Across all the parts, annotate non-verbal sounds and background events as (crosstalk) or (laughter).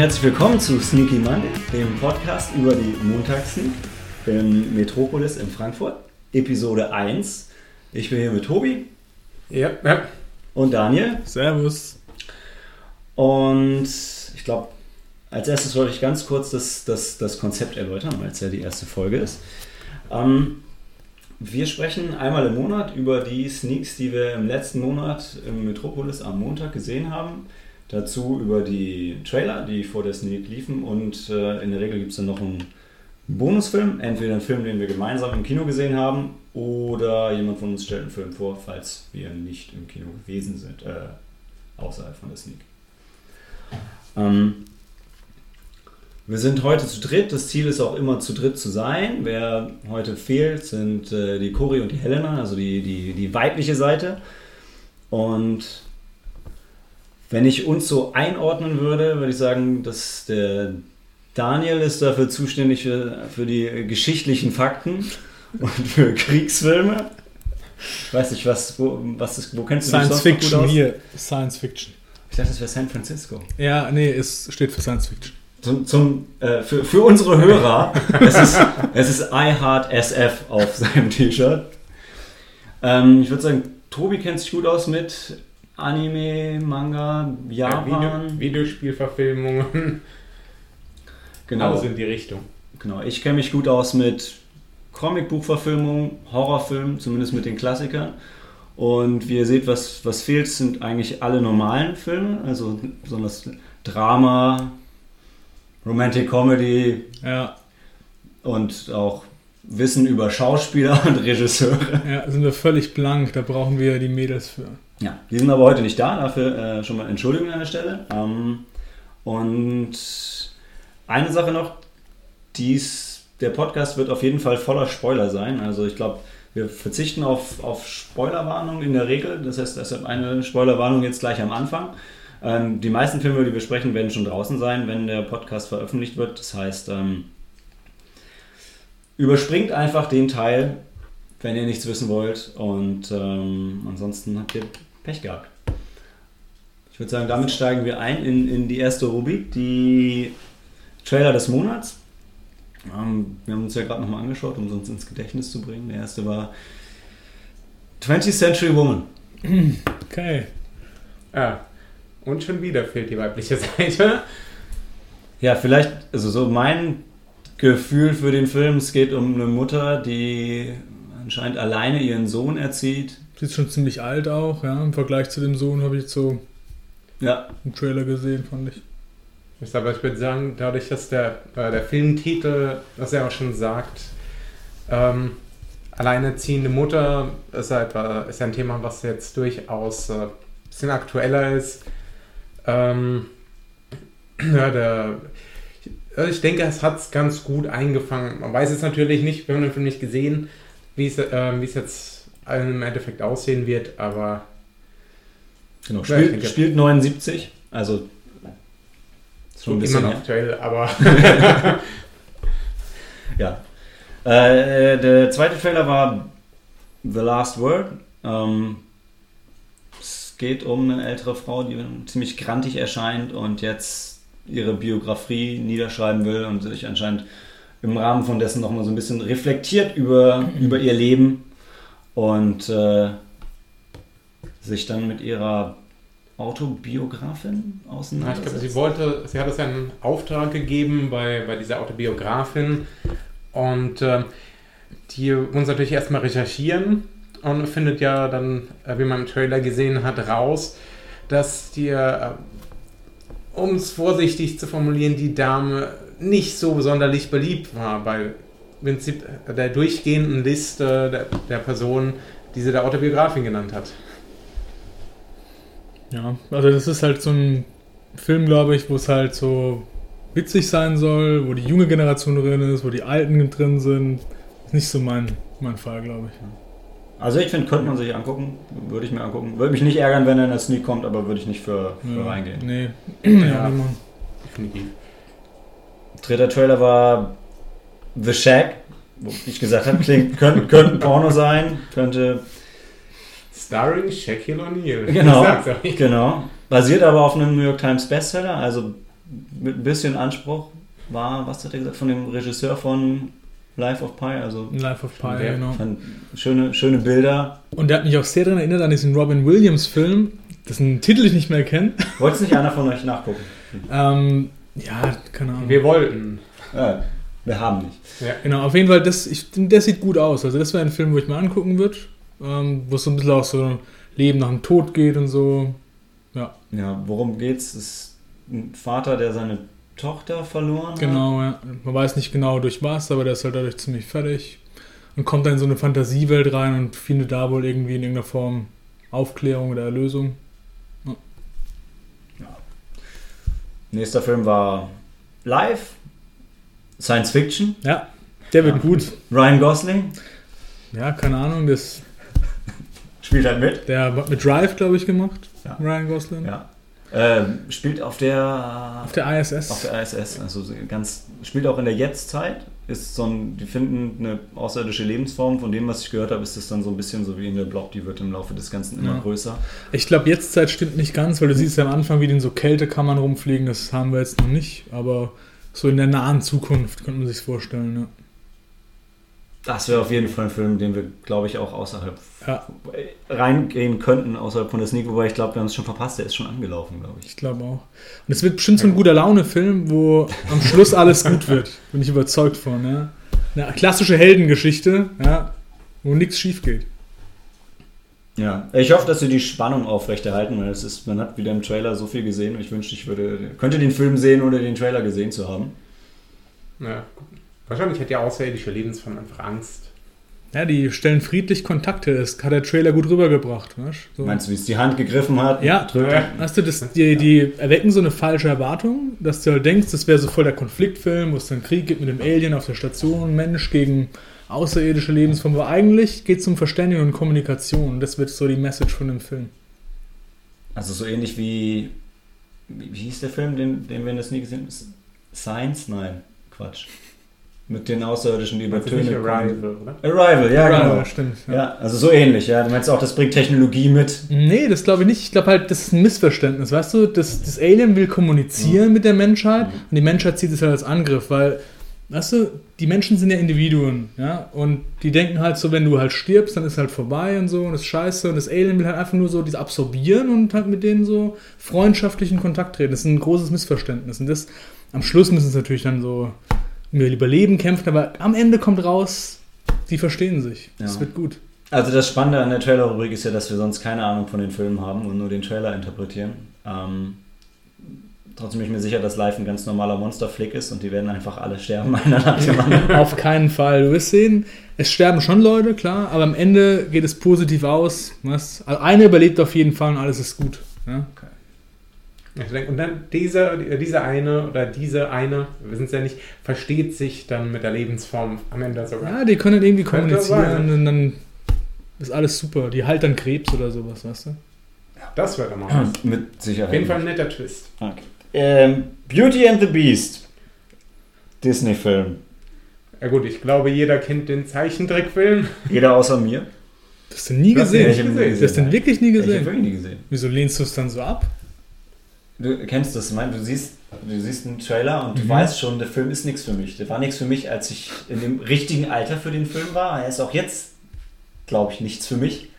herzlich willkommen zu Sneaky Monday, dem Podcast über die Montagssneak im Metropolis in Frankfurt, Episode 1. Ich bin hier mit Tobi Ja, ja. und Daniel Servus. und ich glaube, als erstes wollte ich ganz kurz das, das, das Konzept erläutern, weil es ja die erste Folge ist. Ähm, wir sprechen einmal im Monat über die Sneaks, die wir im letzten Monat im Metropolis am Montag gesehen haben. Dazu über die Trailer, die vor der Sneak liefen und äh, in der Regel gibt es dann noch einen Bonusfilm, entweder einen Film, den wir gemeinsam im Kino gesehen haben oder jemand von uns stellt einen Film vor, falls wir nicht im Kino gewesen sind, äh, außerhalb von der Sneak. Ähm, wir sind heute zu dritt. Das Ziel ist auch immer zu dritt zu sein. Wer heute fehlt, sind äh, die Cori und die Helena, also die, die, die weibliche Seite. Und wenn ich uns so einordnen würde, würde ich sagen, dass der Daniel ist dafür zuständig für, für die geschichtlichen Fakten (laughs) und für Kriegsfilme. Ich weiß nicht, was, wo, was ist, wo kennst du dich Science sonst Fiction hier. Science Fiction. Ich dachte, das wäre San Francisco. Ja, nee, es steht für Science Fiction. Zum, zum, äh, für, für unsere Hörer, es ist, es ist I Heart SF auf seinem T-Shirt. Ähm, ich würde sagen, Tobi kennt sich gut aus mit Anime, Manga, Japan. Video, Videospielverfilmungen. genau, Alles in die Richtung. genau. Ich kenne mich gut aus mit Comicbuchverfilmung, Horrorfilm, zumindest mit den Klassikern. Und wie ihr seht, was, was fehlt, sind eigentlich alle normalen Filme. Also besonders Drama, Romantic Comedy, Ja, und auch Wissen über Schauspieler (laughs) und Regisseure. ja, sind wir völlig blank. Da brauchen wir die Mädels für. Ja, die sind aber heute nicht da, dafür äh, schon mal Entschuldigung an der Stelle. Ähm, und eine Sache noch, dies, der Podcast wird auf jeden Fall voller Spoiler sein. Also ich glaube, wir verzichten auf, auf Spoilerwarnung in der Regel. Das heißt, deshalb eine Spoilerwarnung jetzt gleich am Anfang. Ähm, die meisten Filme, die wir besprechen, werden schon draußen sein, wenn der Podcast veröffentlicht wird. Das heißt, ähm, überspringt einfach den Teil, wenn ihr nichts wissen wollt. Und ähm, ansonsten habt ihr Pech gehabt. Ich würde sagen, damit steigen wir ein in, in die erste Rubrik, die Trailer des Monats. Ähm, wir haben uns ja gerade nochmal angeschaut, um es uns ins Gedächtnis zu bringen. Der erste war 20th Century Woman. Okay. Ja. Und schon wieder fehlt die weibliche (laughs) Seite. Ja, vielleicht, also so mein Gefühl für den Film, es geht um eine Mutter, die anscheinend alleine ihren Sohn erzieht. Sieht schon ziemlich alt auch, ja. Im Vergleich zu dem Sohn habe ich jetzt so Ja, im Trailer gesehen, fand ich. Ich aber ich würde sagen, dadurch, dass der, äh, der Filmtitel, was er auch schon sagt, ähm, alleinerziehende Mutter ist, halt, äh, ist ja ein Thema, was jetzt durchaus äh, ein bisschen aktueller ist. Ähm, (clears throat) ja, der, also ich denke, es hat es ganz gut eingefangen. Man weiß es natürlich nicht, wir haben den Film nicht gesehen, wie äh, wie es jetzt im Endeffekt aussehen wird, aber genau. Spielt, denke- spielt 79, also schon ein bisschen immer noch aktuell, aber (laughs) Ja. Äh, der zweite Trailer war The Last Word. Ähm, es geht um eine ältere Frau, die ziemlich grantig erscheint und jetzt ihre Biografie niederschreiben will und sich anscheinend im Rahmen von dessen nochmal so ein bisschen reflektiert über, (clears throat) über ihr Leben und äh, sich dann mit ihrer Autobiografin Ja, ich auseinandersetzt. glaube, sie wollte, sie hat es ja einen Auftrag gegeben bei, bei dieser Autobiografin und äh, die muss natürlich erstmal recherchieren und findet ja dann, äh, wie man im Trailer gesehen hat, raus, dass die, äh, um es vorsichtig zu formulieren, die Dame nicht so sonderlich beliebt war bei Prinzip der durchgehenden Liste der, der Personen, die sie der Autobiografin genannt hat. Ja, also das ist halt so ein Film, glaube ich, wo es halt so witzig sein soll, wo die junge Generation drin ist, wo die Alten drin sind. Ist nicht so mein, mein Fall, glaube ich. Also ich finde, könnte man sich angucken, würde ich mir angucken. Würde mich nicht ärgern, wenn er in der Sneak kommt, aber würde ich nicht für, für Ja, reingehen. Nee. Ja. ja. Definitiv. Dritter Trailer war The Shack, wo ich gesagt habe, klingt, könnte, könnte ein Porno sein, könnte, Starring Shaquille O'Neal. Genau. (laughs) Genau. Basiert aber auf einem New York Times Bestseller, also mit ein bisschen Anspruch war, was hat er gesagt, von dem Regisseur von Life of Pi, also Life of Pi, Der genau. fand schöne, schöne Bilder. Und der hat mich auch sehr daran erinnert an diesen Robin Williams-Film, dessen Titel ich nicht mehr kenne. Wollte nicht einer von euch nachgucken? (laughs) Ähm, ja, keine Ahnung. Wir wollten. Ja, wir haben nicht. Ja. Genau, auf jeden Fall, das, ich, der sieht gut aus. Also das wäre ein Film, wo ich mir angucken würde, ähm, wo es so ein bisschen auch so Leben nach dem Tod geht und so. Ja, Ja, worum geht's? Es ist ein Vater, der seine Tochter verloren hat. genau, ja. Man weiß nicht genau durch was, aber der ist halt dadurch ziemlich fertig. Und kommt dann in so eine Fantasiewelt rein und findet da wohl irgendwie in irgendeiner Form Aufklärung oder Erlösung. Nächster Film war Live, Science Fiction, Ja, der wird Ja. gut. Ryan Gosling Ja, keine Ahnung, das, (laughs) spielt halt mit. der hat mit Drive, glaube ich, gemacht. Ja. Ryan Gosling. Ja. Ähm, spielt auf der Auf der ISS. auf der ISS, also so ganz spielt auch in der Jetztzeit. Ist so ein, die finden eine außerirdische Lebensform. Von dem, was ich gehört habe, ist das dann so ein bisschen so wie in der Blob. Die wird im Laufe des Ganzen immer Ja. größer. Ich glaube, jetzt Zeit stimmt nicht ganz, weil du siehst ja am Anfang, wie die in so Kältekammern rumfliegen. Das haben wir jetzt noch nicht, aber so in der nahen Zukunft könnte man sich vorstellen. Ja. Das wäre auf jeden Fall ein Film, den wir, glaube ich, auch außerhalb Ja. reingehen könnten, außerhalb von der Sneak. Wobei ich glaube, wir haben es schon verpasst. Der ist schon angelaufen, glaube ich. Ich glaube auch. Und es wird bestimmt so ein guter Laune-Film, wo am Schluss alles gut wird. Bin ich überzeugt von. Ja. Eine klassische Heldengeschichte, ja, wo nichts schief geht. Ja, ich hoffe, dass sie die Spannung aufrechterhalten, weil es ist, man hat wieder im Trailer so viel gesehen. Ich wünschte, ich würde, könnte den Film sehen, ohne den Trailer gesehen zu haben. Ja. Wahrscheinlich hat die außerirdische Lebensform einfach Angst. Ja, die stellen friedlich Kontakte. Das hat der Trailer gut rübergebracht. Weißt? So. Meinst du, wie es die Hand gegriffen hat? Ja? Weißt du, das, die, die erwecken so eine falsche Erwartung, dass du halt denkst, das wäre so voll der Konfliktfilm, wo es dann Krieg gibt mit dem Alien auf der Station, Mensch gegen außerirdische Lebensform. Aber eigentlich geht es um Verständigung und Kommunikation. Das wird so die Message von dem Film. Also so ähnlich wie, wie, hieß der Film, den, den wir in der Sneak gesehen haben? Science? Nein, Quatsch. Mit den Außerirdischen, die über nicht Töne kommen. Arrival, oder? Arrival, ja, genau. Ja, stimmt. Ja. Ja, also so ähnlich, ja. Du meinst auch, das bringt Technologie mit. Nee, das glaube ich nicht. Ich glaube halt, das ist ein Missverständnis. Weißt du, das, das Alien will kommunizieren mit der Menschheit Mhm. und die Menschheit sieht es halt als Angriff, weil, weißt du, die Menschen sind ja Individuen, ja, und die denken halt so, wenn du halt stirbst, dann ist halt vorbei und so und das ist scheiße und das Alien will halt einfach nur so diese absorbieren und halt mit denen so freundschaftlichen Kontakt treten. Das ist ein großes Missverständnis und das, am Schluss müssen sie natürlich dann so um ihr Überleben kämpfen, aber am Ende kommt raus, die verstehen sich. Das Ja. wird gut. Also das Spannende an der Trailer-Rubrik ist ja, dass wir sonst keine Ahnung von den Filmen haben und nur den Trailer interpretieren. Ähm, trotzdem bin ich mir sicher, dass Live ein ganz normaler Monsterflick ist und die werden einfach alle sterben, (laughs) einer nach dem anderen. Auf keinen Fall. Du wirst sehen, es sterben schon Leute, klar, aber am Ende geht es positiv aus. Was? Also eine überlebt auf jeden Fall und alles ist gut. Ja? Ich denke, und dann dieser, dieser eine oder diese eine, wir wissen es ja nicht, versteht sich dann mit der Lebensform am Ende sogar. ja, die können irgendwie Könnte kommunizieren sein. und dann ist alles super. Die halt dann Krebs oder sowas, weißt du? Das mal was. Mit Sicherheit. Auf jeden Fall ein netter Twist. Okay. Ähm, Beauty and the Beast. Disney-Film. Ja gut, ich glaube, jeder kennt den Zeichentrickfilm. (laughs) Jeder außer mir. Das hast du nie Das gesehen. Ich ihn gesehen. Du hast den wirklich nie Ich habe gesehen. wirklich nie gesehen. Wieso lehnst du es dann so ab? Du kennst das, ich meine, du siehst, du siehst einen Trailer und du Mhm. weißt schon, der Film ist nichts für mich. Der war nichts für mich, als ich in dem richtigen Alter für den Film war. Er ist auch jetzt, glaube ich, nichts für mich.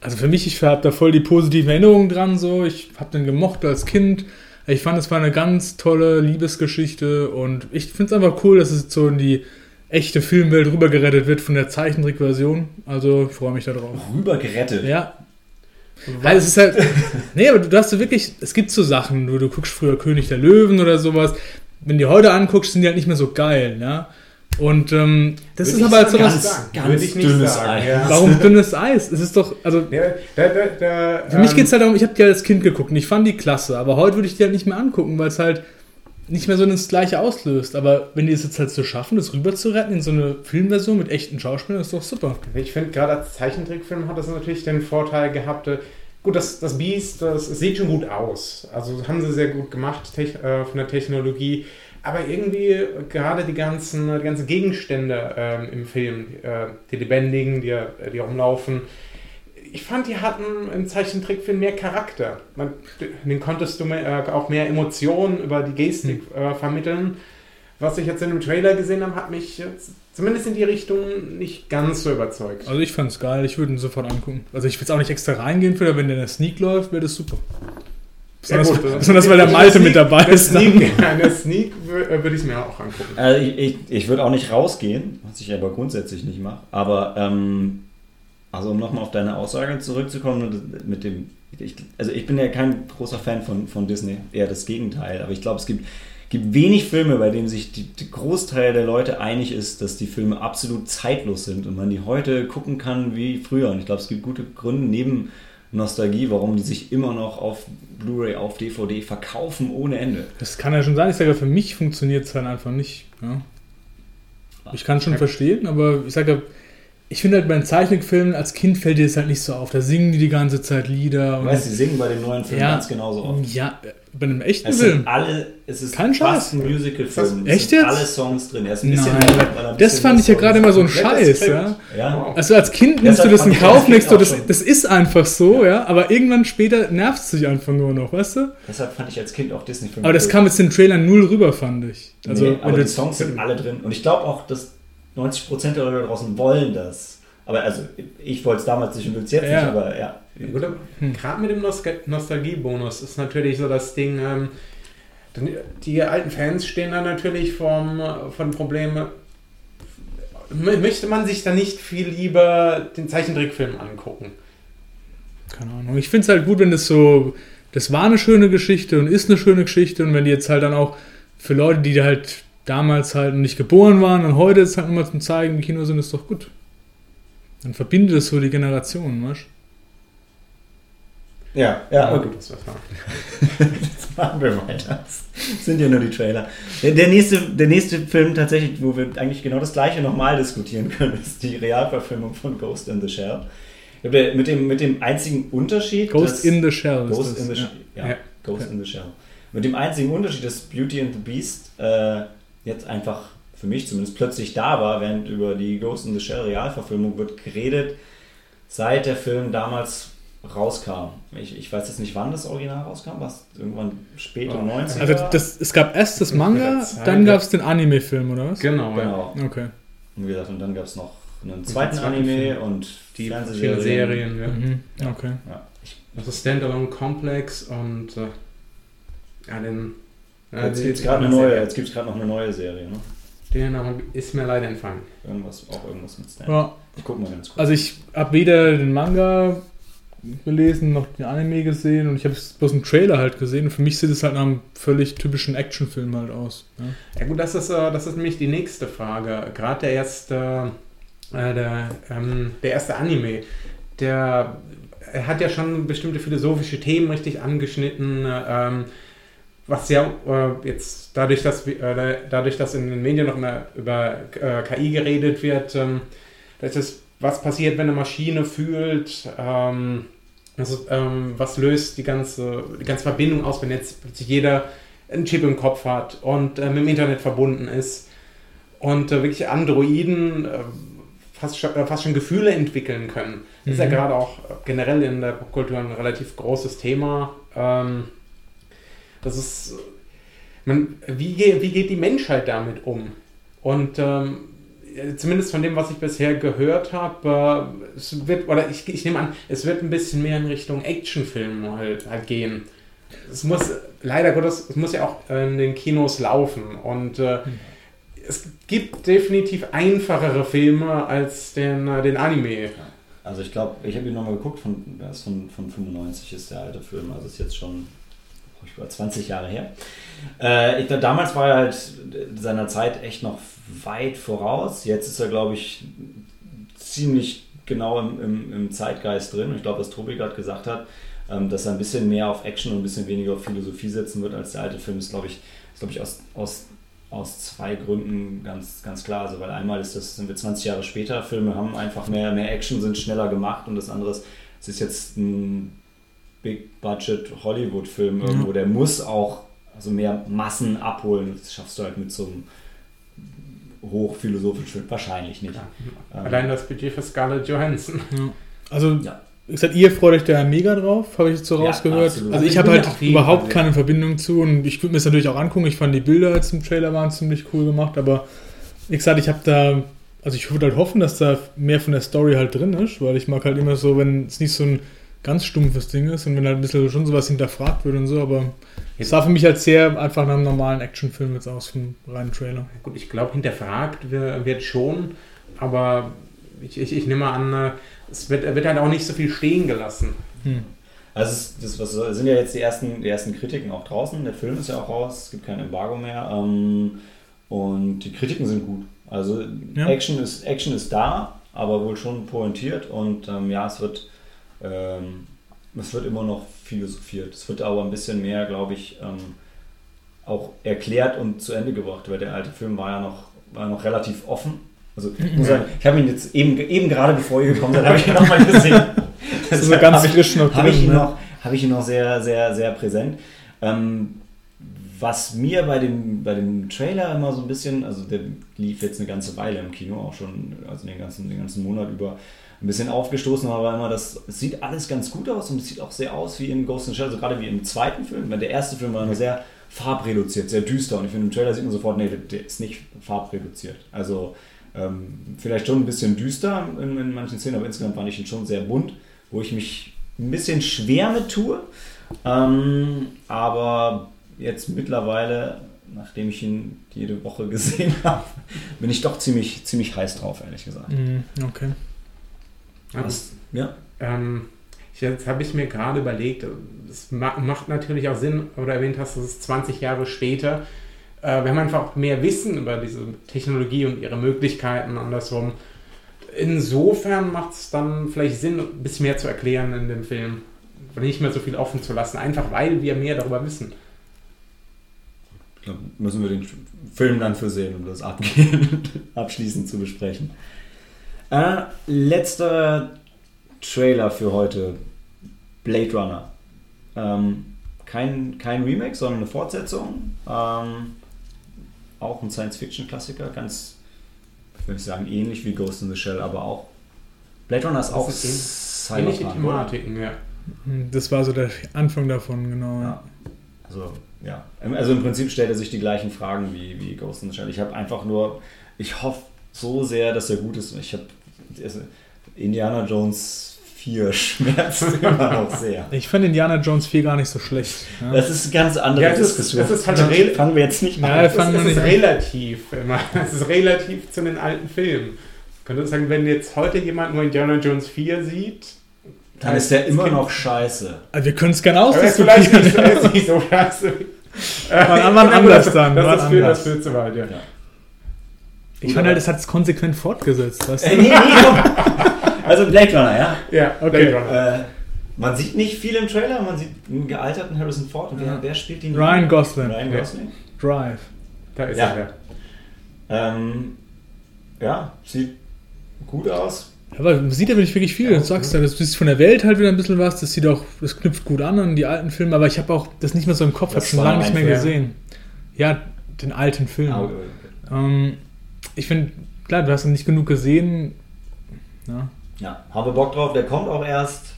Also für mich, ich habe da voll die positiven Erinnerungen dran. So, ich habe den gemocht als Kind. Ich fand, es war eine ganz tolle Liebesgeschichte und ich finde es einfach cool, dass es so in die echte Filmwelt rübergerettet wird von der Zeichentrickversion. Also ich freue mich darauf. Rüber gerettet. Ja. Weil es ist halt. (laughs) Nee, aber du hast so wirklich. Es gibt so Sachen, du, du guckst früher König der Löwen oder sowas. Wenn du die heute anguckst, sind die halt nicht mehr so geil, ja. Und ähm, das ist aber halt so ganz- sagen. Würde ich nicht dünnes sagen, Eis. ja. Warum (laughs) dünnes Eis? Es ist doch. Also Ja, da, da, da, für mich ähm, geht es halt darum, ich habe die als Kind geguckt und ich fand die klasse, aber heute würde ich die halt nicht mehr angucken, weil es halt nicht mehr so das Gleiche auslöst. Aber wenn die es jetzt halt so schaffen, das rüber zu retten in so eine Filmversion mit echten Schauspielern, ist doch super. Ich finde, gerade als Zeichentrickfilm hat das natürlich den Vorteil gehabt, äh, gut, das, das Biest, das, sieht schon gut aus. Also haben sie sehr gut gemacht tech, äh, von der Technologie. Aber irgendwie gerade die ganzen, die ganzen Gegenstände ähm, im Film, äh, die lebendigen, die, die rumlaufen, ich fand, die hatten im Zeichentrickfilm mehr Charakter. Man, den konntest du mehr, äh, auch mehr Emotionen über die Gestik äh, vermitteln. Was ich jetzt in dem Trailer gesehen habe, hat mich jetzt zumindest in die Richtung nicht ganz so überzeugt. Also ich fand's geil, ich würde ihn sofort angucken. Also ich will jetzt auch nicht extra reingehen, für, wenn der in der Sneak läuft, wäre das super. Besonders, gut, besonders weil der Malte Sneak- mit dabei ist. Dann. Sneak, in (laughs) der Sneak äh, würde ich es mir auch angucken. Also ich, ich, ich würde auch nicht rausgehen, was ich aber grundsätzlich nicht mache. Aber ähm, also um nochmal auf deine Aussage zurückzukommen mit dem, ich, also ich bin ja kein großer Fan von, von Disney, eher das Gegenteil. Aber ich glaube, es gibt, gibt wenig Filme, bei denen sich die, die Großteil der Leute einig ist, dass die Filme absolut zeitlos sind und man die heute gucken kann wie früher. Und ich glaube, es gibt gute Gründe neben Nostalgie, warum die sich immer noch auf Blu-ray, auf DVD verkaufen ohne Ende. Das kann ja schon sein. Ich sage, ja, für mich funktioniert es halt einfach nicht. Ja. Ich kann es schon verstehen, aber ich sage, ja, ich finde halt bei den Zeichentrickfilmen als Kind fällt dir das halt nicht so auf. Da singen die die ganze Zeit Lieder. Du weißt, die singen bei den neuen Filmen Ja. ganz genauso oft. ja, bei einem echten Es Film. sind alle, es ist Kein fast Scheiß. ein Musical-Film. Es Echt sind jetzt? alle Songs drin. Er ist ein bisschen Nein, ein Das bisschen fand ich ja gerade immer so ein Scheiß, ja. Ja. Also als Kind nimmst du das in Kauf, das denkst du, das, das ist einfach so, ja. Aber irgendwann später nervt es sich einfach nur noch, weißt du? Deshalb fand ich als Kind auch Disney-Filme Aber das kam jetzt in den Trailern null rüber, fand ich. Also, nee, aber die Songs sind alle drin. Und ich glaube auch, dass 90% der Leute da draußen wollen das. Aber also, ich wollte es damals nicht und will es jetzt Ja. nicht, aber ja. Gut, Hm. Gerade mit dem Nostal Nostalgiebonus ist natürlich so das Ding, ähm, die alten Fans stehen da natürlich vom, von Problemen. Möchte man sich da nicht viel lieber den Zeichentrickfilm angucken? Keine Ahnung. Ich finde es halt gut, wenn das so. Das war eine schöne Geschichte und ist eine schöne Geschichte und wenn die jetzt halt dann auch für Leute, die halt damals halt nicht geboren waren und heute jetzt halt nochmal zum Zeigen im Kino sind, ist doch gut. Dann verbindet es so die Generationen, weißt Ja, ja, okay. das (laughs) Jetzt machen wir weiter. Das sind ja nur die Trailer. Der, der, nächste, der nächste Film tatsächlich, wo wir eigentlich genau das gleiche nochmal diskutieren können, ist die Realverfilmung von Ghost in the Shell. Mit dem, mit dem einzigen Unterschied. Ghost in the Shell. ist Ghost das, in the. Shell. Ja, Ja. Ghost Ja. in the Shell. Mit dem einzigen Unterschied, dass Beauty and the Beast äh, jetzt einfach für mich zumindest plötzlich da war, während über die Ghost in the Shell Realverfilmung wird geredet, seit der Film damals rauskam. Ich, ich weiß jetzt nicht, wann das Original rauskam, was irgendwann späte Oh. 90er. Also das, es gab erst das Manga, dann ja. gab es den Anime-Film, oder was? Genau, ja. genau. Okay. Und wie gesagt, und dann gab es noch einen zweiten zweiten Anime Film. und Die Fernsehserien. Serien, ja. Mhm. Ja. Okay. Ja, Also Standalone Complex und äh, ja, den. ja, jetzt gibt es gerade eine neue, jetzt gibt's gerade noch eine neue Serie. Ne? Name ist mir leider entfallen. Irgendwas, auch irgendwas mit Stan. Ja, Ich guck mal ganz kurz. also ich habe weder den Manga gelesen noch den Anime gesehen und ich habe bloß einen Trailer halt gesehen und für mich sieht es halt nach einem völlig typischen Actionfilm halt aus. Ja. Ja gut, das ist, äh, das ist nämlich die nächste Frage. Gerade der erste, äh, der, ähm, der erste Anime, der er hat ja schon bestimmte philosophische Themen richtig angeschnitten, ähm, was ja äh, jetzt dadurch, dass, äh, dadurch, dass in den Medien noch immer über äh, KI geredet wird, ähm, das ist, was passiert, wenn eine Maschine fühlt, ähm, ist, ähm, was löst die ganze, die ganze Verbindung aus, wenn jetzt plötzlich jeder einen Chip im Kopf hat und äh, mit dem Internet verbunden ist und äh, wirklich Androiden äh, fast, schon, äh, fast schon Gefühle entwickeln können. Das ist ja Mhm. gerade auch äh, generell in der Popkultur ein relativ großes Thema. Ähm, das ist, man, wie, wie geht die Menschheit damit um? Und ähm, zumindest von dem, was ich bisher gehört habe, äh, es wird, oder ich, ich nehme an, es wird ein bisschen mehr in Richtung Actionfilm halt, halt gehen. Es muss, leider Gottes, es muss ja auch in den Kinos laufen und äh, es gibt definitiv einfachere Filme als den, äh, den Anime. Also ich glaube, ich habe ihn nochmal geguckt, von, der ist von, von 95 ist der alte Film, also ist jetzt schon über 20 Jahre her. Äh, ich, damals war er halt seiner Zeit echt noch weit voraus. Jetzt ist er, glaube ich, ziemlich genau im, im, im Zeitgeist drin. Ich glaube, was Tobi gerade gesagt hat, ähm, dass er ein bisschen mehr auf Action und ein bisschen weniger auf Philosophie setzen wird als der alte Film, ist, glaube ich, ist, glaub ich aus, aus, aus zwei Gründen ganz, ganz klar. Also, weil einmal ist das, sind wir 20 Jahre später, Filme haben einfach mehr, mehr Action, sind schneller gemacht und das andere ist, es ist jetzt ein Big-Budget Hollywood-Film irgendwo, der muss auch also mehr Massen abholen. Das schaffst du halt mit so einem hochphilosophischen Film wahrscheinlich nicht. Ja. Ähm, Allein das Budget für Scarlett Johansson. Ja. Also Ja. wie gesagt, ihr freut euch da mega drauf, habe ich jetzt so Ja, rausgehört. absolut. Also Also ich ich habe halt überhaupt Fall keine Verbindung zu und ich würde mir das natürlich auch angucken. Ich fand die Bilder jetzt im Trailer waren ziemlich cool gemacht, aber wie gesagt, ich habe da, also ich würde halt hoffen, dass da mehr von der Story halt drin ist, weil ich mag halt immer so, wenn es nicht so ein ganz stumpfes Ding ist und wenn halt ein bisschen schon sowas hinterfragt wird und so, aber es sah für mich halt sehr einfach nach einem normalen Actionfilm jetzt aus vom reinen Trailer. Gut, ich glaube, hinterfragt wir- wird schon, aber ich, ich, ich nehme an, äh, es wird, wird halt auch nicht so viel stehen gelassen. Hm. Also es, das was, sind ja jetzt die ersten, die ersten Kritiken auch draußen. Der Film ist ja auch raus, es gibt kein Embargo mehr. Ähm, und die Kritiken sind gut. Also Ja. Action, ist, Action ist da, aber wohl schon pointiert. Und ähm, ja, es wird, ähm, es wird immer noch philosophiert. Es wird aber ein bisschen mehr, glaube ich, ähm, auch erklärt und zu Ende gebracht, weil der alte Film war ja noch, war noch relativ offen. Also ich muss sagen, ich habe ihn jetzt eben, eben gerade bevor ihr gekommen seid, habe ich ihn nochmal gesehen. (laughs) Das ist so ganz Hab frisch noch habe ich, ihn ne? noch, habe ich ihn noch sehr, sehr, sehr präsent. Ähm, was mir bei dem, bei dem Trailer immer so ein bisschen, also der lief jetzt eine ganze Weile im Kino, auch schon, also den ganzen, den ganzen Monat über, ein bisschen aufgestoßen war, war immer, das es sieht alles ganz gut aus und es sieht auch sehr aus wie in Ghost in the Shell, also gerade wie im zweiten Film, weil der erste Film war nur sehr farbreduziert, sehr düster und ich finde im Trailer sieht man sofort, nee, der, ist nicht farbreduziert. Also ähm, vielleicht schon ein bisschen düster in, in manchen Szenen, aber insgesamt fand ich ihn schon sehr bunt, wo ich mich ein bisschen schwer mit tue. Ähm, aber jetzt mittlerweile, nachdem ich ihn jede Woche (laughs) gesehen habe, bin ich doch ziemlich, ziemlich heiß drauf, ehrlich gesagt. Hm, Okay. Was? Ja. Ähm, jetzt habe ich mir gerade überlegt, es ma macht natürlich auch Sinn, oder erwähnt hast, es ist 20 Jahre später. Äh, wir haben einfach mehr Wissen über diese Technologie und ihre Möglichkeiten andersrum. Insofern macht es dann vielleicht Sinn, ein bisschen mehr zu erklären in dem Film. Nicht mehr so viel offen zu lassen, einfach weil wir mehr darüber wissen. Da müssen wir den Film dann für sehen, um das abgehend, (laughs) abschließend zu besprechen. Äh, letzter Trailer für heute: Blade Runner. Ähm, kein, kein Remake, sondern eine Fortsetzung. Ähm, auch ein Science-Fiction-Klassiker, ganz, ich nicht sagen ähnlich wie Ghost in the Shell, aber auch. Blade Runner ist Das auch ist Ähnliche? Thematiken, ja. Das war so der Anfang davon, genau. Ja. Also, ja. Also im Prinzip stellt er sich die gleichen Fragen wie, wie Ghost in the Shell. Ich habe einfach nur, ich hoffe so sehr, dass er gut ist. Ich habe Indiana Jones 4 (laughs) schmerzt immer noch sehr. Ich fand Indiana Jones 4 gar nicht so schlecht. Ja. Das ist eine ganz andere Ja, es ist- Diskussion. es ist halt rel- fangen wir jetzt nicht Ja, an. Es ist, wir nicht relativ immer. (laughs) Es ist relativ zu den alten Filmen. Ich könnte sagen, wenn jetzt heute jemand nur Indiana Jones 4 sieht, Dann ist der immer noch scheiße. Also wir können es gerne Aber er ist vielleicht nicht, ausdiskutieren. ist nicht so scheiße. Wann (laughs) anders das, dann, Das, ist das führt zu weit, ja. Ja. Ich fand halt, es hat es konsequent fortgesetzt. Weißt Äh, nee, nee, komm. Also Blade Runner, ja. Ja, Okay. Runner. Äh, man sieht nicht viel im Trailer, man sieht einen gealterten Harrison Ford. Und wer, wer spielt ihn? Ryan Gosling. Ryan Ja. Gosling. Drive. Da ist Ja. er. Ähm, ja, sieht gut aus. Aber man sieht ja wirklich, wirklich viel. Du sagst ja, das ist von der Welt halt wieder ein bisschen was. Das sieht auch, das knüpft gut an an die alten Filme. Aber ich habe auch das nicht mehr so im Kopf. habe Das schon lange nicht mehr mein gesehen. Ja, den alten Film. Ah, Ähm, ich finde, klar, du hast noch nicht genug gesehen. Ja. Ja, haben wir Bock drauf. Der kommt auch erst.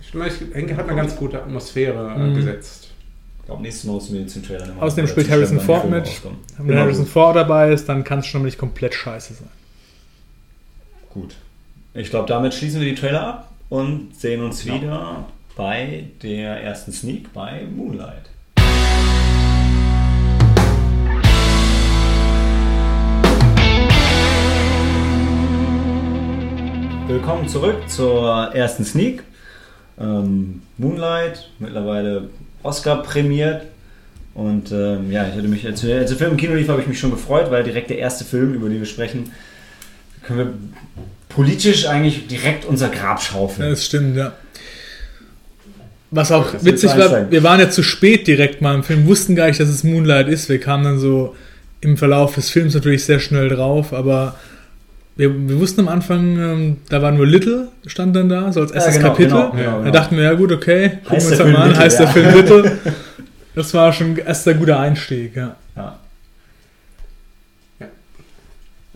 Ich denke, hat eine ganz gute Atmosphäre äh, Mhm. gesetzt. Ich glaube, nächstes Mal müssen wir den zum Trailer nehmen. Außerdem spielt Harrison Ford mit. Wenn Immer Harrison gut. Ford dabei ist, dann kann es schon mal nicht komplett scheiße sein. Gut. Ich glaube, damit schließen wir die Trailer ab und sehen uns Ja. wieder bei der ersten Sneak bei Moonlight. Willkommen zurück zur ersten Sneak. Ähm, Moonlight, mittlerweile Oscar prämiert. Und ähm, ja, ich hatte mich, als, als der Film im Kino lief, habe ich mich schon gefreut, weil direkt der erste Film, über den wir sprechen, können wir politisch eigentlich direkt unser Grab Ja, schaufeln. das stimmt, ja. Was auch Das witzig war, Einstein. wir waren ja zu spät direkt mal im Film, wussten gar nicht, dass es Moonlight ist. Wir kamen dann so im Verlauf des Films natürlich sehr schnell drauf, aber wir, wir wussten am Anfang, ähm, da war nur Little, stand dann da, so als erstes genau, Kapitel. genau, genau, Da dachten wir, ja gut, okay, gucken Heißt wir uns das mal an, Little, heißt der ja. Film Little. (laughs) Das war schon erst ein guter Einstieg, ja. Ja.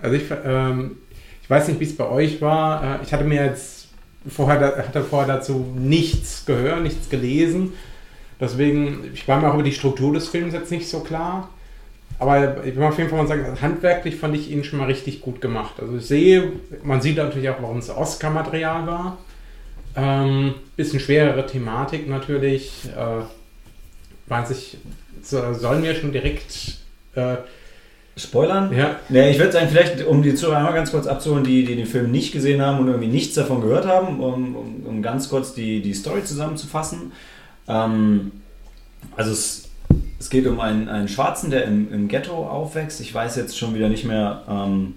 Also ich, ähm, ich weiß nicht, wie es bei euch war. Äh, Ich hatte mir jetzt vorher, hatte vorher dazu nichts gehört, nichts gelesen. Deswegen, ich war mir auch über die Struktur des Films jetzt nicht so klar. Aber ich will auf jeden Fall mal sagen, handwerklich fand ich ihn schon mal richtig gut gemacht. Also ich sehe, man sieht natürlich auch, warum es Oscar-Material war. Ähm, bisschen schwerere Thematik natürlich. Äh, weiß ich, so, sollen wir schon direkt äh, Spoilern? Ja. Nee, ich würde sagen, vielleicht, um die Zuhörer einmal ganz kurz abzuholen, die, die den Film nicht gesehen haben und irgendwie nichts davon gehört haben, um, um, um ganz kurz die, die Story zusammenzufassen. Ähm, also es, es geht um einen, einen Schwarzen, der im, im Ghetto aufwächst. Ich weiß jetzt schon wieder nicht mehr, ähm,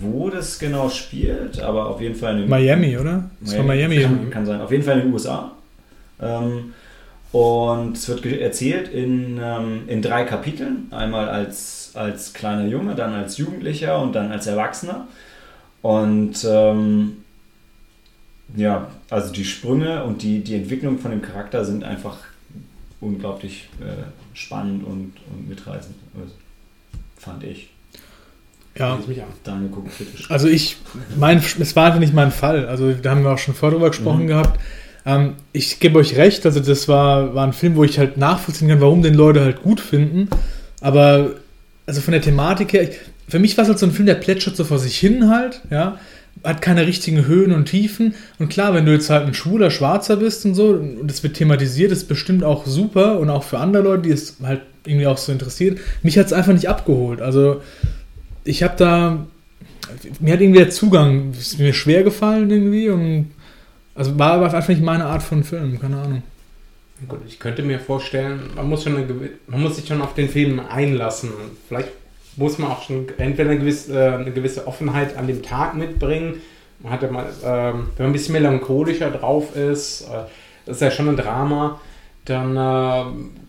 wo das genau spielt, aber auf jeden Fall in den Miami, oder? Das war Miami. Kann, kann sein. Auf jeden Fall in den USA. Ähm, und es wird erzählt in, ähm, in drei Kapiteln. Einmal als, als kleiner Junge, dann als Jugendlicher und dann als Erwachsener. Und ähm, ja, also die Sprünge und die, die Entwicklung von dem Charakter sind einfach unglaublich äh, spannend und, und mitreißend. Also, fand ich. Ja. Also ich, mein, es war einfach nicht mein Fall. Also da haben wir auch schon vorher drüber gesprochen Mhm. gehabt. Ähm, ich gebe euch recht, also das war, war ein Film, wo ich halt nachvollziehen kann, warum den Leute halt gut finden. Aber also von der Thematik her, ich, für mich war es halt so ein Film, der plätschert so vor sich hin halt, ja. Hat keine richtigen Höhen und Tiefen. Und klar, wenn du jetzt halt ein schwuler Schwarzer bist und so, und das wird thematisiert, ist bestimmt auch super und auch für andere Leute, die es halt irgendwie auch so interessiert. Mich hat es einfach nicht abgeholt. Also ich habe da mir hat irgendwie der Zugang ist mir schwer gefallen irgendwie und also war aber einfach nicht meine Art von Film, keine Ahnung. Gut, ich könnte mir vorstellen, man muss, schon eine, man muss sich schon auf den Film einlassen. Vielleicht muss man auch schon entweder eine gewisse, äh, eine gewisse Offenheit an dem Tag mitbringen. Man hat ja mal, ähm, wenn man ein bisschen melancholischer drauf ist, äh, das ist ja schon ein Drama, dann, äh,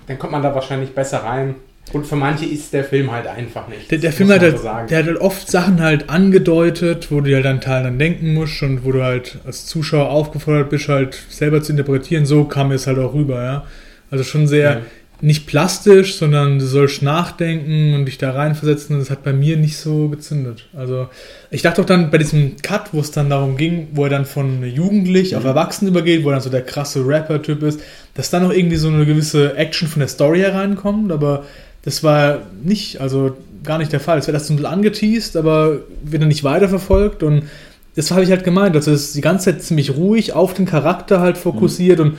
dann kommt man da wahrscheinlich besser rein. Und für manche ist der Film halt einfach nicht. Der, der Film hat halt, so sagen. der hat halt oft Sachen halt angedeutet, wo du halt einen Teil dann denken musst und wo du halt als Zuschauer aufgefordert bist, halt selber zu interpretieren. So kam es halt auch rüber, ja. Also schon sehr Ja. Nicht plastisch, sondern du sollst nachdenken und dich da reinversetzen und das hat bei mir nicht so gezündet. Also ich dachte auch dann bei diesem Cut, wo es dann darum ging, wo er dann von jugendlich auf Erwachsen übergeht, wo er dann so der krasse Rapper-Typ ist, dass dann noch irgendwie so eine gewisse Action von der Story hereinkommt, aber das war nicht, also gar nicht der Fall. Es wird erst ein bisschen angeteased, aber wird dann nicht weiterverfolgt und das habe ich halt gemeint. Also es ist die ganze Zeit ziemlich ruhig auf den Charakter halt fokussiert und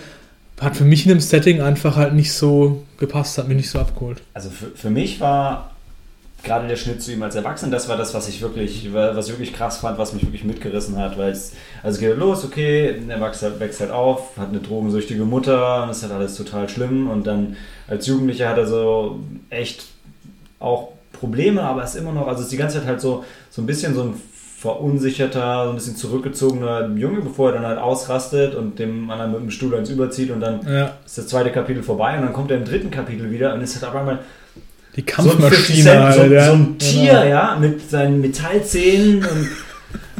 hat für mich in dem Setting einfach halt nicht so gepasst, hat mich nicht so abgeholt. Also für, für mich war gerade der Schnitt zu ihm als Erwachsenen, das war das, was ich wirklich, was ich wirklich krass fand, was mich wirklich mitgerissen hat, weil es, also es geht los, okay, er wächst halt, wächst halt auf, hat eine drogensüchtige Mutter und ist halt alles total schlimm und dann als Jugendlicher hat er so echt auch Probleme, aber ist immer noch, also ist die ganze Zeit halt so, so ein bisschen so ein verunsicherter, so ein bisschen zurückgezogener Junge, bevor er dann halt ausrastet und dem anderen mit dem Stuhl eins überzieht und dann Ja, ist das zweite Kapitel vorbei und dann kommt er im dritten Kapitel wieder und ist halt auf einmal die so ein, 50 Kampfmaschine Cent, halt, so, ja. so ein Tier, Genau. ja, mit seinen Metallzähnen und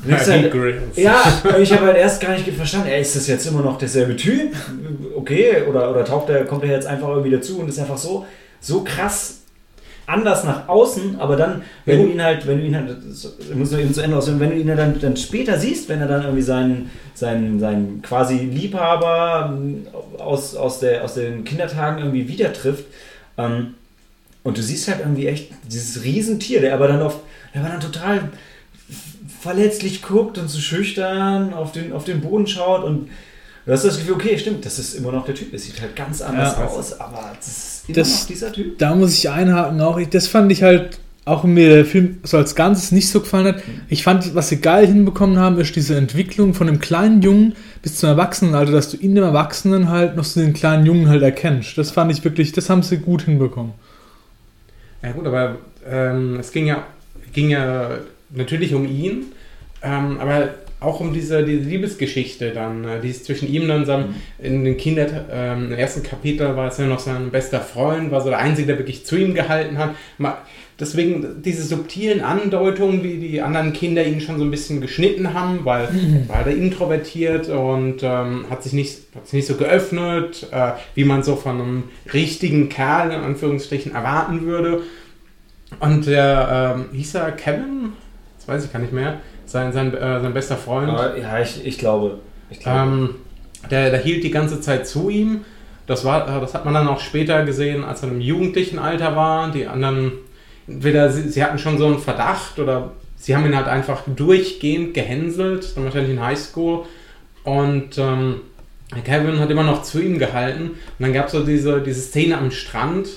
(laughs) halt, ja, ich habe halt erst gar nicht verstanden, ey, ist das jetzt immer noch derselbe Typ? Okay, oder, oder taucht der, kommt er jetzt einfach irgendwie dazu und ist einfach so, so krass anders nach außen, aber dann, wenn du ihn halt, wenn du ihn halt, ich muss nur eben zu Ende ausführen, wenn du ihn dann, dann später siehst, wenn er dann irgendwie seinen, seinen, seinen quasi Liebhaber aus, aus, der, aus den Kindertagen irgendwie wieder trifft, ähm, und du siehst halt irgendwie echt dieses Riesentier, der aber dann auf, der aber dann total verletzlich guckt und so schüchtern auf den, auf den Boden schaut und du hast das Gefühl, okay, stimmt, das ist immer noch der Typ. Es sieht halt ganz anders Ja. aus, aber das ist immer Das- noch dieser Typ. Da muss ich einhaken auch. Ich, das fand ich halt, auch wenn mir der Film so als Ganzes nicht so gefallen hat. Ich fand, was sie geil hinbekommen haben, ist diese Entwicklung von dem kleinen Jungen bis zum Erwachsenenalter, dass du in dem Erwachsenen halt noch so den kleinen Jungen halt erkennst. Das fand ich wirklich, das haben sie gut hinbekommen. Ja gut, aber ähm, es ging ja, ging ja natürlich um ihn, ähm, aber auch um diese, diese Liebesgeschichte dann, äh, die ist zwischen ihm und seinem, in den Kinder, ähm, im ersten Kapitel war es ja noch sein bester Freund, war so der Einzige, der wirklich zu ihm gehalten hat. Ma- Deswegen diese subtilen Andeutungen, wie die anderen Kinder ihn schon so ein bisschen geschnitten haben, weil war er introvertiert und ähm, hat, sich nicht, hat sich nicht so geöffnet, äh, wie man so von einem richtigen Kerl in Anführungsstrichen erwarten würde. Und der, ähm, hieß er Kevin? Das weiß ich gar nicht mehr. Sein, sein, äh, sein bester Freund. Ja, ich, ich glaube. Ich glaube. Ähm, der, der hielt die ganze Zeit zu ihm. Das, war, äh, das hat man dann auch später gesehen, als er im jugendlichen Alter war. Die anderen, entweder sie, sie hatten schon so einen Verdacht oder sie haben ihn halt einfach durchgehend gehänselt, dann wahrscheinlich in Highschool. Und ähm, Kevin hat immer noch zu ihm gehalten. Und dann gab es so diese, diese Szene am Strand,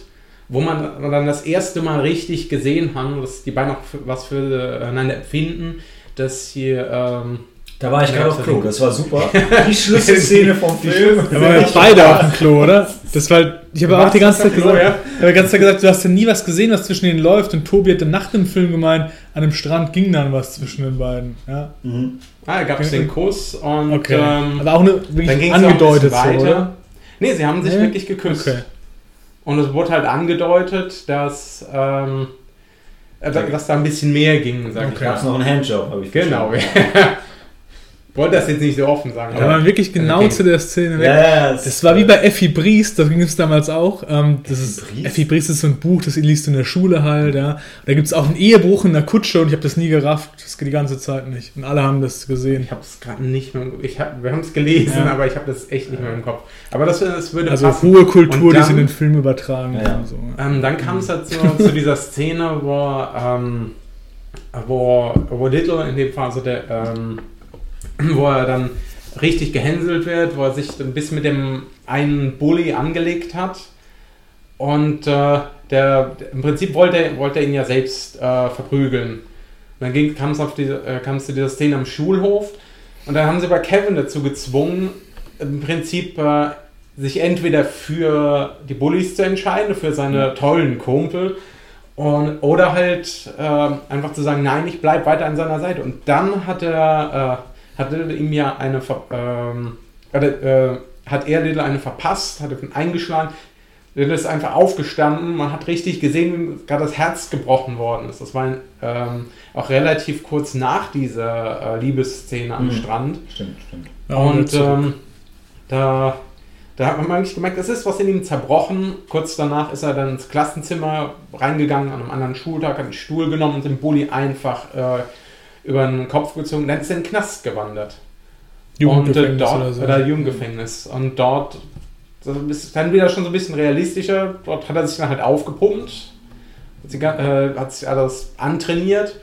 wo man dann das erste Mal richtig gesehen hat, dass die beiden auch für, was füreinander empfinden, dass hier. Ähm, Da war ich gerade auf das Klo, das war super. (laughs) Die Schlüsselszene vom Film. Da waren wir beide auf dem Klo, oder? Das war, ich habe auch die ganze Zeit Klo, gesagt, ja? ich habe die ganze Zeit gesagt, du hast ja nie was gesehen, was zwischen denen läuft. Und Tobi hat dann nach dem Film gemeint, an dem Strand ging dann was zwischen den beiden. Ja, Mhm. ah, da gab es den Kuss und okay. ähm, Aber auch eine, dann wirklich ging es angedeutet auch so, weiter. oder? Nee, sie haben sich Nee? wirklich geküsst. Okay. Und es wurde halt angedeutet, dass, ähm, äh, dass da ein bisschen mehr ging, sag Okay. ich Gab es mal. noch einen Handjob, habe ich Genau. (laughs) Wollte das jetzt nicht so offen sagen. Aber man wirklich genau Okay. zu der Szene weg. Ja, ja, es- Das war wie bei Effi Briest, da ging es damals auch. Ähm, das ist, Briest? Effi Briest ist so ein Buch, das liest du in der Schule halt, ja. Und da gibt es auch ein Ehebruch in der Kutsche und ich habe das nie gerafft. Das geht die ganze Zeit nicht. Und alle haben das gesehen. Ich habe es gerade nicht mehr. im- Ich hab, wir haben es gelesen, Ja. aber ich habe das echt nicht mehr im Kopf. Aber das, das würde Also passen. hohe Kultur, Und die sie dann- in den Film übertragen. Ja, und So. Ähm, dann kam es dazu (laughs) zu dieser Szene, wo, ähm, wo, wo Little in dem Fall, also der, ähm, (clears throat) wo er dann richtig gehänselt wird, wo er sich ein bisschen mit dem einen Bully angelegt hat. Und äh, der, im Prinzip wollte, wollte er ihn ja selbst äh, verprügeln. Und dann kam es äh, zu dieser Szene am Schulhof. Und dann haben sie bei Kevin dazu gezwungen, im Prinzip äh, sich entweder für die Bullies zu entscheiden, für seine tollen Kumpel, und, oder halt äh, einfach zu sagen, nein, ich bleibe weiter an seiner Seite. Und dann hat er, äh, hat Little ihm ja eine, ver- ähm, hat, er, äh, hat er Little eine verpasst, hat ihn eingeschlagen. Little ist einfach aufgestanden, man hat richtig gesehen, wie gerade das Herz gebrochen worden ist. Das war ähm, auch relativ kurz nach dieser äh, Liebesszene am Mhm. Strand. Stimmt, stimmt. Ja, Und ähm, da, da hat man eigentlich gemerkt, es ist was in ihm zerbrochen. Kurz danach ist er dann ins Klassenzimmer reingegangen, an einem anderen Schultag, hat einen Stuhl genommen und den Bulli einfach äh, über den Kopf gezogen. Dann ist er in den Knast gewandert. und äh, Jugendgefängnis dort, oder so. oder Jugendgefängnis. Und dort ein bisschen- dann wieder schon so ein bisschen realistischer. Dort hat er sich dann halt aufgepumpt, hat, sich, äh, hat sich alles antrainiert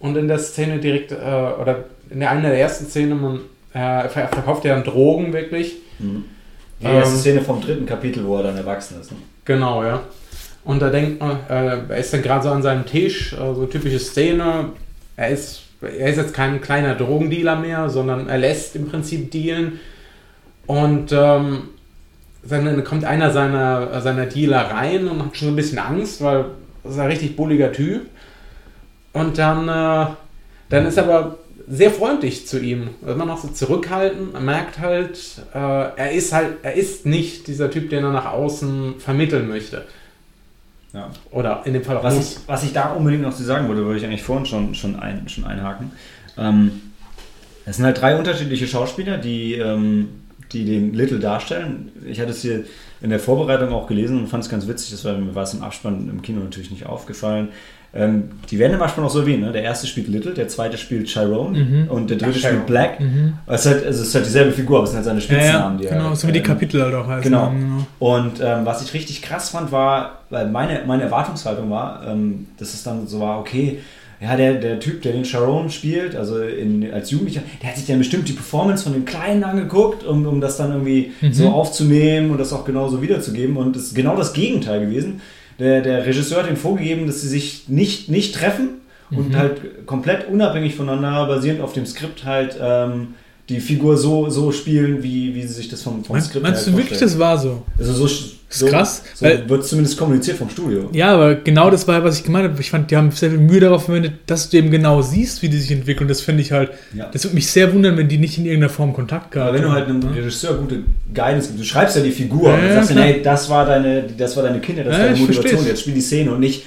und in der Szene direkt, äh, oder in der einer der ersten Szene, man äh, ver- verkauft er dann Drogen wirklich. Mhm. Die erste Ähm, Szene vom dritten Kapitel, wo er dann erwachsen ist. Ne? Genau, ja. Und da denkt man, äh, er ist dann gerade so an seinem Tisch, äh, so typische Szene. Er ist, er ist jetzt kein kleiner Drogendealer mehr, sondern er lässt im Prinzip dealen. Und ähm, dann kommt einer seiner, seiner Dealer rein und hat schon so ein bisschen Angst, weil das ist ein richtig bulliger Typ. Und dann, äh, dann ist er aber sehr freundlich zu ihm. Immer noch so zurückhaltend. Er merkt halt, äh, er ist halt, er ist nicht dieser Typ, den er nach außen vermitteln möchte. Ja. Oder in dem Fall auch Was muss. ich, was ich da unbedingt noch zu sagen wollte, wollte ich eigentlich vorhin schon, schon, ein, schon einhaken. Ähm, es sind halt drei unterschiedliche Schauspieler, die, ähm, die den Little darstellen. Ich hatte es hier in der Vorbereitung auch gelesen und fand es ganz witzig, das war, mir war es im Abspann im Kino natürlich nicht aufgefallen. Ähm, die werden im Abspann auch so erwähnt. Ne? Der erste spielt Little, der zweite spielt Chiron Mhm. und der dritte Ach, spielt Black. Mhm. Es ist, halt, also es ist halt dieselbe Figur, aber es sind halt seine Ja, Spitznamen. ja, die er genau, halt, so wie die ähm, Kapitel halt auch heißen. Genau. genau. Und ähm, was ich richtig krass fand, war, weil meine, meine Erwartungshaltung war, ähm, dass es dann so war, okay, ja, der, der Typ, der den Sharon spielt, also in, als Jugendlicher, der hat sich dann bestimmt die Performance von dem Kleinen angeguckt, um, um das dann irgendwie Mhm. so aufzunehmen und das auch genauso wiederzugeben. Und es ist genau das Gegenteil gewesen. Der, der Regisseur hat ihm vorgegeben, dass sie sich nicht, nicht treffen und Mhm. halt komplett unabhängig voneinander, basierend auf dem Skript halt ähm, die Figur so, so spielen, wie, wie sie sich das vom, vom Skript meinst halt du wirklich, das war so? Also so, so, krass, So weil- wird zumindest kommuniziert vom Studio. Ja, aber genau das war, was ich gemeint habe. Ich fand, die haben sehr viel Mühe darauf verwendet, dass du eben genau siehst, wie die sich entwickeln. Das finde ich halt, Ja. das würde mich sehr wundern, wenn die nicht in irgendeiner Form Kontakt gehabt Aber wenn du halt einem Ja. Regisseur gute Guidance gibst, du schreibst ja die Figur Ja, und sagst dann, hey, das war deine, das war deine Kinder, das ist deine Motivation, jetzt spiel die Szene und nicht,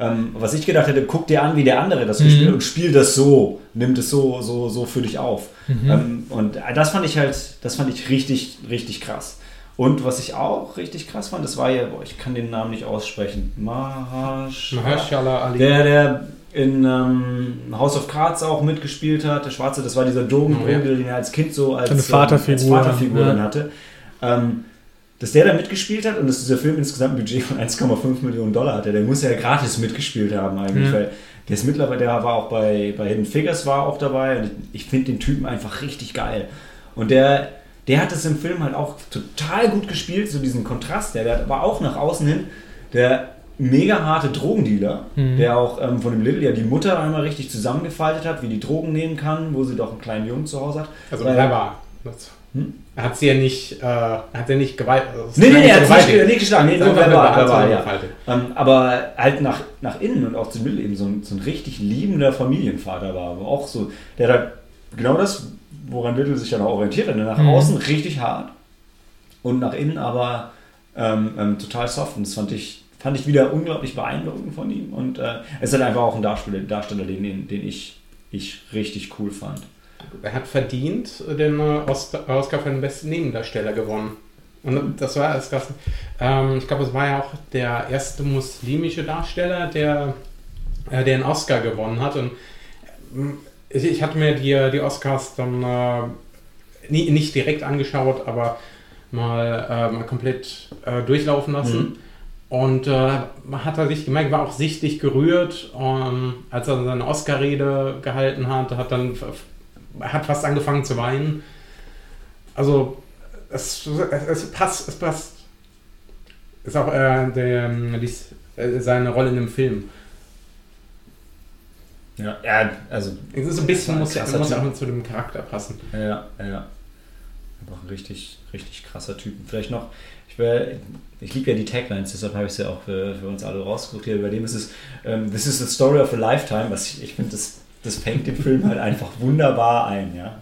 ähm, was ich gedacht hätte, guck dir an, wie der andere das Mhm. gespielt und spiel das so, nimm das so, so, so für dich auf. Mhm. Ähm, und das fand ich halt, das fand ich richtig, richtig krass. Und was ich auch richtig krass fand, das war ja, boah, ich kann den Namen nicht aussprechen, Mahash, Ali. der, der in ähm, House of Cards auch mitgespielt hat. Der Schwarze, das war dieser Drogen, Oh, ja. den er als Kind so als, Eine Vaterfigur, ähm, als Vaterfigur ja. dann hatte. Ähm, dass der da mitgespielt hat und dass dieser Film insgesamt ein Budget von 1,5 Millionen Dollar hatte, der muss ja gratis mitgespielt haben eigentlich, Ja. weil der ist mittlerweile, der war auch bei, bei Hidden Figures war auch dabei und ich finde den Typen einfach richtig geil. Und der, der hat es im Film halt auch total gut gespielt, so diesen Kontrast. Der, der war auch nach außen hin der mega harte Drogendealer, Mhm. der auch ähm, von dem Little ja die Mutter einmal richtig zusammengefaltet hat, wie die Drogen nehmen kann, wo sie doch einen kleinen Jungen zu Hause hat. Also er war. Hm? er hat sie ja nicht, äh, er hat sie nicht gewalt. also Nee, nee, nee, er nicht hat nicht, gewaltig. nicht geschlagen, nee, Es nur verbal, eine verbal, ja. Ähm, aber halt nach, nach innen und auch zu Mittel eben so ein, so ein richtig liebender Familienvater war. Aber auch so, der hat genau das, woran Little sich dann auch orientiert hat. Nach Mhm. außen richtig hart und nach innen aber ähm, ähm, total soft. Und das fand ich, fand ich wieder unglaublich beeindruckend von ihm. Und äh, es ist halt einfach auch ein Darsteller, Darsteller den, den, den ich, ich richtig cool fand. Er hat verdient den äh, Oscar, für den besten Nebendarsteller gewonnen. Und das war das Krasse. Ähm, ich glaube, es war ja auch der erste muslimische Darsteller, der, äh, der einen Oscar gewonnen hat. Und ähm, ich, ich hatte mir die, die Oscars dann äh, nie, nicht direkt angeschaut, aber mal, äh, mal komplett äh, durchlaufen lassen. Mhm. Und äh, man hat er sich gemerkt, war auch sichtlich gerührt, ähm, als er seine Oscar-Rede gehalten hat, hat dann hat fast angefangen zu weinen. Also es, es, es passt, es passt. Ist auch äh, der, dies, äh, seine Rolle in dem Film. Ja, ja also Es ist ein bisschen, muss, Krasser muss Typ. auch zu dem Charakter passen. Ja, ja. Einfach ein richtig, richtig krasser Typ. Vielleicht noch, ich, wär- ich liebe ja die Taglines, deshalb habe ich sie auch für, für uns alle rausgesucht. Hier, bei dem ist es, ähm, this is the story of a lifetime, was ich, ich finde, das, das fängt den Film halt einfach wunderbar ein. Ja?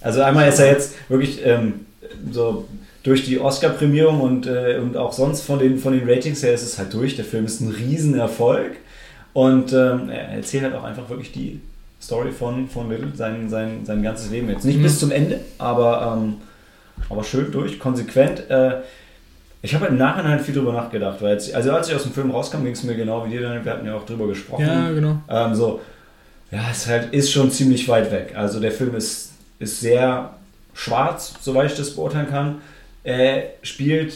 Also einmal ist er jetzt wirklich ähm, so durch die Oscar-Prämierung und, äh, und auch sonst von den, von den Ratings her ist es halt durch. Der Film ist ein Riesenerfolg und ähm, er erzählt halt auch einfach wirklich die Story von, von Little, sein, sein, sein ganzes Leben. Jetzt nicht Mhm. bis zum Ende, aber, ähm, aber schön durch, konsequent. Äh, ich habe im Nachhinein viel drüber nachgedacht, weil jetzt, also als ich aus dem Film rauskam, ging es mir genau wie dir, wir hatten ja auch drüber gesprochen. Ja, genau. Ähm, so, ja, es halt, ist schon ziemlich weit weg. Also der Film ist, ist sehr schwarz, soweit ich das beurteilen kann. Er spielt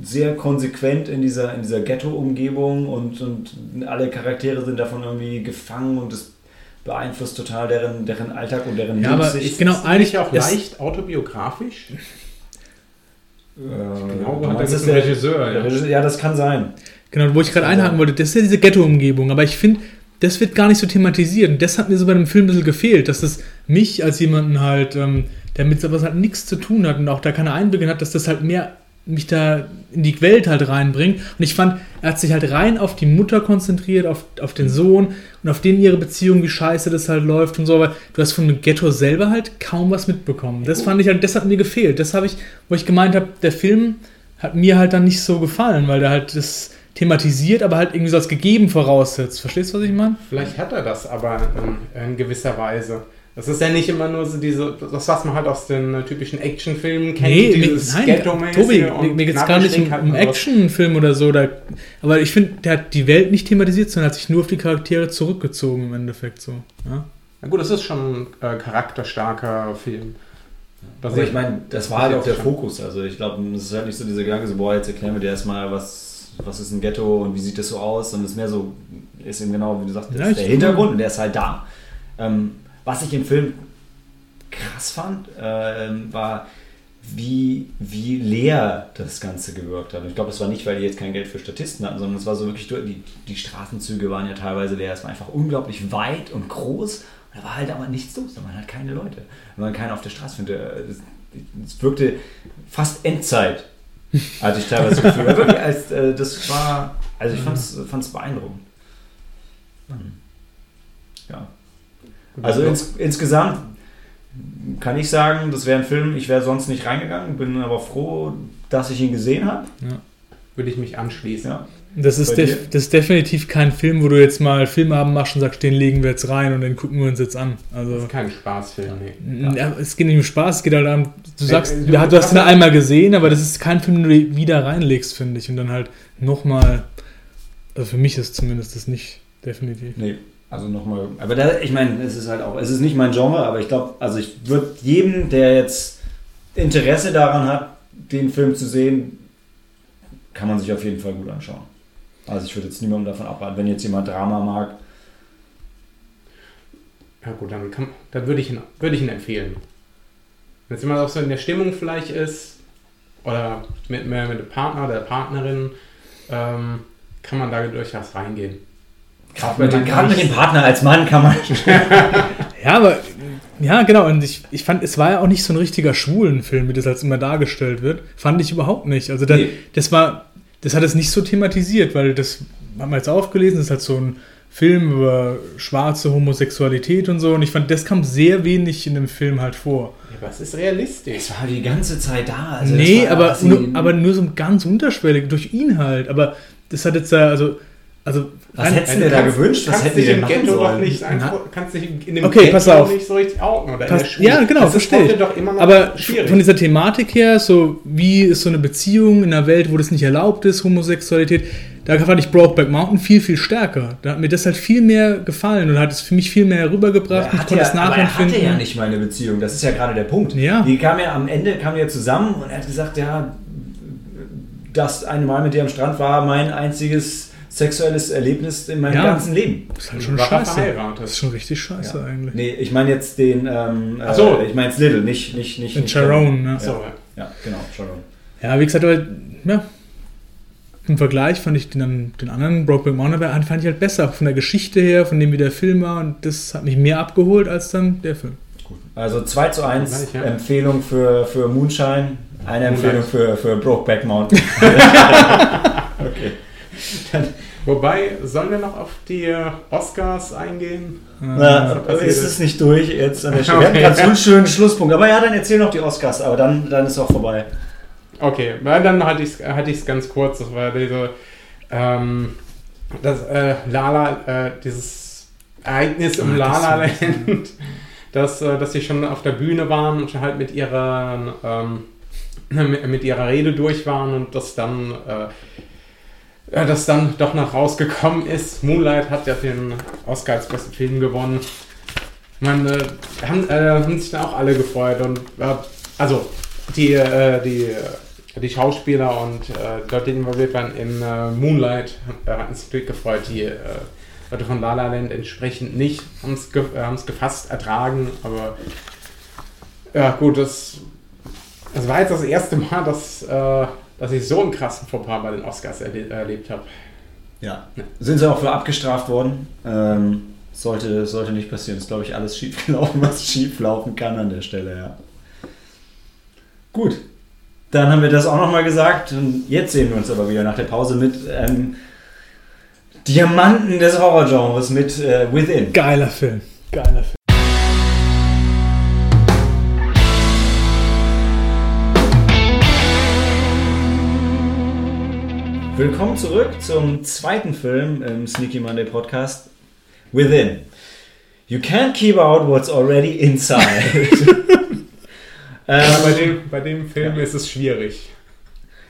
sehr konsequent in dieser, in dieser Ghetto-Umgebung und, und alle Charaktere sind davon irgendwie gefangen und es beeinflusst total deren, deren Alltag und deren Ja, aber Lebenssicht. ich, genau, Ist eigentlich auch leicht autobiografisch. (laughs) Äh, Genau, hat das dem der- Regisseur, ja. Regisseur. Ja, das kann sein. Genau, wo ich gerade einhaken wollte, das ist ja diese Ghetto-Umgebung, aber ich finde, das wird gar nicht so thematisiert. Und das hat mir so bei dem Film ein bisschen gefehlt, dass das mich als jemanden halt, ähm, der mit sowas halt nichts zu tun hat und auch da keine Einblicke hat, dass das halt mehr mich da in die Welt halt reinbringt. Und ich fand, er hat sich halt rein auf die Mutter konzentriert, auf, auf den Sohn und auf den ihre Beziehung, wie scheiße das halt läuft und so, aber du hast von dem Ghetto selber halt kaum was mitbekommen. Das fand ich halt, das hat mir gefehlt. Das habe ich, wo ich gemeint habe, der Film hat mir halt dann nicht so gefallen, weil der halt das thematisiert, aber halt irgendwie so als gegeben voraussetzt. Verstehst du, was ich meine? Vielleicht hat er das aber in, in gewisser Weise. Das ist ja nicht immer nur so diese, das was man halt aus den äh, typischen Actionfilmen kennt, Nee, mir, dieses nein, Ghetto-mäßige Tobi, mir, und mir geht es gar nicht um, um. Actionfilm oder so. Da, aber ich finde, der hat die Welt nicht thematisiert, sondern hat sich nur auf die Charaktere zurückgezogen im Endeffekt so. Ja? Na gut, das ist schon ein äh, charakterstarker Film. Was Aber ich meine, das war halt auch der schon. Fokus. Also ich glaube, es ist halt nicht so dieser Gedanke, so, boah, jetzt erklären wir dir erstmal, was, was ist ein Ghetto und wie sieht das so aus. Und es ist mehr so, ist eben genau, wie du sagst, das Ja, der Hintergrund und der ist halt da. Ähm, was ich im Film krass fand, ähm, war, wie, wie leer das Ganze gewirkt hat. Und ich glaube, es war nicht, weil die jetzt kein Geld für Statisten hatten, sondern es war so wirklich, die, die Straßenzüge waren ja teilweise leer. Es war einfach unglaublich weit und groß. Und da war halt aber nichts los. Da waren halt keine Leute. Da waren keine auf der Straße. Äh, Es, wirkte fast Endzeit, hatte ich teilweise das Gefühl. Wirklich, (laughs) als, äh, das war, also ich fand es beeindruckend. Ja. Also ins, insgesamt kann ich sagen, das wäre ein Film, ich wäre sonst nicht reingegangen, bin aber froh, dass ich ihn gesehen habe. würde ich mich anschließen. Ja. Das, ist das ist definitiv kein Film, wo du jetzt mal Filmabend machst und sagst, den legen wir jetzt rein und den gucken wir uns jetzt an. Das Also. ist kein Spaßfilm, nee. Ja. es geht nicht um Spaß, es geht halt darum, du sagst, äh, du, du- hast ihn hast ja- einmal gesehen, aber das ist kein Film, den du wieder reinlegst, finde ich. Und dann halt nochmal, also für mich ist zumindest das nicht definitiv. Nee, Also nochmal, aber da, ich meine, es ist halt auch, es ist nicht mein Genre, aber ich glaube, also ich würde jedem, der jetzt Interesse daran hat, den Film zu sehen, kann man sich auf jeden Fall gut anschauen. Also ich würde jetzt niemandem davon abraten, wenn jetzt jemand Drama mag. Ja gut, dann, dann würde ich, ihn, würde ich ihn empfehlen. Wenn jetzt jemand auch so in der Stimmung vielleicht ist, oder mit, mit dem Partner oder der Partnerin, ähm, kann man da durchaus reingehen. Gerade mit, gerade mit dem Partner als Mann kann man. (laughs) Ja, aber ja, genau. Und ich, ich fand, es war ja auch nicht so ein richtiger Schwulenfilm, wie das als immer dargestellt wird. Fand ich überhaupt nicht. Also da, Nee. das war, das hat es nicht so thematisiert, weil das haben wir jetzt aufgelesen, das ist halt so ein Film über schwarze Homosexualität und so. Und ich fand, das kam sehr wenig in dem Film halt vor. Ja, aber es ist realistisch. Es war die ganze Zeit da. Also nee, das aber, was nur, aber nur so ganz unterschwellig, durch ihn halt. Aber das hat jetzt ja, also. Also Was hättest du dir da gewünscht? Was kannst hätten die dich denn im machen sollen? nicht kannst dich in dem Okay, Ghetto pass auf. nicht so richtig outen oder in Pass- der Schule. ja, genau, das verstehe ist ich. heute doch immer noch Aber schwierig. von dieser Thematik her, so wie ist so eine Beziehung in einer Welt, wo das nicht erlaubt ist, Homosexualität, da fand ich Brokeback Mountain viel, viel stärker. Da hat mir das halt viel mehr gefallen und hat es für mich viel mehr rübergebracht. Er und ich hatte, konnte ja, es aber er nachempfinden. hatte ja nicht mal eine Beziehung. Das ist ja gerade der Punkt. Ja. Die kam ja am Ende kam ja zusammen und er hat gesagt, ja, das eine Mal mit dir am Strand war mein einziges sexuelles Erlebnis in meinem Ja. ganzen Leben. Das ist halt schon War scheiße. verheiratet? Das ist schon richtig scheiße Ja. eigentlich. Nee, ich meine jetzt den, ähm, Ach so. äh, ich meine jetzt Little, nicht, nicht, nicht. Den nicht Sharon, ne? So, ja. Ja, genau, Sharon. Ja, wie gesagt, aber ja, im Vergleich fand ich den, den anderen Brokeback Mountain fand ich halt besser von der Geschichte her, von dem wie der Film war und das hat mich mehr abgeholt als dann der Film. Also 2 zu 1 Gleich, ja. Empfehlung für, für Moonshine, eine Moonlight. Empfehlung für, für Brokeback Mountain. (laughs) (laughs) okay. (laughs) Wobei, sollen wir noch auf die äh, Oscars eingehen? Na, was passiert ist ist. es nicht durch jetzt an der Stelle? Wir hatten Okay. gerade so einen (laughs) schönen Schlusspunkt. Aber ja, dann erzähl noch die Oscars, aber dann, dann ist auch vorbei. Okay, dann hatte ich es hatte ich's ganz kurz. Das war diese, ähm, das äh, Lala, äh, dieses Ereignis im Ah, Lala Land, dass, äh, dass sie schon auf der Bühne waren und schon halt mit ihrer, ähm, mit, mit ihrer Rede durch waren und das dann, äh, das dann doch noch rausgekommen ist. Moonlight hat ja den Oscar als besten Film gewonnen. Man, äh, haben, äh, haben sich dann auch alle gefreut und äh, also die, äh, die, die Schauspieler und Leute, die involviert waren in Moonlight, hatten sich natürlich gefreut. Die Leute von La La Land entsprechend nicht, haben es ge gefasst ertragen, aber ja gut, das, das war jetzt das erste Mal, dass, äh, dass ich so einen krassen Fauxpas bei den Oscars erle erlebt habe. Ja. Sind sie auch für abgestraft worden? Ähm, sollte, sollte nicht passieren. Ist, glaube ich, alles schief (laughs) gelaufen, was schief laufen kann an der Stelle, ja. Gut. Dann haben wir das auch nochmal gesagt. Und jetzt sehen wir uns aber wieder nach der Pause mit ähm, Diamanten des Horrorgenres mit äh, Within. Geiler Film. Geiler Film. Willkommen zurück zum zweiten Film im Sneaky Monday Podcast, Within. You can't keep out what's already inside. (laughs) Ja, bei, ähm, dem, bei dem Film ist es schwierig.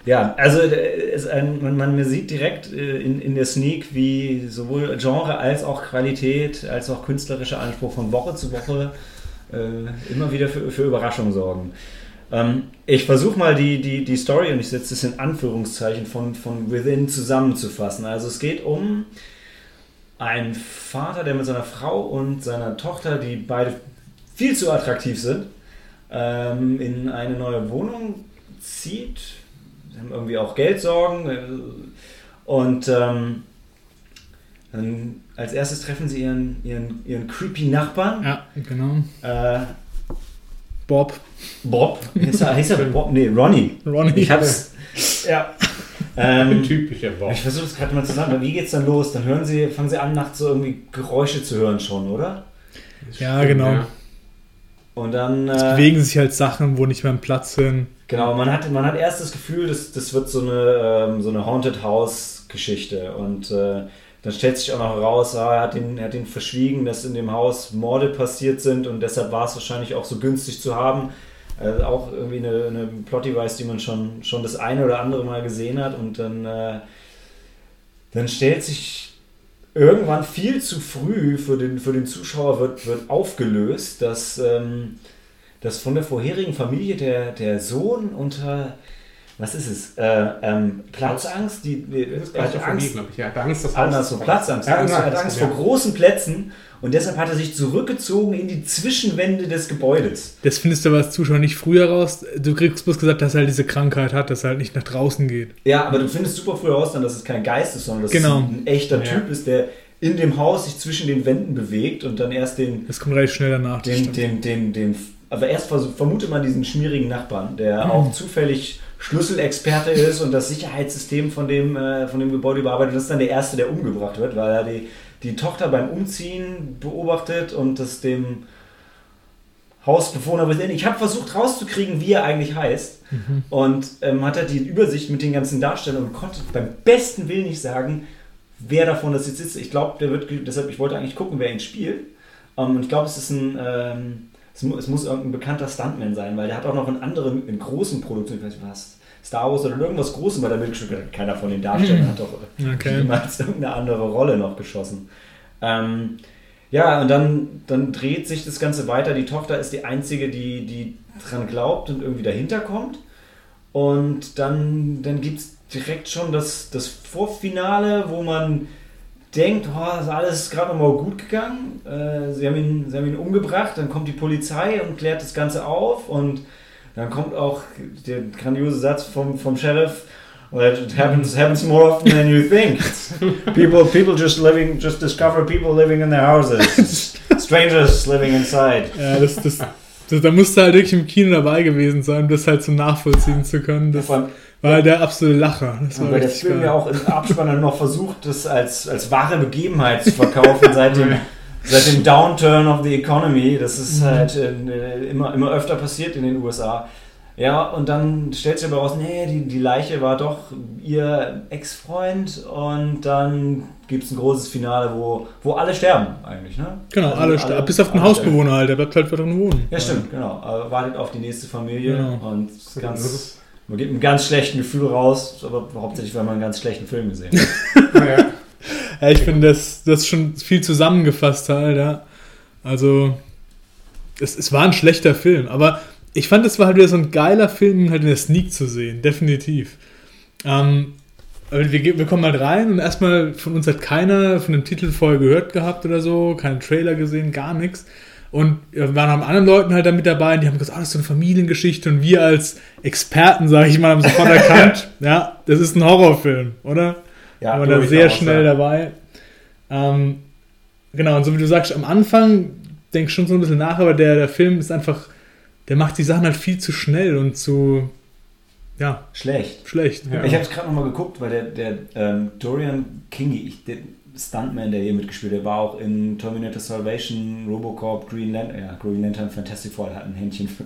ja, also äh, ein, man, man sieht direkt äh, in, in der Sneak, wie sowohl Genre als auch Qualität, als auch künstlerischer Anspruch von Woche zu Woche äh, immer wieder für, für Überraschungen sorgen. Ähm, ich versuche mal die, die, die Story, und ich setze es in Anführungszeichen, von, von Within zusammenzufassen. Also es geht um einen Vater, der mit seiner Frau und seiner Tochter, die beide viel zu attraktiv sind, ähm, in eine neue Wohnung zieht. Sie haben irgendwie auch Geldsorgen. äh, Und ähm, dann als erstes treffen sie ihren, ihren, ihren creepy Nachbarn. Ja, genau. Äh, Bob. Bob. Hieß er, hieß er Bob? Nee, Ronnie. Ronnie. Ich hab's. Ja. Ähm, Typischer Bob. ich versuche es gerade mal zusammen. Wie geht's dann los? Dann hören sie, fangen sie an, nachts so irgendwie Geräusche zu hören schon, oder? Ja, genau. Und dann. Es Äh, bewegen sich halt Sachen, wo nicht mehr ein Platz sind. Genau, man hat, man hat erst das Gefühl, das, das wird so eine, ähm, so eine Haunted House-Geschichte. Und äh, dann stellt sich auch noch heraus, ah, er, hat ihn, er hat ihn verschwiegen, dass in dem Haus Morde passiert sind und deshalb war es wahrscheinlich auch so günstig zu haben. Äh, auch irgendwie eine, eine Plot-Device, die man schon, schon das eine oder andere Mal gesehen hat. Und dann, äh, dann stellt sich irgendwann viel zu früh für den, für den Zuschauer wird, wird aufgelöst, dass, ähm, dass von der vorherigen Familie der, der Sohn unter, was ist es, äh, ähm, Platzangst, die, die Das ist er hatte Angst, glaube ich. Ja, Angst, das anders so Platzangst, er Angst, hatte Angst ja. vor großen Plätzen und deshalb hat er sich zurückgezogen in die Zwischenwände des Gebäudes. Das findest du aber als Zuschauer nicht früher raus. Du kriegst bloß gesagt, dass er halt diese Krankheit hat, dass er halt nicht nach draußen geht. Ja, aber du findest super früh heraus dann, dass es kein Geist ist, sondern dass Genau. es ein echter Ja. Typ ist, der in dem Haus sich zwischen den Wänden bewegt und dann erst den, Das kommt relativ schnell danach. den, stimmt. den, den, den, aber erst vermutet man diesen schmierigen Nachbarn, der Mhm. auch zufällig Schlüsselexperte ist und das Sicherheitssystem von dem, äh, von dem Gebäude überarbeitet. Das ist dann der Erste, der umgebracht wird, weil er die, die Tochter beim Umziehen beobachtet und das dem Hausbewohner. Ich habe versucht rauszukriegen, wie er eigentlich heißt Mhm. und ähm, hat halt die Übersicht mit den ganzen Darstellern und konnte beim besten Willen nicht sagen, wer davon das jetzt ist. Ich glaube, der wird, deshalb, ich wollte eigentlich gucken, wer ihn spielt. Ähm, und ich glaube, es ist ein, ähm, es, mu es muss irgendein bekannter Stuntman sein, weil der hat auch noch in anderen, in großen Produktionen, ich weiß nicht was, Star Wars oder irgendwas Großem bei der mitgespielt. Keiner von den Darstellern hat doch Okay. jemals irgendeine andere Rolle noch geschossen. Ähm, ja, und dann, dann dreht sich das Ganze weiter. Die Tochter ist die Einzige, die, die dran glaubt und irgendwie dahinter kommt. Und dann, dann gibt es direkt schon das, das Vorfinale, wo man denkt, oh, ist alles gerade nochmal gut gegangen. Äh, sie, haben ihn, sie haben ihn umgebracht, dann kommt die Polizei und klärt das Ganze auf und dann kommt auch der grandiose Satz vom, vom Sheriff, well, it happens, happens more often than you think. (laughs) People, people just living, just discover people living in their houses. (laughs) Strangers living inside. Ja, das, das, das, da musst du halt wirklich im Kino dabei gewesen sein, um das halt so nachvollziehen zu können. Das allem, war der absolute Lacher. Das war weil der Film geil. ja auch im Abspann dann noch versucht, das als, als wahre Begebenheit zu verkaufen seit dem, (laughs) seit dem Downturn of the economy. Das ist Mhm. halt äh, immer, immer öfter passiert in den USA. Ja, und dann stellt sich aber raus, nee, die, die Leiche war doch ihr Ex-Freund und dann gibt es ein großes Finale, wo, wo alle sterben eigentlich, ne? Genau, Also alle, alle bis auf den Hausbewohner halt, der bleibt halt drin wohnen. Ja, stimmt, genau. Aber wartet auf die nächste Familie Genau. und ganz, man gibt einen ganz schlechten Gefühl raus, aber hauptsächlich, weil man einen ganz schlechten Film gesehen hat. (laughs) Ja. Ja, ich finde das, das schon viel zusammengefasst halt, ja. Also, es, es war ein schlechter Film, aber ich fand, es war halt wieder so ein geiler Film, halt in der Sneak zu sehen, definitiv. Ähm, aber wir, wir kommen halt rein und erstmal von uns hat keiner von dem Titel vorher gehört gehabt oder so, keinen Trailer gesehen, gar nichts. Und wir waren haben anderen Leuten halt da mit dabei und die haben gesagt, ah, das ist so eine Familiengeschichte und wir als Experten, sage ich mal, haben sofort erkannt, (laughs) ja, das ist ein Horrorfilm, oder? Ja, war da sehr schnell ja. dabei. Ähm, genau, und so wie du sagst, am Anfang denk schon so ein bisschen nach, aber der, der Film ist einfach, der macht die Sachen halt viel zu schnell und zu, ja, Schlecht. schlecht. Ja. Ich habe es gerade nochmal geguckt, weil der, der ähm, Dorian Kingi, ich, der Stuntman, der hier mitgespielt hat, der war auch in Terminator Salvation, Robocop, Green Lantern, ja, Green Lantern, Fantastic Four, der hat ein Händchen für.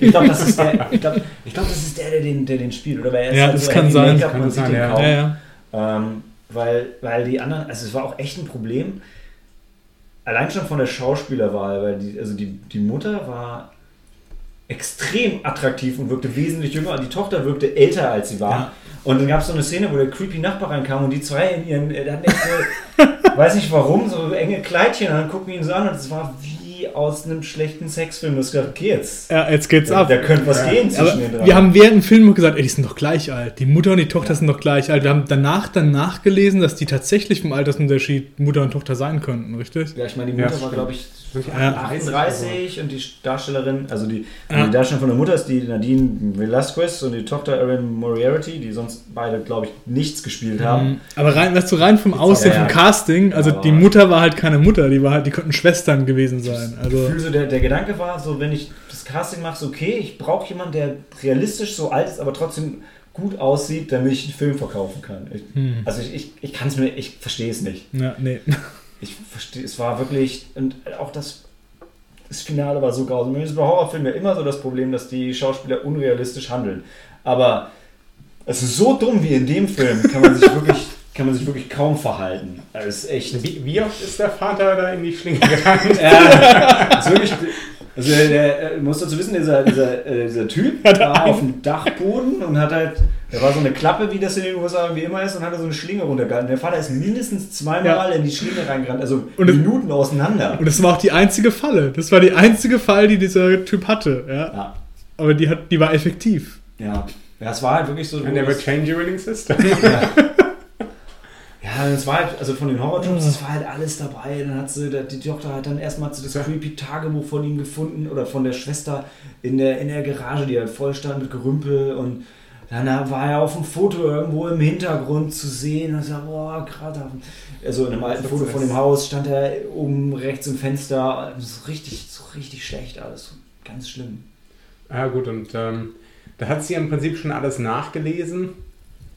ich glaube, das ist der, ich glaube, ich glaub, das ist der, der den, der den spielt, oder? Weil er ist Ja, halt das so kann sein. Kann das sieht sein, ja. ja, ja. Ähm, weil, weil die anderen, also es war auch echt ein Problem, allein schon von der Schauspielerwahl, weil die, also die, die Mutter war extrem attraktiv und wirkte wesentlich jünger. Die Tochter wirkte älter als sie war. Ja. Und dann gab es so eine Szene, wo der creepy Nachbar reinkam und die zwei in ihren, äh, hatten echt so, (laughs) weiß nicht warum, so enge Kleidchen und dann gucken ihn so an und es war wie aus einem schlechten Sexfilm. Das gedacht, okay, jetzt, ja, jetzt geht's da, ab. da könnte was Ja. gehen zwischen Aber den drei. wir haben während dem Film gesagt, ey, die sind doch gleich alt. Die Mutter und die Tochter sind doch gleich alt. Wir haben danach dann nachgelesen, dass die tatsächlich vom Altersunterschied Mutter und Tochter sein könnten, richtig? Ja, ich meine, die Ja, Mutter war, glaube ich, Sind die Ja. 38 und die Darstellerin, also die, Ja. die Darstellerin von der Mutter ist die Nadine Velasquez und die Tochter Erin Moriarty, die sonst beide, glaube ich, nichts gespielt haben. Mhm. Aber rein, weißt du, rein vom Aussehen, ja, vom ja. Casting, also Aber- die Mutter war halt keine Mutter, die war halt, die könnten Schwestern gewesen sein. Also, Gefühl, so der, der Gedanke war, so wenn ich das Casting mache, so okay, ich brauche jemanden, der realistisch so alt ist, aber trotzdem gut aussieht, damit ich einen Film verkaufen kann. Ich, hm. also ich, ich, ich kann es mir, ich verstehe es nicht. ja, nee. (laughs) Ich verstehe, es war wirklich, und auch das, das Finale war so grausam. Mir ist bei Horrorfilmen ja immer so das Problem, dass die Schauspieler unrealistisch handeln. Aber es ist so dumm wie in dem Film, kann man sich wirklich, (laughs) kann man sich wirklich kaum verhalten. Also ist echt. Wie, wie oft ist der Vater da in die Schlinge (laughs) gerannt? Ja, ist wirklich. Also der, äh, musst dazu wissen, dieser, dieser, äh, dieser Typ war auf dem Dachboden und hat halt Da war so eine Klappe, wie das in den USA irgendwie immer ist, und hatte so eine Schlinge runtergehalten. Der Vater ist mindestens zweimal Ja. in die Schlinge reingerannt, also Und Minuten auseinander. Und das war auch die einzige Falle. Das war die einzige Fall, die dieser Typ hatte. Ja? Ja, Aber die, hat, die war effektiv. ja. Ja, es war halt wirklich so. Wo never das- change your winning system. Ja. Ja, es war halt, also von den Horror-Jobs, das war halt alles dabei. Dann hat sie, die Tochter hat dann erstmal das Ja. creepy Tagebuch von ihm gefunden oder von der Schwester in der, in der Garage, die halt voll stand mit Gerümpel und dann war er auf dem Foto irgendwo im Hintergrund zu sehen. Und ich sag, boah, gerade also in einem alten Foto von dem Haus stand er oben rechts im Fenster. Das ist richtig, so richtig schlecht alles. Ganz schlimm. Ja gut, und ähm, da hat sie im Prinzip schon alles nachgelesen,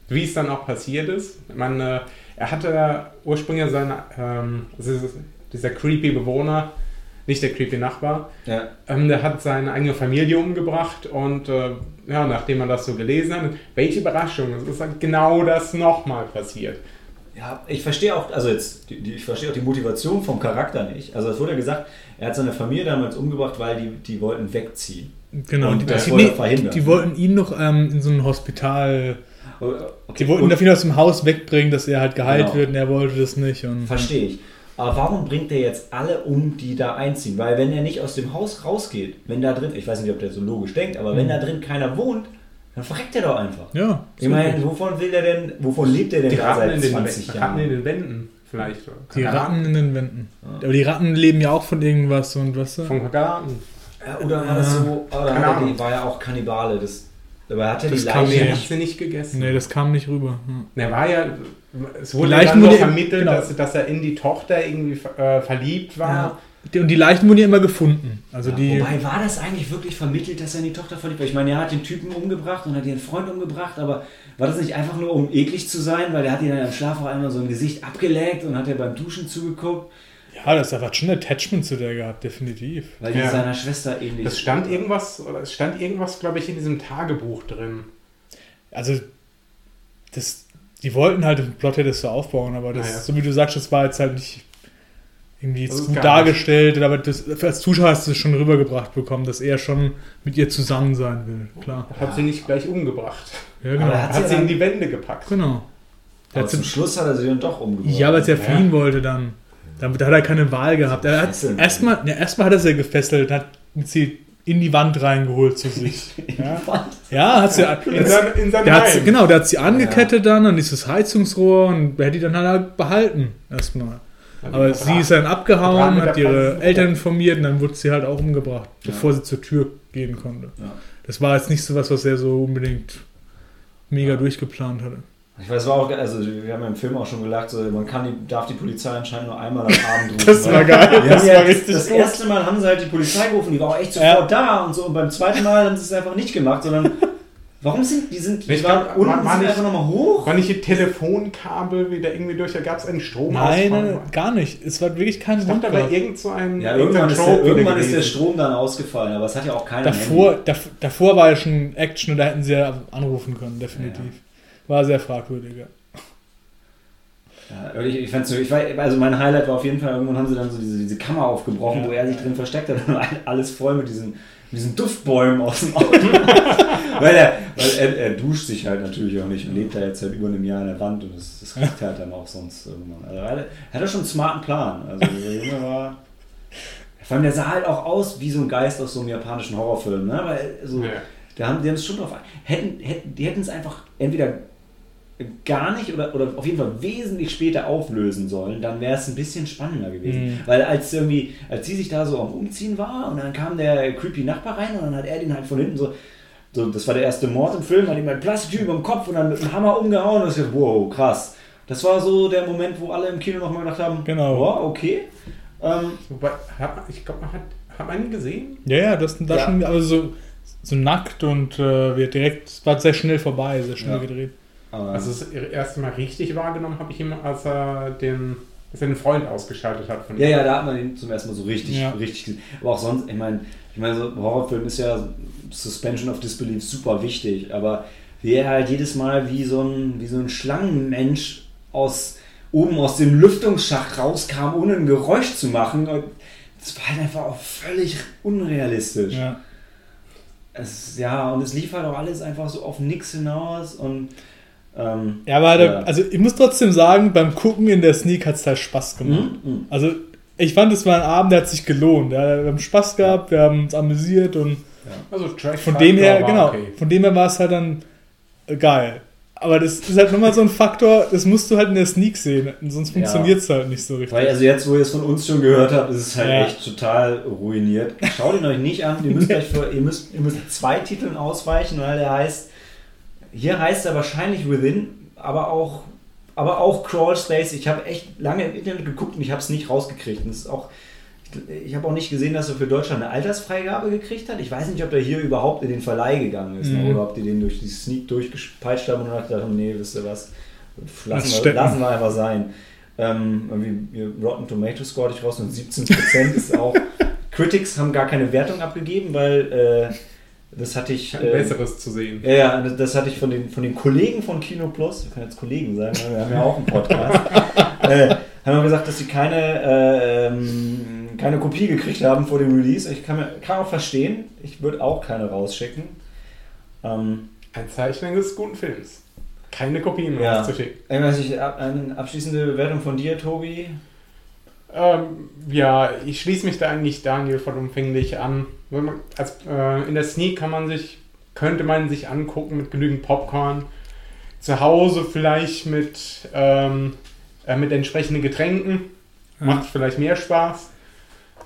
wie es dann auch passiert ist. Meine, äh, er hatte ursprünglich seine, ähm, also dieser creepy Bewohner, nicht der creepy Nachbar, Ja. ähm, der hat seine eigene Familie umgebracht und äh, ja, nachdem man das so gelesen hat, welche Überraschung, es ist halt genau das nochmal passiert. Ja, ich verstehe auch, also jetzt, die, die, ich verstehe auch die Motivation vom Charakter nicht. Also es wurde ja gesagt, er hat seine Familie damals umgebracht, weil die, die wollten wegziehen. Genau. Und die, das die, wollte nee, verhindern. die wollten ihn noch ähm, in so ein Hospital. Okay, Die wollten und- dafür aus dem Haus wegbringen, dass er halt geheilt Genau. wird und er wollte das nicht. Und Verstehe ich. Aber warum bringt er jetzt alle um, die da einziehen? Weil wenn er nicht aus dem Haus rausgeht, wenn da drin, ich weiß nicht, ob der so logisch denkt, aber Mhm. wenn da drin keiner wohnt, dann verreckt er doch einfach. Ja. Ich meine, wovon will er denn, wovon lebt er denn Die Ratten seit in, den, 20 Ratten in Jahren? den Wänden vielleicht. oder? Die Ratten in den Wänden. Ja. Aber die Ratten leben ja auch von irgendwas und was. Vom Garten. Ja, oder war das so, oder er war ja auch Kannibale, das, dabei hat er die Das kam Leiche sie nicht gegessen. Nee, das kam nicht rüber. Ja. Er war ja, es wurde Die ja dann nur vermittelt, genau. dass, dass er in die Tochter irgendwie äh, verliebt war. Ja. Die- Und die Leichen wurden ja immer gefunden. Also Ja, die. Wobei, war das eigentlich wirklich vermittelt, dass er in die Tochter verliebt war? Ich meine, er hat den Typen umgebracht und hat ihren Freund umgebracht, aber war das nicht einfach nur, um eklig zu sein? Weil er hat ihn dann im Schlaf auch einmal so ein Gesicht abgeleckt und hat er beim Duschen zugeguckt, Ja, das hat schon ein Attachment zu der gehabt, definitiv. weil die Ja. seiner Schwester ähnlich Das stand irgendwas, oder es stand irgendwas, glaube ich, in diesem Tagebuch drin. Also, das, die wollten halt den Plot hättest du aufbauen, aber das, Naja. so wie du sagst, das war jetzt halt nicht irgendwie jetzt Das gut dargestellt, aber das, als Zuschauer hast du es schon rübergebracht bekommen, dass er schon mit ihr zusammen sein will, klar. Hat sie nicht gleich umgebracht. Ja, Aber genau. er Hat, Hat sie sie in die Wände gepackt. genau. Aber zum sie, Schluss hat er sie dann doch umgebracht. ja, weil er Ja. fliehen wollte dann. Damit hat er keine Wahl gehabt. Er hat erstmal, ja, erstmal hat er sie gefesselt, hat sie in die Wand reingeholt zu sich. (laughs) Ja, ja hat sie, In, sein, in seinem Der hat sie, genau, der hat sie angekettet dann an dieses Heizungsrohr und hätte die dann halt behalten erstmal. Aber sie ist dann abgehauen, hat ihre. Eltern informiert und dann wurde sie halt auch umgebracht, Ja. bevor sie zur Tür gehen konnte. Ja. Das war jetzt nicht so was, was er so unbedingt mega durchgeplant hatte. Ich weiß, war auch, also wir haben ja im Film auch schon gelacht, so, man kann die, darf die Polizei anscheinend nur einmal am Abend (laughs) rufen. Das war geil, das ja, war richtig das gut. erste Mal haben sie halt die Polizei gerufen, die war auch echt sofort da und so. Und beim zweiten Mal haben sie es einfach nicht gemacht, sondern (laughs) warum sind die sind die Ich waren glaub, unten war- war sind nicht- einfach nochmal hoch? War nicht die Telefonkabel wieder irgendwie durch, da gab es einen Stromausfall. Nein, gar nicht. Es war wirklich kein Ich dachte, da war Grund. irgend so ein Ja, irgendwann, ist der, irgendwann ist der. Strom dann ausgefallen, aber es hat ja auch keiner. Davor, dav- davor war ja schon Action und da hätten sie ja anrufen können, definitiv. War sehr fragwürdig. Ja. Ich, ich fand's so, ich war, also mein Highlight war auf jeden Fall, irgendwann haben sie dann so diese, diese Kammer aufgebrochen, Ja. wo er sich drin versteckt hat und war alles voll mit diesen, mit diesen Duftbäumen aus dem Auto. (laughs) weil er, weil er, er duscht sich halt natürlich auch nicht und lebt da jetzt seit über einem Jahr in der Wand und das, das riecht halt dann auch sonst irgendwann. Also er hatte, er hatte schon einen smarten Plan. Also der Junge war. Vor allem, der sah halt auch aus wie so ein Geist aus so einem japanischen Horrorfilm, ne? Weil so, Ja. da haben die haben es schon drauf. Hätten, hätten, die hätten es einfach entweder gar nicht oder, oder auf jeden Fall wesentlich später auflösen sollen, dann wäre es ein bisschen spannender gewesen. Mhm. Weil als irgendwie, als sie sich da so am Umziehen war und dann kam der creepy Nachbar rein und dann hat er den halt von hinten so, so das war der erste Mord im Film, hat ihm halt Plastiktüte über dem Kopf und dann mit dem Hammer umgehauen und ich dachte, wow, krass. Das war so der Moment, wo alle im Kino nochmal gedacht haben, Genau. boah, okay. Ähm, Wobei, ich glaube, man hat, hat man ihn gesehen? Ja, ja, das da Ja. schon, also so, so nackt und äh, wird direkt, es war sehr schnell vorbei, sehr schnell Ja. gedreht. Aber Also das erste Mal richtig wahrgenommen habe ich ihn, als er den, als er den Freund ausgeschaltet hat von Ja, ihm. ja, da hat man ihn zum ersten Mal so richtig, Ja. richtig gesehen. Aber auch sonst, ich meine, ich meine, so ein Horrorfilm ist ja Suspension of Disbelief super wichtig, aber wie er halt jedes Mal wie so ein, wie so ein Schlangenmensch aus oben aus dem Lüftungsschacht rauskam, ohne ein Geräusch zu machen. Das war halt einfach auch völlig unrealistisch. Ja. es, ja, und es lief halt auch alles einfach so auf nix hinaus und ähm, Ja, aber Ja. also ich muss trotzdem sagen, beim Gucken in der Sneak hat es halt Spaß gemacht. mm, mm. Also ich fand, es war ein Abend, der hat sich gelohnt. Ja, wir haben Spaß gehabt, wir haben uns amüsiert und Also Trash von dem her, war genau, okay. von dem her war es halt dann äh, geil. Aber das ist halt nochmal so ein Faktor, das musst du halt in der Sneak sehen, sonst Ja. funktioniert es halt nicht so richtig. Weil also jetzt, wo ihr es von uns schon gehört habt, ist es halt Ja. echt total ruiniert. Schaut ihn euch nicht an. Ihr müsst, (laughs) euch für, ihr müsst, ihr müsst zwei Titeln ausweichen, weil der heißt, hier heißt er wahrscheinlich Within, aber auch, aber auch Crawl Space. Ich habe echt lange im Internet geguckt und ich habe es nicht rausgekriegt. Und ist auch, ich habe auch nicht gesehen, dass er für Deutschland eine Altersfreigabe gekriegt hat. Ich weiß nicht, ob der hier überhaupt in den Verleih gegangen ist Mhm. oder ob die den durch die Sneak durchgepeitscht haben und dann gedacht haben, nee, wisst ihr was, Lass lassen wir, lassen wir einfach sein. Ähm, Rotten Tomato scored ich raus und 17% ist auch. (laughs) Critics haben gar keine Wertung abgegeben, weil äh, das hatte ich. Ein Äh, besseres zu sehen. ja, ja, das, hatte ich von den, von den Kollegen von Kino Plus, wir können jetzt Kollegen sagen, wir haben ja auch einen Podcast, (laughs) äh, haben wir gesagt, dass sie keine, äh, ähm, keine Kopie gekriegt haben vor dem Release. Ich kann, mir, kann auch verstehen, ich würde auch keine rausschicken. Ähm, Ein Zeichen eines guten Films. Keine Kopien Ja. rauszuschicken. ab- eine abschließende Bewertung von dir, Tobi? Ähm, ja, ich schließe mich da eigentlich Daniel vollumfänglich an. Als, äh, in der Sneak kann man sich, könnte man sich angucken mit genügend Popcorn. Zu Hause vielleicht mit, ähm, äh, mit entsprechenden Getränken. Ja. Macht vielleicht mehr Spaß.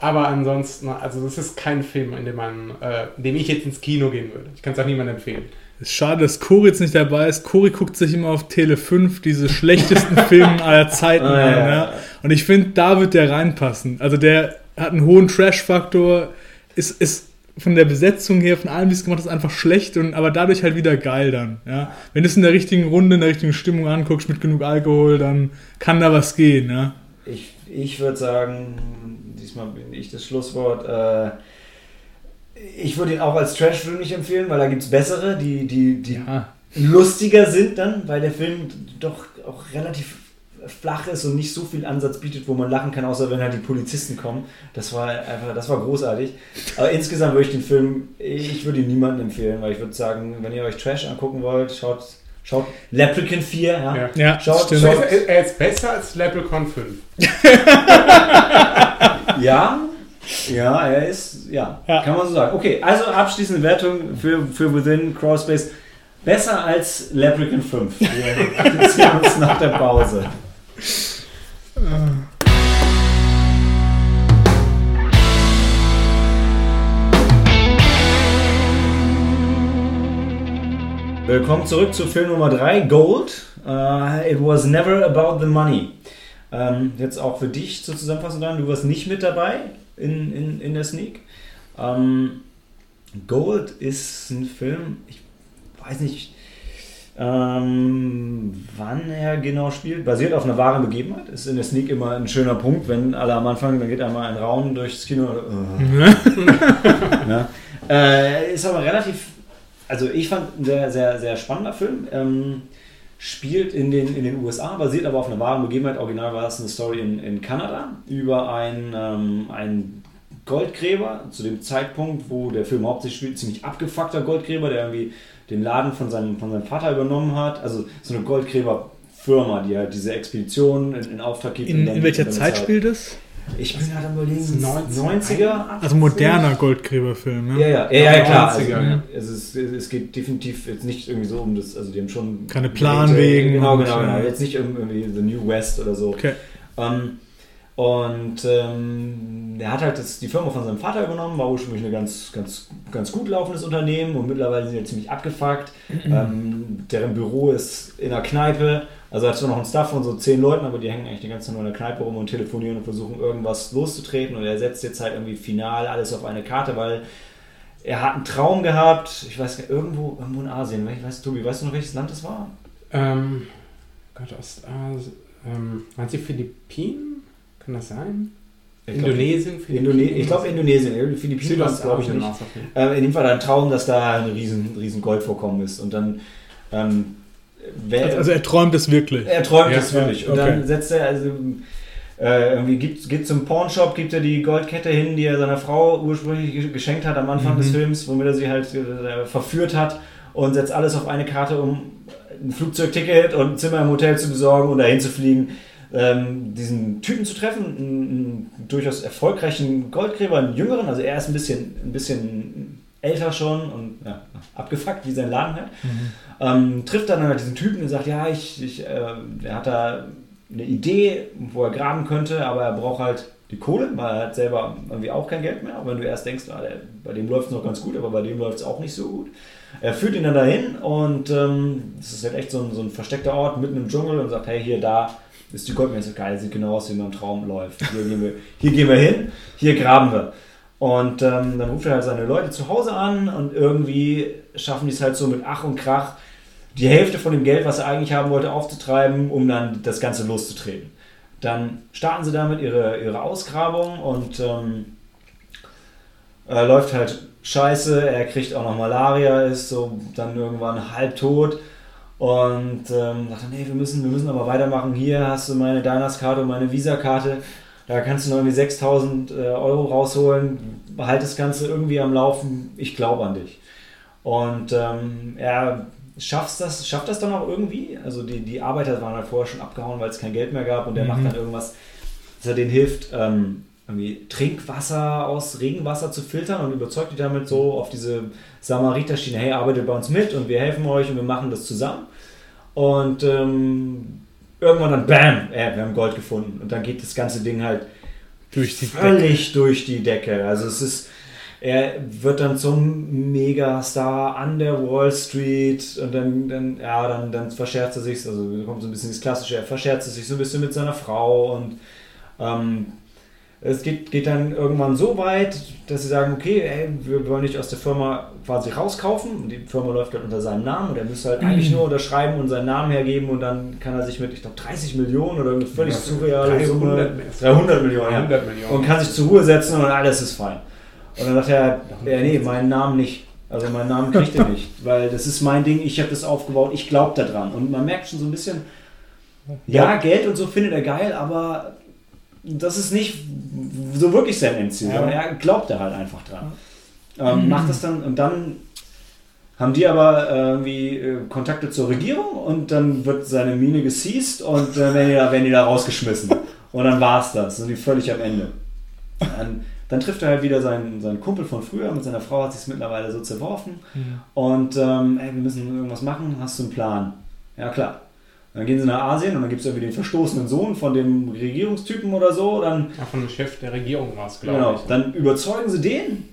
Aber ansonsten, also das ist kein Film, in dem man, äh, in dem ich jetzt ins Kino gehen würde. Ich kann es auch niemandem empfehlen. Es ist schade, dass Cory jetzt nicht dabei ist. Cory guckt sich immer auf Tele 5 diese schlechtesten (laughs) Filme aller Zeiten Ah, an. ja, Ja. ja. Und ich finde, da wird der reinpassen. Also der hat einen hohen Trash-Faktor, ist, ist von der Besetzung her, von allem, wie es gemacht ist, einfach schlecht, und, aber dadurch halt wieder geil dann. Ja. Wenn du es in der richtigen Runde, in der richtigen Stimmung anguckst, mit genug Alkohol, dann kann da was gehen. Ja. Ich, ich würde sagen, diesmal bin ich das Schlusswort. Äh, ich würde ihn auch als Trash-Film nicht empfehlen, weil da gibt es bessere, die, die, die ja. lustiger sind dann, weil der Film doch auch relativ flach ist und nicht so viel Ansatz bietet, wo man lachen kann, außer wenn halt die Polizisten kommen. Das war einfach, das war großartig. Aber insgesamt würde ich den Film, ich würde ihn niemandem empfehlen, weil ich würde sagen, wenn ihr euch Trash angucken wollt, schaut, schaut Leprechaun 4, ja. Ja. Ja, Schaut- stimmt. schaut- Er, er ist besser als Leprechaun 5. (laughs) Ja, ja, er ist, ja, Ja. kann man so sagen. Okay, also abschließende Wertung für, für Within Crawlspace. Besser als Leprechaun 5. Wir (laughs) sehen uns nach der Pause. Willkommen zurück zu Film Nummer 3, Gold. Uh, it was never about the money. Ähm, jetzt auch für dich zur Zusammenfassung du warst nicht mit dabei in, in, in der Sneak. Ähm, Gold ist ein Film, ich weiß nicht, ähm, wann er genau spielt. Basiert auf einer wahren Begebenheit. Ist in der Sneak immer ein schöner Punkt, wenn alle am Anfang, dann geht einmal ein Raum durchs Kino. Äh, (laughs) äh, ist aber relativ, also ich fand ein sehr, sehr, sehr spannender Film. Ähm, spielt in den, in den USA, basiert aber auf einer wahren Begebenheit. Original war es eine Story in, in Kanada über einen, ähm, einen Goldgräber, zu dem Zeitpunkt, wo der Film hauptsächlich spielt, ziemlich abgefuckter Goldgräber, der irgendwie den Laden von seinem, von seinem Vater übernommen hat. Also so eine Goldgräberfirma, die halt diese Expeditionen in, in Auftrag gibt. und In, dann- in welcher Zeit halt- spielt es? Ich bin gerade am überlegen, 90er, 90er? Also moderner Goldgräberfilm. Ja, Ja? ja, ja, ja klar. 90er, Also, ja. es, ist, es geht definitiv jetzt nicht irgendwie so um das, also die haben schon. Keine Planwegen Genau, genau, genau. Jetzt nicht um irgendwie The New West oder so. Okay. Ähm, und ähm, er hat halt das, die Firma von seinem Vater übernommen, war ursprünglich ein ganz, ganz, ganz gut laufendes Unternehmen und mittlerweile sind die ziemlich abgefuckt. (clears throat) ähm, deren Büro ist in einer Kneipe. Also hat zwar noch einen Staff von so zehn Leuten, aber die hängen eigentlich die ganze Zeit nur in der Kneipe rum und telefonieren und versuchen irgendwas loszutreten. Und er setzt jetzt halt irgendwie final alles auf eine Karte, weil er hat einen Traum gehabt. Ich weiß gar nicht, irgendwo, irgendwo in Asien. Ich weiß, Tobi, weißt du noch, welches Land das war? Ähm, Gott, Ostasien. Ähm, meinst du Philippinen? Kann das sein? Ich glaub, Indonesien? Indone ich glaube Indonesien, die Philippinen glaube ich nicht. Äh, in dem Fall ein Traum, dass da ein riesen, riesen Goldvorkommen ist. Und dann ähm, wer, Also, also er träumt es wirklich. er träumt Ja, es wirklich. Und okay. dann setzt er, also Äh, irgendwie gibt, geht zum Pornshop, gibt er die Goldkette hin, die er seiner Frau ursprünglich geschenkt hat am Anfang Mhm. des Films, womit er sie halt äh, verführt hat und setzt alles auf eine Karte, um ein Flugzeugticket und ein Zimmer im Hotel zu besorgen und dahin zu fliegen, ähm, diesen Typen zu treffen, einen, einen durchaus erfolgreichen Goldgräber, einen jüngeren, also er ist ein bisschen, ein bisschen älter schon und ja, abgefuckt, wie sein Laden halt. Ähm, trifft dann halt diesen Typen und sagt, ja, ich, ich, äh, er hat da eine Idee, wo er graben könnte, aber er braucht halt die Kohle, weil er hat selber irgendwie auch kein Geld mehr. Auch wenn du erst denkst, ah, der, bei dem läuft es noch ganz gut, aber bei dem läuft es auch nicht so gut. Er führt ihn dann dahin und ähm, das ist halt echt so ein, so ein versteckter Ort mitten im Dschungel und sagt, hey, hier, da ist die Goldmine so geil, sieht genau aus, wie man im Traum läuft. Hier gehen wir, hier gehen wir hin, hier graben wir. Und ähm, dann ruft er halt seine Leute zu Hause an und irgendwie schaffen die es halt so mit Ach und Krach, die Hälfte von dem Geld, was er eigentlich haben wollte, aufzutreiben, um dann das Ganze loszutreten. Dann starten sie damit ihre, ihre Ausgrabung und ähm, äh, läuft halt scheiße, er kriegt auch noch Malaria, ist so dann irgendwann halb tot und ähm, sagt dann, nee, wir müssen, wir müssen aber weitermachen. Hier hast du meine Diners-Karte und meine Visa-Karte. Da kannst du noch irgendwie 6000 äh, Euro rausholen. Behalt das Ganze irgendwie am Laufen. Ich glaube an dich. Und ähm, er schafft das, schafft das dann auch irgendwie. Also die, die Arbeiter waren halt vorher schon abgehauen, weil es kein Geld mehr gab. Und der Mhm. macht dann irgendwas, dass er denen hilft, ähm, irgendwie Trinkwasser aus Regenwasser zu filtern und überzeugt die damit so auf diese Samariter-Schiene, hey, arbeitet bei uns mit und wir helfen euch und wir machen das zusammen. Und ähm, irgendwann dann, bam, äh, wir haben Gold gefunden. Und dann geht das ganze Ding halt Durch die Decke. völlig durch die Decke. Also es ist, er wird dann zum Megastar an der Wall Street und dann, dann ja, dann, dann verscherzt er sich, also kommt so ein bisschen das Klassische, er verscherzt sich so ein bisschen mit seiner Frau und ähm, es geht, geht dann irgendwann so weit, dass sie sagen, okay, ey, wir wollen dich aus der Firma quasi rauskaufen. Und die Firma läuft halt unter seinem Namen und er müsste halt eigentlich nur unterschreiben und seinen Namen hergeben und dann kann er sich mit, ich glaube, 30 Millionen oder eine völlig Ja, surreale Summe, 300 mehr. 300 Millionen, ja. 100 Millionen. und kann sich zur Ruhe setzen und alles ist fein. Und dann sagt er, ja, nee, meinen Namen nicht. Also meinen Namen kriegt er nicht, (laughs) weil das ist mein Ding, ich habe das aufgebaut, ich glaube daran. Und man merkt schon so ein bisschen, ja, Geld und so findet er geil, aber das ist nicht so wirklich sein Endziel. Ja. Und er glaubt da halt einfach dran. Ähm, macht das dann und dann haben die aber äh, irgendwie äh, Kontakte zur Regierung und dann wird seine Mine geseizt und äh, werden, die da, werden die da rausgeschmissen. Und dann war es das. Sind die völlig am Ende. Dann, dann trifft er halt wieder seinen, seinen Kumpel von früher. Mit seiner Frau hat sich mittlerweile so zerworfen. Und ähm, ey, wir müssen irgendwas machen. Hast du einen Plan? Ja, klar. Dann gehen sie nach Asien und dann gibt es irgendwie den verstoßenen Sohn von dem Regierungstypen oder so. Dann Ja, von dem Chef der Regierung war es, glaube Genau, ich. dann überzeugen sie den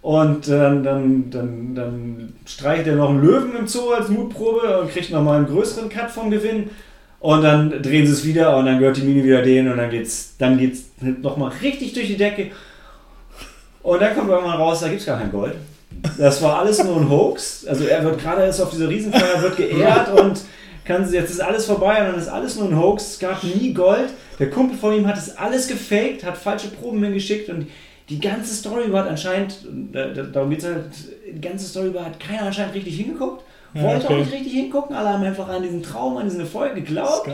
und dann, dann, dann, dann streicht er noch einen Löwen im Zoo als Mutprobe und kriegt nochmal einen größeren Cut vom Gewinn. Und dann drehen sie es wieder und dann gehört die Mine wieder denen und dann geht's, dann geht's nochmal richtig durch die Decke. Und dann kommt irgendwann raus, da gibt es gar kein Gold. Das war alles nur ein Hoax. Also er wird gerade erst auf dieser Riesenfeier wird geehrt (laughs) und kann, jetzt ist alles vorbei und dann ist alles nur ein Hoax. Es gab nie Gold. Der Kumpel von ihm hat es alles gefaked, hat falsche Proben hingeschickt und die ganze Story hat anscheinend, da- da- darum geht es halt, die ganze Story über hat keiner anscheinend richtig hingeguckt. Ja, Wollte okay. auch nicht richtig hingucken, alle haben einfach an diesen Traum, an diesen Erfolg geglaubt.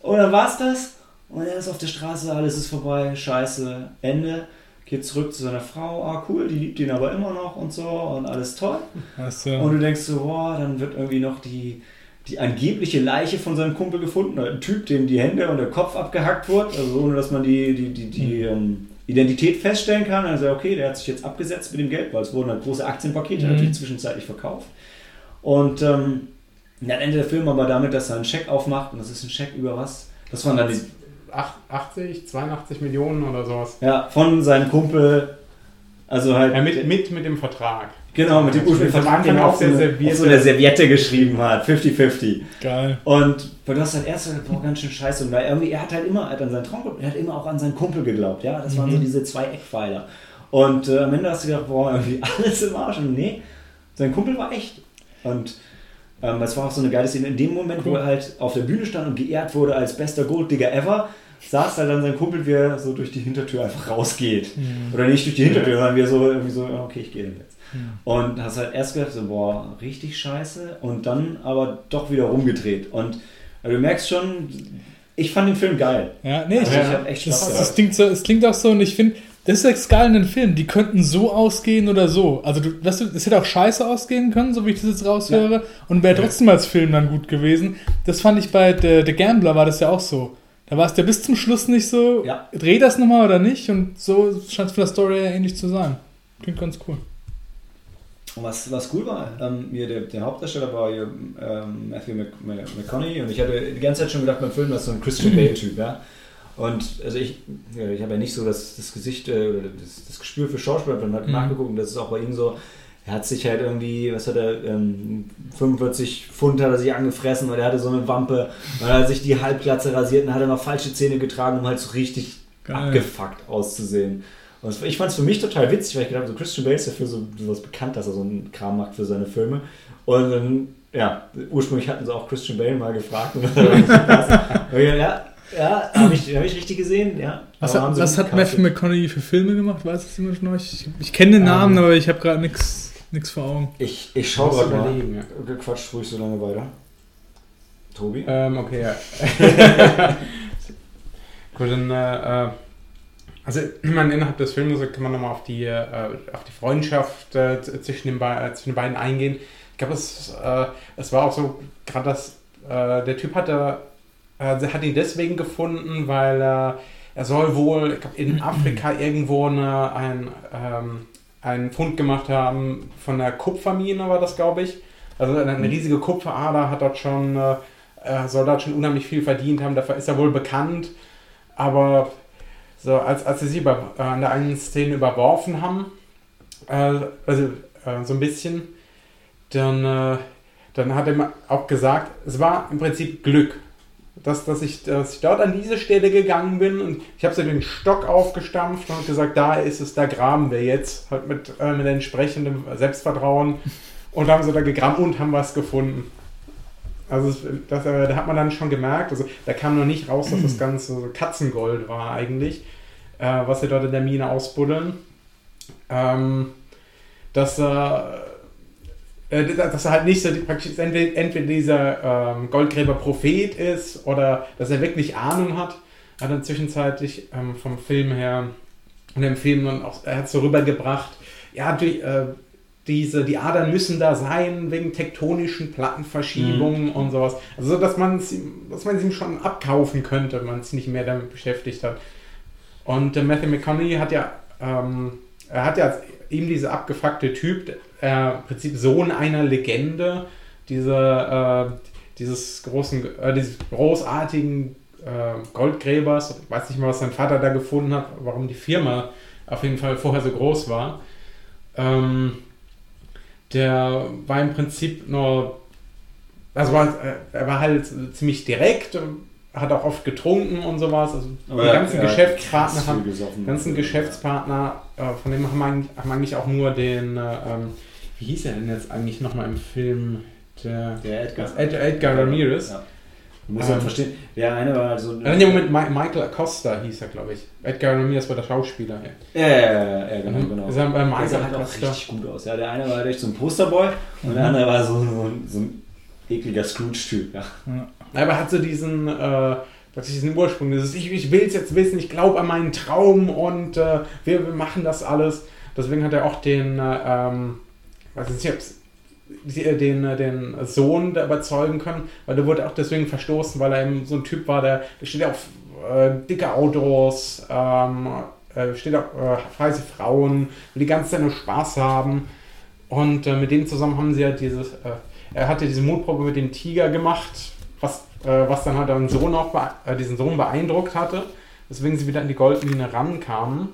Und dann war's das. Und er ist auf der Straße, alles ist vorbei, scheiße, Ende. Geht zurück zu seiner Frau, ah cool, die liebt ihn aber immer noch und so und alles toll. Du, Und du denkst so, boah, dann wird irgendwie noch die, die angebliche Leiche von seinem Kumpel gefunden. Ein Typ, dem die Hände und der Kopf abgehackt wurde, also ohne dass man die, die, die, die ähm, Identität feststellen kann. Also okay, der hat sich jetzt abgesetzt mit dem Geld, weil es wurden halt große Aktienpakete Mhm. natürlich zwischenzeitlich verkauft. Und ähm, dann endet der Film aber damit, dass er einen Scheck aufmacht und das ist ein Scheck über was? Das waren dann die, Ach- 80, 82 Millionen oder sowas. ja, von seinem Kumpel, also halt Ja, mit, mit, mit dem Vertrag. Genau, mit dem ursprünglichen Am Vertrag, den Anfang er auf so, so eine Serviette geschrieben hat. 50-50. geil. Und weil du hast halt erst boah, ganz schön scheiße. Und weil irgendwie, er hat halt immer hat an seinen Traum er hat immer auch an seinen Kumpel geglaubt. Ja, das waren so Mhm. diese zwei Eckpfeiler. Und äh, am Ende hast du gedacht, boah, (laughs) irgendwie alles im Arsch. Und nee, sein Kumpel war echt. Und ähm, das war auch so eine geile Szene. In dem Moment, wo Cool. er halt auf der Bühne stand und geehrt wurde als bester Golddigger ever, saß halt dann sein Kumpel, wie er so durch die Hintertür einfach rausgeht. Mhm. Oder nicht durch die Hintertür, sondern wie er so irgendwie so, okay, ich gehe dann Und hast halt erst gedacht, so, boah, richtig scheiße. Und dann aber doch wieder rumgedreht. Und also du merkst schon, Ich fand den Film geil. Ja, nee, ich, Also ja, ich hab echt das, Spaß das, gehabt. klingt so, es klingt auch so und ich finde, das ist das geil in den Filmen. Die könnten so ausgehen oder so. Also, du, weißt du, es hätte auch scheiße ausgehen können, so wie ich das jetzt raushöre. Und wäre trotzdem als Film dann gut gewesen. Das fand ich bei The, The Gambler war das ja auch so. Da war es ja bis zum Schluss nicht so, Ja. dreh das nochmal oder nicht. Und so scheint es von der Story her ähnlich zu sein. Klingt ganz cool. Und was, was cool war, ähm, hier der, der Hauptdarsteller war hier, ähm, Matthew Mc, Mc- McConaughey und ich hatte die ganze Zeit schon gedacht beim Film, ist so ein Christian Bale-Typ, ja. Und also ich, ja, ich habe ja nicht so das, das Gesicht, äh, oder das, das Gespür für Schauspieler, dann halt Mhm. nachgeguckt und das ist auch bei ihm so, er hat sich halt irgendwie, was hat er, ähm, 45 Pfund hat er sich angefressen, weil er hatte so eine Wampe, weil er sich die Halbglatze rasiert und hat er noch falsche Zähne getragen, um halt so richtig Geil. abgefuckt auszusehen. Und ich fand es für mich total witzig, weil ich gedacht habe, so Christian Bale ist dafür so sowas bekannt, dass er so einen Kram macht für seine Filme. Und dann, ja, ursprünglich hatten sie auch Christian Bale mal gefragt. (laughs) Und dann hab ich gedacht, ja, ja, habe ich, hab ich richtig gesehen, ja. Was, hat, was hat Matthew. McConaughey für Filme gemacht? Weiß es jemand von euch? Ich, ich kenne den Namen, aber ich habe gerade nichts vor Augen. Ich, ich schaue gerade mal. überlegen, ja. Quatsch ruhig so lange weiter. Tobi? Ähm, okay, ja. (laughs) (laughs) Gut, dann, äh, äh, also man innerhalb des Films kann man nochmal auf die, äh, auf die Freundschaft äh, zwischen, den äh, zwischen den beiden eingehen. Ich glaube, es, äh, es war auch so, gerade das, äh, der Typ hatte, äh, hat ihn deswegen gefunden, weil er, er soll wohl, ich glaube, in (clears throat) Afrika irgendwo eine, ein, ähm, einen Fund gemacht haben von der Kupfermine, war das, glaube ich. Also eine, eine riesige Kupferader hat dort schon, soll dort schon unheimlich viel verdient haben, dafür ist er wohl bekannt. Aber so, als, als sie sie über, äh, an der einen Szene überworfen haben, äh, also äh, so ein bisschen, dann, äh, dann hat er auch gesagt, es war im Prinzip Glück, dass, dass, ich, dass ich dort an diese Stelle gegangen bin. Und ich habe so den Stock aufgestampft und gesagt, da ist es, da graben wir jetzt, halt mit, äh, mit entsprechendem Selbstvertrauen. Und haben sie da gegraben und haben was gefunden. Also das, äh, da hat man dann schon gemerkt, also da kam noch nicht raus, dass das Ganze Katzengold war eigentlich, äh, was sie dort in der Mine ausbuddeln. Ähm, dass, äh, äh, dass er halt nicht so praktisch entweder, entweder dieser ähm, Goldgräber Prophet ist oder dass er wirklich Ahnung hat. Hat dann zwischenzeitlich ähm, vom Film her und dem Film dann auch, er hat so rübergebracht, ja, die, äh, diese, die Adern müssen da sein wegen tektonischen Plattenverschiebungen und sowas. Also, dass man es ihm- dass man ihm schon abkaufen könnte, wenn man es nicht mehr damit beschäftigt hat. Und äh, Matthew McConaughey hat ja, ähm, er hat ja eben dieser abgefuckte Typ, äh, im Prinzip Sohn einer Legende, diese, äh, dieses großen, äh, dieses großartigen äh, Goldgräbers, ich weiß nicht mal, was sein Vater da gefunden hat, warum die Firma auf jeden Fall vorher so groß war. Ähm, der war im Prinzip nur, also war, äh, er war halt ziemlich direkt, hat auch oft getrunken und sowas. Also die ganzen Geschäftspartner krass haben, gesoffen. ganzen Geschäftspartner, äh, von dem haben wir eigentlich, auch nur den, äh, ähm, wie hieß er denn jetzt eigentlich nochmal im Film? Der, Der Edgar. Ed, Edgar Ramirez. Ja. Du musst Ähm, verstehen, der eine war halt so. Äh, nee, Moment, Mi- Michael Acosta hieß er, glaube ich. Edgar Ramirez war der Schauspieler. Ja. Ja, ja, ja, genau, Mhm. genau. Bei Der Michael sah halt auch Acosta. richtig gut aus. Ja, der eine war halt echt so ein Posterboy und der andere war so, so, ein- so ein ekliger Scrooge-Typ. Ja. Ja. Aber er hat so diesen, äh, praktisch diesen Ursprung, dieses Ich, ich will es jetzt wissen, ich glaube an meinen Traum und äh, wir, wir machen das alles. Deswegen hat er auch den, äh, ähm, weiß ich nicht, die- äh, den, äh, den Sohn da überzeugen können, weil der wurde auch deswegen verstoßen, weil er eben so ein Typ war, der, der steht auf äh, dicke Autos, ähm, äh, steht auf äh, heiße Frauen, will die ganze Zeit nur Spaß haben. Und äh, mit dem zusammen haben sie ja dieses, äh, er hatte diese Mutprobe mit dem Tiger gemacht, was, äh, was dann halt einen Sohn auch äh, diesen Sohn beeindruckt hatte, weswegen sie wieder an die Goldmine rankamen,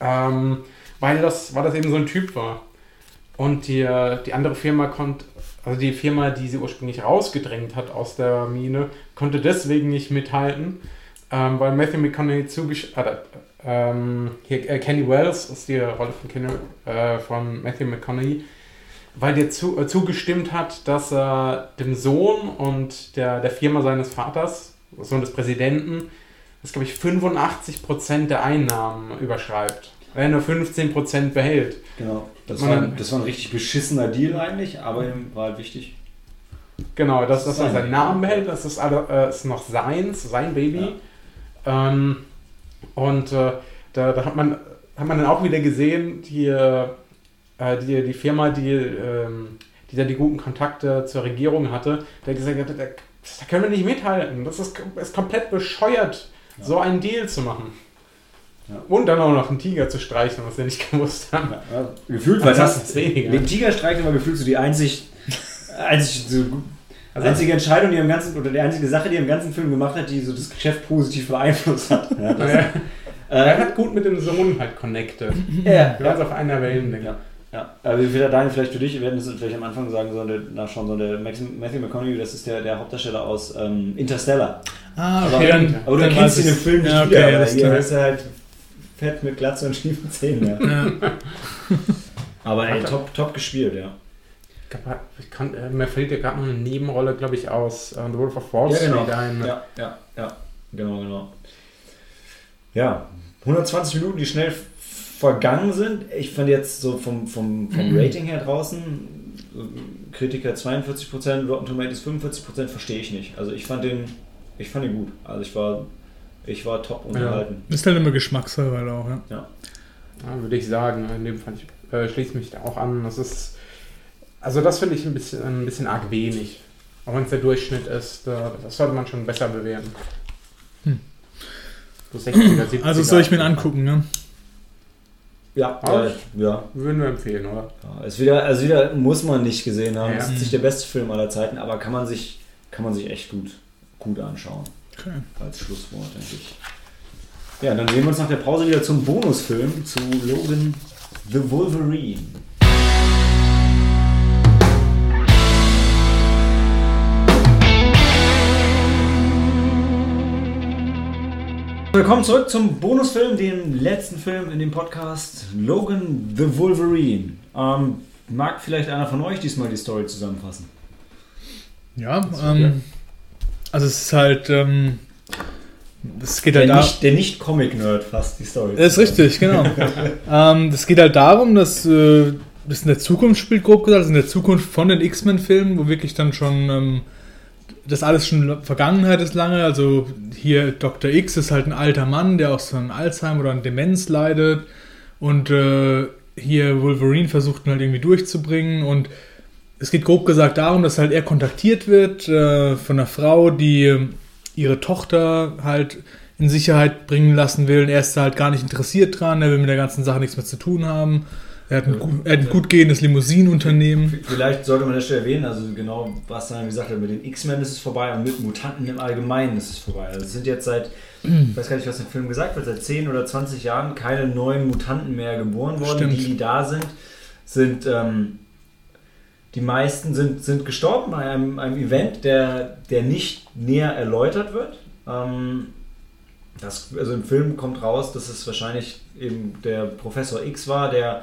ähm, weil, das, weil das eben so ein Typ war. Und die, äh, die andere Firma konnte, also die Firma, die sie ursprünglich rausgedrängt hat aus der Mine, konnte deswegen nicht mithalten, ähm, weil Matthew McConaughey zugesch... Äh, ähm, hier, äh, Kenny Wells ist die Rolle von, Kenny, äh, von Matthew McConaughey, weil der zu, äh, zugestimmt hat, dass er dem Sohn und der, der Firma seines Vaters, Sohn des Präsidenten, das glaube ich 85% der Einnahmen überschreibt. Er nur 15% behält. Genau. Das war, dann- das war ein richtig beschissener Deal eigentlich, aber ihm war halt wichtig. Genau, dass, dass er Sein seinen. Namen behält, das ist, alle, äh, ist noch seins, sein Baby. Ähm, und äh, da, da hat, man, hat man dann auch wieder gesehen, die, äh, die, die Firma, die, ähm, die da die guten Kontakte zur Regierung hatte, der gesagt hat, da, da können wir nicht mithalten. Das ist, ist komplett bescheuert, so einen Deal zu machen. Ja. Und dann auch noch einen Tiger zu streichen, was wir nicht (laughs) gewusst haben. Ja, ja, gefühlt, weil Also das, den Tiger streichen war gefühlt so die einzig, einzig so, Also- einzige Entscheidung, die im ganzen, oder die einzige Sache, die er im ganzen Film gemacht hat, die so das Geschäft positiv beeinflusst hat. Ja, das, Ja. Er äh, hat gut mit dem Sohn halt connected. ja, Wir waren auf einer Wellenlänge. Ja. Ja, also wieder Daniel, vielleicht für dich, wir werden das vielleicht am Anfang sagen, so der, nachschauen, so der Matthew McConaughey, das ist der, der Hauptdarsteller aus ähm, Interstellar. Ah, Aber- okay, dann, Aber du dann kennst ihn im. Film nicht ja, wieder, okay, aber alles hier klar. ist er halt fett mit Glatze und schiefen Zähnen. Ja. Ja. Aber ey, top, top gespielt, ja. Kann, äh, mir fällt ja gerade noch eine Nebenrolle, glaube ich, aus äh, The Wolf of Wall Street ein. Ja, ja, ja, genau, genau. Ja, 120 Minuten, die schnell vergangen sind. Ich fand jetzt so vom, vom, vom Rating her draußen, Kritiker 42%, Rotten Tomatoes 45%, verstehe ich nicht. Also ich fand den, ich fand ihn gut. Also ich war, ich war top unterhalten. Ist halt immer Geschmackssache halt auch, ja. Ja. Ja, würde ich sagen. In dem Fall ich, äh, schließe mich da auch an. Das ist, also das finde ich ein bisschen, ein bisschen arg wenig. Auch wenn es der Durchschnitt ist, äh, das sollte man schon besser bewerten. Hm. So 60er, 70er. Also soll ich mir ihn angucken, ne? Ja, Ja. ja, ja. Würden wir empfehlen, oder? Ja, ist wieder, also wieder muss man nicht gesehen haben. Ja. Es ist nicht der beste Film aller Zeiten, aber kann man sich, kann man sich echt gut, gut anschauen. Okay. Als Schlusswort, denke ich. Ja, dann sehen wir uns nach der Pause wieder zum Bonusfilm zu Logan the Wolverine. Willkommen zurück zum Bonusfilm, dem letzten Film in dem Podcast Logan the Wolverine. Ähm, mag vielleicht einer von euch diesmal die Story zusammenfassen? Ja, ähm, also es ist halt, ähm, es geht halt Der da. nicht, der nicht Comic-Nerd fasst die Story. Das ist richtig, genau. (laughs) ähm, das geht halt darum, dass äh, das in der Zukunft spielt, grob gesagt, das ist in der Zukunft von den X-Men-Filmen, wo wirklich dann schon ähm, das alles schon Vergangenheit ist lange. Also hier Dr. X ist halt ein alter Mann, der auch so an Alzheimer oder an Demenz leidet. Und äh, hier Wolverine versucht ihn halt irgendwie durchzubringen. Und es geht grob gesagt darum, dass halt er kontaktiert wird äh, von einer Frau, die äh, ihre Tochter halt in Sicherheit bringen lassen will. Und er ist da halt gar nicht interessiert dran, er will mit der ganzen Sache nichts mehr zu tun haben. Er hat ein, gut, er hat ein gut gehendes Limousinenunternehmen. Vielleicht sollte man das schon erwähnen, also genau, was dann gesagt hat, mit den X-Men ist es vorbei und mit Mutanten im Allgemeinen ist es vorbei. Also es sind jetzt seit, ich weiß gar nicht, was im Film gesagt wird, seit 10 oder 20 Jahren keine neuen Mutanten mehr geboren worden. Stimmt. Die, die da sind, sind, ähm, die meisten sind, sind gestorben bei einem, einem Event, der, der nicht näher erläutert wird. Ähm, das, also im Film kommt raus, dass es wahrscheinlich eben der Professor X war, der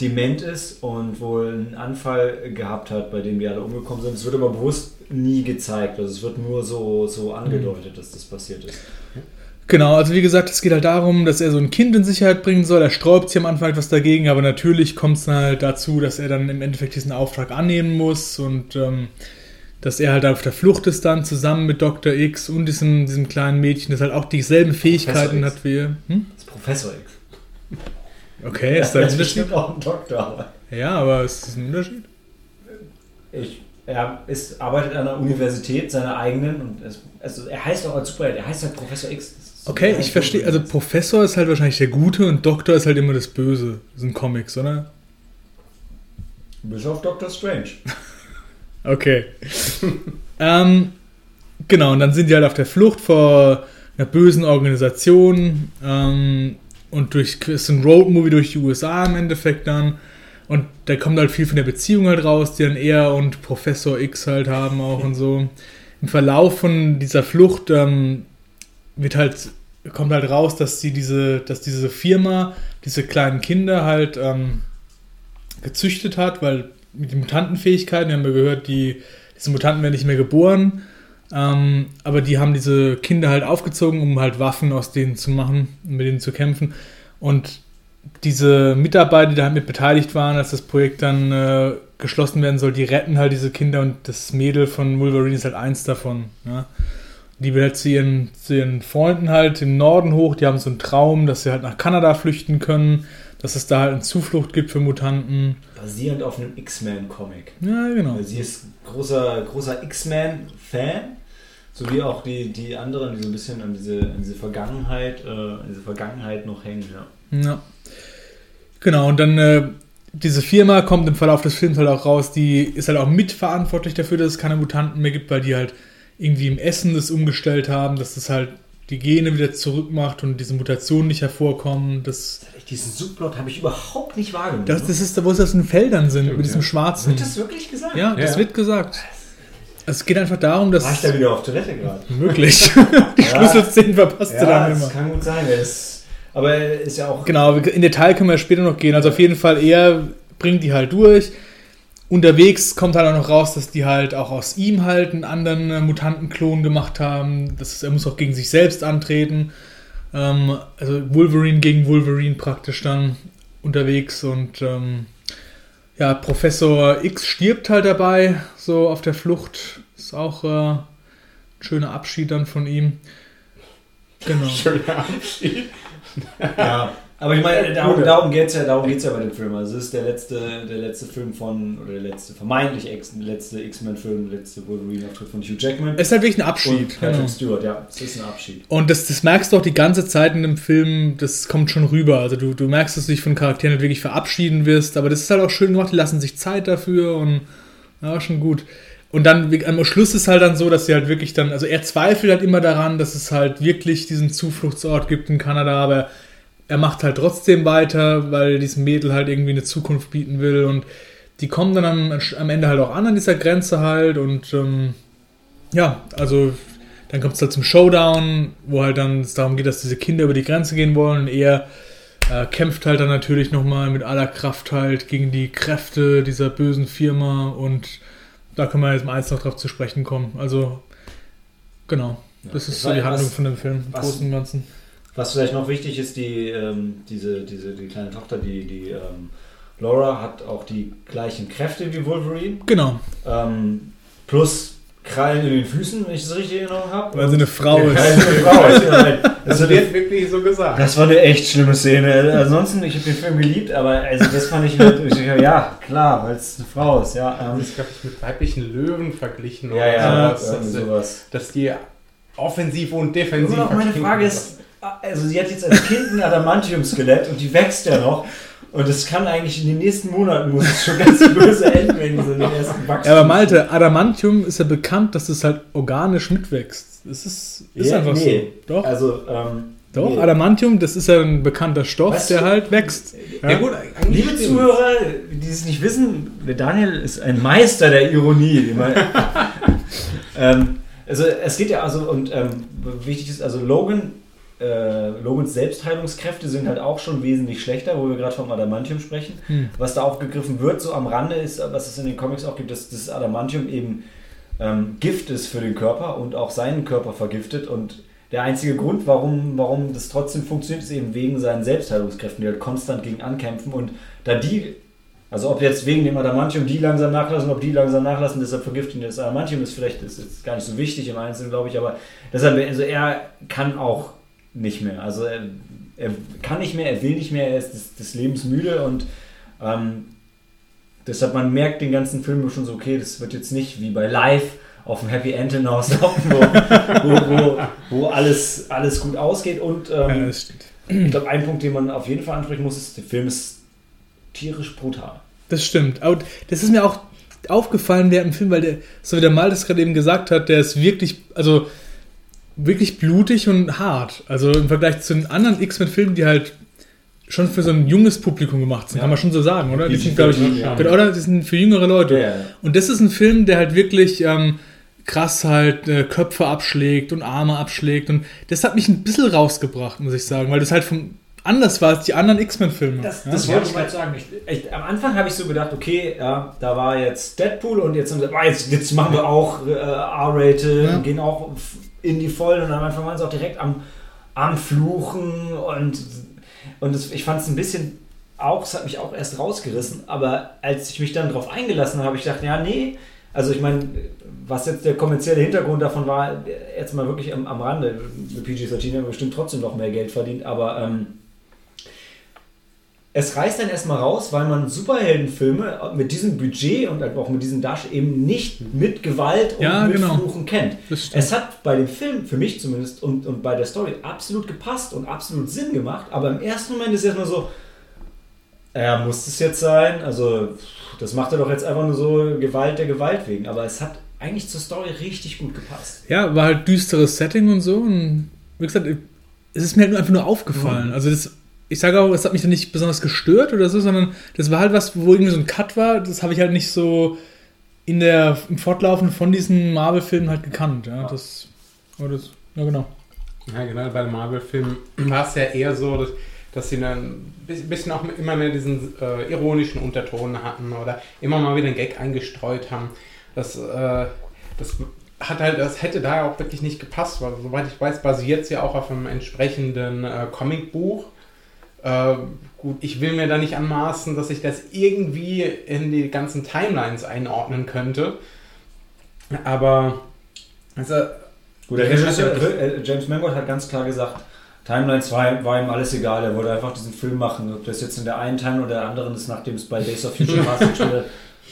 dement ist und wohl einen Anfall gehabt hat, bei dem die alle umgekommen sind. Es wird aber bewusst nie gezeigt. Also es wird nur so, so angedeutet, dass das passiert ist. Genau, also wie gesagt, es geht halt darum, dass er so ein Kind in Sicherheit bringen soll. Er sträubt sich am Anfang etwas dagegen, aber natürlich kommt es dann halt dazu, dass er dann im Endeffekt diesen Auftrag annehmen muss und ähm, dass er halt auf der Flucht ist dann zusammen mit Dr. X und diesem, diesem kleinen Mädchen, das halt auch dieselben Fähigkeiten hat wie er. Hm? Das ist Professor X. Okay, (laughs) ist da ein Unterschied? auch ein Doktor. Aber Ja, aber ist das ein Unterschied? ich, er ist, arbeitet an der Universität, seiner eigenen. Und es, also er heißt auch als Superheld, er heißt halt Professor X. Okay, ich verstehe. Also Professor ist halt wahrscheinlich der Gute und Doktor ist halt immer das Böse. Das sind Comics, oder? Bis auf Dr. Strange. (laughs) Okay. ähm, genau, und dann sind die halt auf der Flucht vor einer bösen Organisation ähm, und durch ist ein Roadmovie durch die USA im Endeffekt dann. Und da kommt halt viel von der Beziehung halt raus, die dann er und Professor X halt haben auch und so. Im Verlauf von dieser Flucht ähm, wird halt, kommt halt raus, dass sie diese, dass diese Firma diese kleinen Kinder halt ähm, gezüchtet hat, weil mit den Mutantenfähigkeiten, wir haben ja gehört, die, diese Mutanten werden nicht mehr geboren, ähm, aber die haben diese Kinder halt aufgezogen, um halt Waffen aus denen zu machen, um mit denen zu kämpfen. Und diese Mitarbeiter, die da halt mit beteiligt waren, als das Projekt dann äh, geschlossen werden soll, die retten halt diese Kinder und das Mädel von Wolverine ist halt eins davon. Ja. Die will halt zu ihren, zu ihren Freunden halt im Norden hoch, die haben so einen Traum, dass sie halt nach Kanada flüchten können, dass es da halt eine Zuflucht gibt für Mutanten. Basierend auf einem X-Men-Comic. Ja, genau. Weil Sie ist großer, großer X-Men-Fan, so wie auch die, die anderen, die so ein bisschen an diese, an diese Vergangenheit, äh, an diese Vergangenheit noch hängen. Ja. Ja. Genau, und dann äh, diese Firma kommt im Verlauf des Films halt auch raus, die ist halt auch mitverantwortlich dafür, dass es keine Mutanten mehr gibt, weil die halt irgendwie im Essen das umgestellt haben, dass das halt die Gene wieder zurückmacht und diese Mutationen nicht hervorkommen. Das, Diesen Subplot habe ich überhaupt nicht wahrgenommen. das, das ist da, wo es aus den Feldern sind, mit diesem ja. schwarzen. Wird das wirklich gesagt? Ja, das Ja. wird gesagt. Es geht einfach darum, dass. War ich da wieder auf Toilette gerade? Möglich. (laughs) die Ja. Schlüsselszenen verpasst du Ja, dann das immer. kann gut sein. Ist, aber er ist ja auch. Genau, in Detail können wir später noch gehen. Also auf jeden Fall, er bringt die halt durch. Unterwegs kommt halt auch noch raus, dass die halt auch aus ihm halt einen anderen äh, Mutantenklon gemacht haben. Das ist, er muss auch gegen sich selbst antreten. Ähm, also Wolverine gegen Wolverine praktisch dann unterwegs und ähm, ja, Professor X stirbt halt dabei, so auf der Flucht. Ist auch äh, ein schöner Abschied dann von ihm. Genau. Schöner Abschied. Ja, (laughs) aber ich meine, darum, darum geht es ja, darum geht's ja bei dem Film. Also es ist der letzte, der letzte Film von, oder der letzte, vermeintlich X, der letzte X-Men-Film, der letzte Wolverine-Auftritt von Hugh Jackman. Es ist halt wirklich ein und Abschied. Patrick Genau. Stewart, ja, es ist ein Abschied. Und das, das merkst du auch die ganze Zeit in dem Film, das kommt schon rüber. Also du, du merkst, dass du dich von Charakteren nicht wirklich verabschieden wirst, aber das ist halt auch schön gemacht, die lassen sich Zeit dafür und ja, schon gut. Und dann am Schluss ist halt dann so, dass sie halt wirklich dann, also er zweifelt halt immer daran, dass es halt wirklich diesen Zufluchtsort gibt in Kanada, aber er macht halt trotzdem weiter, weil diesem Mädel halt irgendwie eine Zukunft bieten will und die kommen dann am, am Ende halt auch an an dieser Grenze halt und ähm, ja, also dann kommt es halt zum Showdown, wo halt dann es darum geht, dass diese Kinder über die Grenze gehen wollen und er äh, kämpft halt dann natürlich nochmal mit aller Kraft halt gegen die Kräfte dieser bösen Firma und da können wir jetzt im Eins noch drauf zu sprechen kommen. Also, genau. Das ist so die Was- Handlung von dem Film im was- Großen und Ganzen. Was vielleicht noch wichtig ist, die, ähm, diese, diese, die kleine Tochter, die, die ähm, Laura, hat auch die gleichen Kräfte wie Wolverine. Genau, Ähm, plus Krallen in den Füßen, wenn ich das richtig in Erinnerung habe. weil sie eine Frau Krallen ist. in den Frau ist. ja. (laughs) Das Also wird wirklich so gesagt. Das war eine echt schlimme Szene. Ansonsten, ich habe den Film geliebt, aber also das fand ich halt, ich, ja, klar, weil es eine Frau ist, ja. Das Ähm, ist, glaube ich, mit weiblichen Löwen verglichen. ja, ja, sowas, irgendwie dass, sowas. dass die offensiv und defensiv noch meine Frage ist, also sie hat jetzt als Kind ein Adamantium-Skelett und die wächst ja noch. Und es kann eigentlich in den nächsten Monaten muss es schon ganz böse enden, wenn sie den ersten Wachstum. Ja, aber Malte, Adamantium ist ja bekannt, dass es halt organisch mitwächst. Das ist, ist Ja, einfach nee. so. Doch, Also, ähm, doch. nee. Adamantium, das ist ja ein bekannter Stoff, Weißt der du- halt wächst. Ja, gut, eigentlich Liebe. Zuhörer, die es nicht wissen, der Daniel ist ein Meister der Ironie. (laughs) ähm, also es geht ja also und ähm, wichtig ist also Logan, äh, Logans Selbstheilungskräfte sind halt auch schon wesentlich schlechter, wo wir gerade vom Adamantium sprechen. Hm. Was da aufgegriffen wird, so am Rande ist, was es in den Comics auch gibt, dass das Adamantium eben ähm, Gift ist für den Körper und auch seinen Körper vergiftet und der einzige Grund, warum, warum das trotzdem funktioniert, ist eben wegen seinen Selbstheilungskräften, die halt konstant gegen ankämpfen und da die, also ob jetzt wegen dem Adamantium die langsam nachlassen, ob die langsam nachlassen, deshalb vergiften das Adamantium, ist vielleicht ist jetzt gar nicht so wichtig im Einzelnen, glaube ich, aber deshalb, also er kann auch nicht mehr, also er, er kann nicht mehr, er will nicht mehr, er ist des, des Lebens müde und ähm, deshalb man merkt den ganzen Film schon so, okay, das wird jetzt nicht wie bei Live auf dem Happy End hinauslaufen, wo, wo, wo, wo alles, alles gut ausgeht und Ja, ähm, stimmt. ich glaube, ein Punkt, den man auf jeden Fall ansprechen muss, ist, der Film ist tierisch brutal. Das stimmt. Aber das ist mir auch aufgefallen während dem Film, weil der, so wie der Mal das gerade eben gesagt hat, der ist wirklich, also wirklich blutig und hart. Also im Vergleich zu den anderen X-Men-Filmen, die halt schon für so ein junges Publikum gemacht sind, Ja. kann man schon so sagen, oder? Die Die sind, glaube ich, ja. genau, oder? Die sind für jüngere Leute. Ja, ja. Und das ist ein Film, der halt wirklich ähm, krass halt äh, Köpfe abschlägt und Arme abschlägt. Und das hat mich ein bisschen rausgebracht, muss ich sagen, weil das halt vom anders war als die anderen X-Men-Filme. Das, ja? das wollte ich gerade sagen. Ich, ich, am Anfang habe ich so gedacht, okay, ja, da war jetzt Deadpool und jetzt, ah, jetzt, jetzt machen wir auch äh, R-Rated Ja. und gehen auch in die Vollen und am Anfang waren sie auch direkt am, am Fluchen und, und das, ich fand es ein bisschen auch, es hat mich auch erst rausgerissen, aber als ich mich dann darauf eingelassen habe, ich gedacht, ja, nee, also ich meine, was jetzt der kommerzielle Hintergrund davon war, jetzt mal wirklich am, am Rande, PG-13 haben bestimmt trotzdem noch mehr Geld verdient, aber ähm, es reißt dann erstmal raus, weil man Superheldenfilme mit diesem Budget und auch mit diesem Dash eben nicht mit Gewalt und Ja, mit genau. Fluchen kennt. Es hat bei dem Film, für mich zumindest, und, und bei der Story absolut gepasst und absolut Sinn gemacht, aber im ersten Moment ist es erstmal so, ja, muss es jetzt sein? Also, das macht er doch jetzt einfach nur so Gewalt der Gewalt wegen, aber es hat eigentlich zur Story richtig gut gepasst. Ja, war halt düsteres Setting und so. Und wie gesagt, es ist mir halt einfach nur aufgefallen. Also das, ich sage auch, es hat mich dann nicht besonders gestört oder so, sondern das war halt was, wo irgendwie so ein Cut war. Das habe ich halt nicht so in der, im Fortlaufen von diesen Marvel-Filmen halt gekannt. Ja, das, das, ja genau. Ja, genau, bei den Marvel-Filmen (clears throat) war es ja eher so, dass, dass sie dann ein bisschen auch immer mehr diesen äh, ironischen Unterton hatten oder immer mal wieder einen Gag eingestreut haben. Das, äh, das hat halt, das hätte da auch wirklich nicht gepasst, weil soweit ich weiß, basiert es ja auch auf einem entsprechenden äh, Comicbuch. Äh, gut, ich will mir da nicht anmaßen, dass ich das irgendwie in die ganzen Timelines einordnen könnte. Aber also, Gut, der Regisseur, äh, James Mangold hat ganz klar gesagt, Timelines war, war ihm alles egal, er wollte einfach diesen Film machen. Ob das jetzt in der einen Timeline oder der anderen ist, nachdem es bei Days of Future (laughs) Past gespielt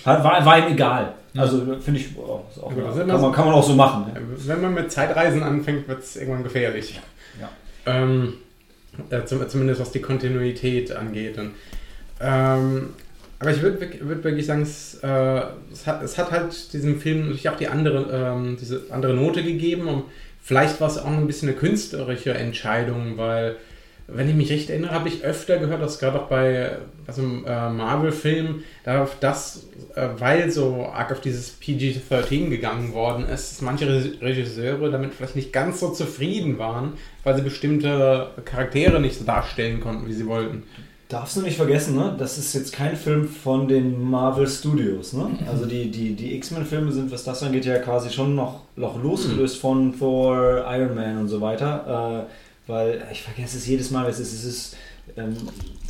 hat, war, war ihm egal. Also finde ich, oh, ist auch, Ja, ist kann, man, kann man auch so machen. Ne? Wenn man mit Zeitreisen anfängt, wird es irgendwann gefährlich. Ja. Ähm, äh, zum, zumindest was die Kontinuität angeht. Und, ähm, aber ich würde würd wirklich sagen, es, äh, es, hat, es hat halt diesem Film natürlich auch die andere, ähm, diese andere Note gegeben. Und vielleicht war es auch ein bisschen eine künstlerische Entscheidung, weil, wenn ich mich recht erinnere, habe ich öfter gehört, dass gerade auch bei also, äh, Marvel-Filmen, da das, äh, weil so arg auf dieses PG-13 gegangen worden ist, dass manche Re- Regisseure damit vielleicht nicht ganz so zufrieden waren, weil sie bestimmte Charaktere nicht so darstellen konnten, wie sie wollten. Darfst du nicht vergessen, ne? das ist jetzt kein Film von den Marvel Studios. Ne? Also die, die, die X-Men-Filme sind, was das angeht, ja quasi schon noch, noch losgelöst von Thor, Iron Man und so weiter. Äh, weil, ich vergesse es jedes Mal, es ist, es ist ähm,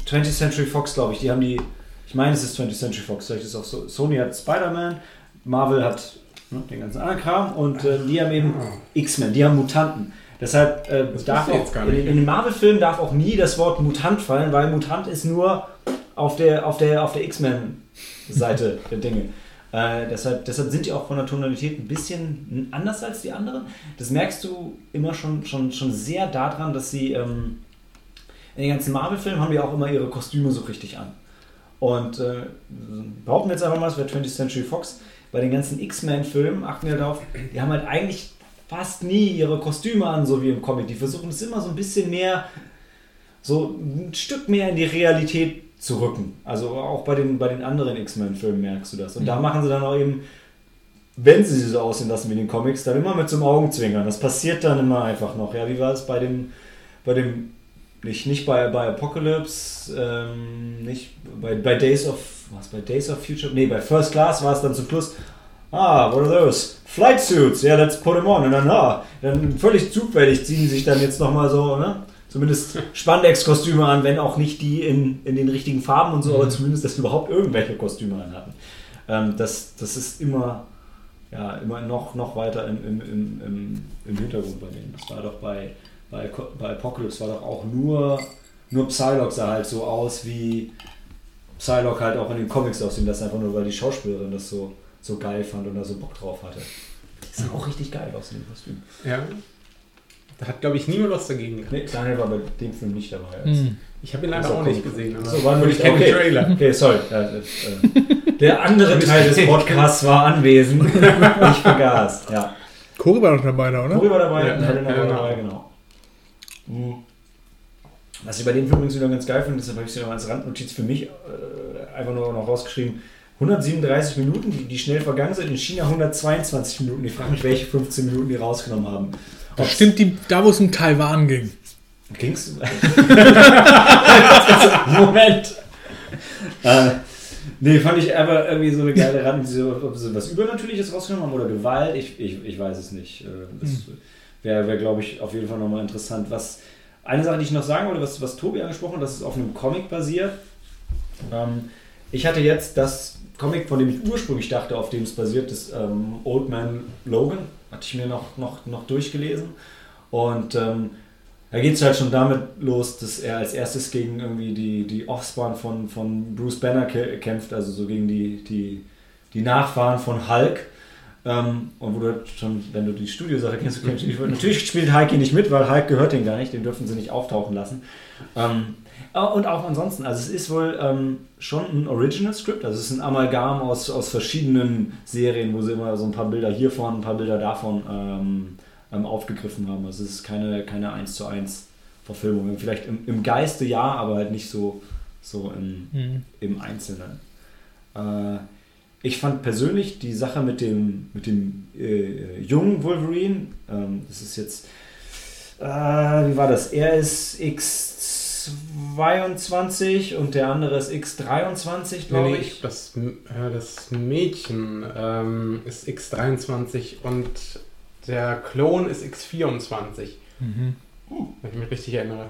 20th Century Fox, glaube ich, die haben die, ich meine es ist 20th Century Fox, vielleicht ist es auch so, Sony hat Spider-Man, Marvel hat ne, den ganzen anderen Kram und äh, die haben eben X-Men, die haben Mutanten. Deshalb äh, darf auch, in, in den Marvel-Filmen darf auch nie das Wort Mutant fallen, weil Mutant ist nur auf der, auf der, auf der X-Men-Seite der Dinge. Äh, deshalb, deshalb sind die auch von der Tonalität ein bisschen anders als die anderen. Das merkst du immer schon, schon, schon sehr daran, dass sie ähm, in den ganzen Marvel-Filmen haben die auch immer ihre Kostüme so richtig an. Und äh, behaupten jetzt einfach mal, es wäre 20th Century Fox. Bei den ganzen X-Men-Filmen achten wir darauf, die haben halt eigentlich fast nie ihre Kostüme an, so wie im Comic. Die versuchen es immer so ein bisschen mehr, so ein Stück mehr in die Realität zu rücken. Also auch bei den, bei den anderen X-Men-Filmen merkst du das. Und da machen sie dann auch eben, wenn sie sie so aussehen lassen wie in den Comics, dann immer mit so einem Augenzwinkern. Das passiert dann immer einfach noch. Ja, wie war es bei dem, bei dem, nicht, nicht bei, bei Apocalypse, ähm, nicht bei, bei Days of, was, bei Days of Future, nee, bei First Class war es dann zum Schluss, ah, what are those? Flight Suits, ja, let's put them on. Und dann, ah, dann völlig zufällig ziehen sie sich dann jetzt nochmal so, ne? Zumindest Spandex-Kostüme an, wenn auch nicht die in, in den richtigen Farben und so, aber zumindest, dass sie überhaupt irgendwelche Kostüme an hatten. Ähm, das, das ist immer, ja, immer noch, noch weiter im, im, im, im, im Hintergrund bei denen. Das war doch bei, bei, bei Apocalypse war doch auch nur, nur Psylocke sah halt so aus, wie Psylocke halt auch in den Comics aussehen, das einfach nur, weil die Schauspielerin das so, so geil fand und da so Bock drauf hatte. Die sah auch richtig geil aus in dem Kostüm. Ja. Da hat, glaube ich, niemand was dagegen gehabt. Nee, Daniel war bei dem Film nicht dabei. Hm. Ich habe ihn leider auch komm. nicht gesehen. Aber So, und nicht- ich kenne okay. den Trailer. Okay, sorry. Ja, äh, der andere (laughs) Teil des Podcasts war anwesend. (laughs) Ich vergaß. Ja. Cory war noch dabei, da, oder? Cory war dabei, Ja, Helena war Helena. dabei, genau. Mhm. Was ich bei dem Film übrigens wieder ganz geil finde, deshalb habe ich es ja als Randnotiz für mich äh, einfach nur noch rausgeschrieben. 137 Minuten, die, die schnell vergangen sind, in China 122 Minuten. Ich frage mich, welche 15 Minuten die rausgenommen haben. Das stimmt, die, da wo es um Taiwan ging. Ging's? (laughs) Moment. Äh, nee, fand ich aber irgendwie so eine geile Rand, so, ob sie was Übernatürliches rausgenommen haben oder Gewalt, ich, ich, ich weiß es nicht. Äh, Das wäre, wär, glaube ich, auf jeden Fall nochmal interessant. Was, eine Sache, die ich noch sagen wollte, was, was Tobi angesprochen hat, dass es auf einem Comic basiert. Ähm, ich hatte jetzt das Comic, von dem ich ursprünglich dachte, auf dem es basiert, das ähm, Old Man Logan, hatte ich mir noch, noch, noch durchgelesen. Und ähm, da geht es halt schon damit los, dass er als erstes gegen irgendwie die, die Offspring von, von Bruce Banner kämpft, also so gegen die, die, die Nachfahren von Hulk. Ähm, und wo du schon, wenn du die Studiosache kennst, du kennst natürlich spielt Heike nicht mit, weil Hulk gehört den gar nicht, den dürfen sie nicht auftauchen lassen. Ähm, äh, und auch ansonsten, also es ist wohl ähm, schon ein Original-Script, also es ist ein Amalgam aus, aus verschiedenen Serien, wo sie immer so ein paar Bilder hiervon, ein paar Bilder davon ähm, ähm, aufgegriffen haben. Also es ist keine, keine 1 zu 1 Verfilmung. Vielleicht im, im Geiste ja, aber halt nicht so, so im, mhm. im Einzelnen. Äh, ich fand persönlich die Sache mit dem, mit dem äh, jungen Wolverine, ähm, das ist jetzt, äh, wie war das, RSX 22 und der andere ist X23, glaube nee, nee, ich. Das, ja, das Mädchen ähm, ist X23 und der Klon ist X24. Mhm. Uh, wenn ich mich richtig erinnere.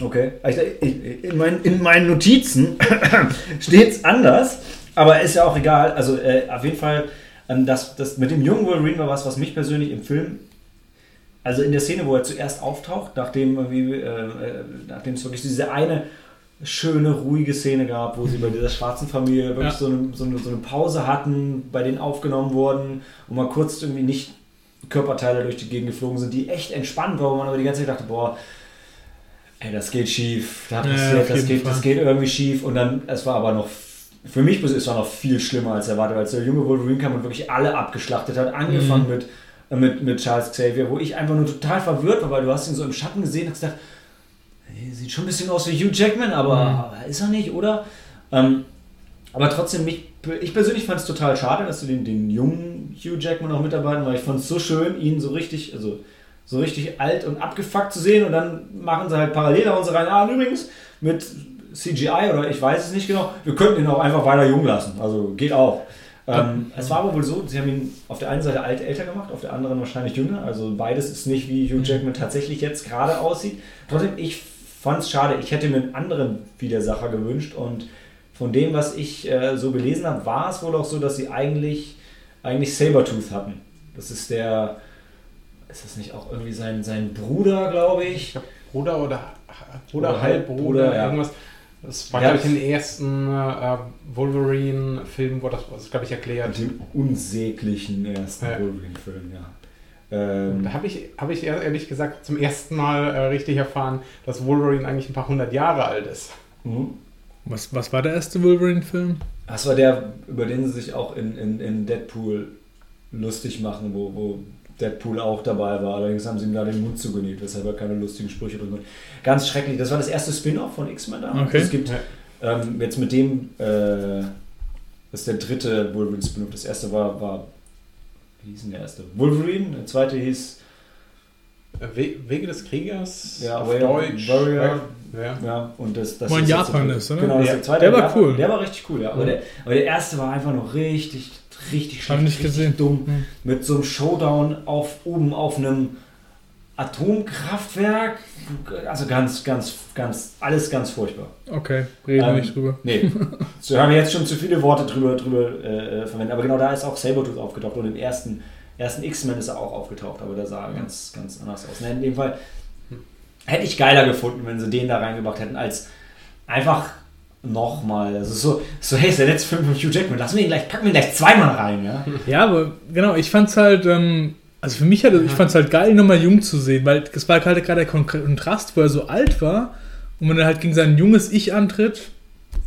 Okay. Also, in, meinen, in meinen Notizen (coughs) steht es anders, aber ist ja auch egal. Also äh, auf jeden Fall, ähm, das, das mit dem jungen Wolverine war was, was mich persönlich im Film also in der Szene, wo er zuerst auftaucht, nachdem, äh, äh nachdem es wirklich diese eine schöne, ruhige Szene gab, wo sie bei dieser schwarzen Familie wirklich ja. so, eine, so, eine, so, eine, Pause hatten, bei denen aufgenommen wurden und mal kurz irgendwie nicht Körperteile durch die Gegend geflogen sind, die echt entspannt waren, wo man aber die ganze Zeit dachte, boah, ey, das geht schief, da passiert, ja, das, geht, das geht irgendwie schief und dann, es war aber noch, für mich es war noch viel schlimmer als erwartet, als der junge Wolverine kam und wirklich alle abgeschlachtet hat, angefangen mhm. mit, mit, mit Charles Xavier, wo ich einfach nur total verwirrt war, weil du hast ihn so im Schatten gesehen und hast gedacht, hey, sieht schon ein bisschen aus wie Hugh Jackman, aber, mhm. ist er nicht, oder? Ähm, aber trotzdem, mich, ich persönlich fand es total schade, dass du den, den jungen Hugh Jackman auch mitarbeiten, weil ich fand es so schön, ihn so richtig, also so richtig alt und abgefuckt zu sehen und dann machen sie halt parallel und so rein, ah, übrigens mit CGI oder ich weiß es nicht genau, wir könnten ihn auch einfach weiter jung lassen, also geht auch. Ähm, es war aber wohl so, sie haben ihn auf der einen Seite alt älter gemacht, auf der anderen wahrscheinlich jünger, also beides ist nicht wie Hugh Jackman tatsächlich jetzt gerade aussieht. Trotzdem, ich fand es schade, ich hätte mir einen anderen Widersacher gewünscht und von dem, was ich äh, so gelesen habe, war es wohl auch so, dass sie eigentlich, eigentlich Sabertooth hatten. Das ist der, ist das nicht auch irgendwie sein, sein Bruder, glaube ich? Bruder oder, oder Halbbruder, ja. irgendwas. Das war, ja, glaube ich, in den ersten äh, Wolverine-Filmen, wo das, das glaube ich, erklärt. Mit dem unsäglichen ersten ja. Wolverine-Film, ja. Ähm, da habe ich, hab ich ehrlich gesagt zum ersten Mal äh, richtig erfahren, dass Wolverine eigentlich ein paar hundert Jahre alt ist. Mhm. Was, was war der erste Wolverine-Film? Das war der, über den sie sich auch in, in, in Deadpool lustig machen, wo, wo Deadpool auch dabei war. Allerdings haben sie ihm da den Mund zugenäht, weshalb er keine lustigen Sprüche drin hat. Ganz schrecklich. Das war das erste Spin-off von X-Men da. Okay. Es gibt ähm, jetzt mit dem, äh, das ist der dritte Wolverine Spin-off. Das erste war, war, wie hieß denn der erste? Wolverine. Der zweite hieß Wege des Kriegers. Ja, auf Deutsch. Warrior. Ja. ja, und das, das Wo in Japan ist, oder? Genau, ja. der zweite. Der war Japan, cool. Der war richtig cool, ja. Aber, Der, aber der erste war einfach noch richtig, richtig schlecht. nicht gesehen. dumm. Mhm. Mit so einem Showdown auf, oben auf einem Atomkraftwerk. Also ganz, ganz, ganz, alles ganz furchtbar. Okay, reden wir ähm, nicht drüber. Nee, (laughs) so haben wir jetzt schon zu viele Worte drüber, drüber äh, verwendet. Aber genau da ist auch Sabretooth aufgetaucht und im ersten, ersten X-Men ist er auch aufgetaucht, aber der sah ganz, ganz anders aus. in dem Fall hätte ich geiler gefunden, wenn sie den da reingebracht hätten, als einfach nochmal. Also so, so, hey, ist der letzte Film von Hugh Jackman, lass mir ihn gleich, packen wir ihn gleich zweimal rein, ja? Ja, aber genau, ich fand's halt, ähm, also für mich, hat, ich fand's halt geil, nochmal jung zu sehen, weil es war halt gerade der Kontrast, wo er so alt war und wenn er halt gegen sein junges Ich antritt,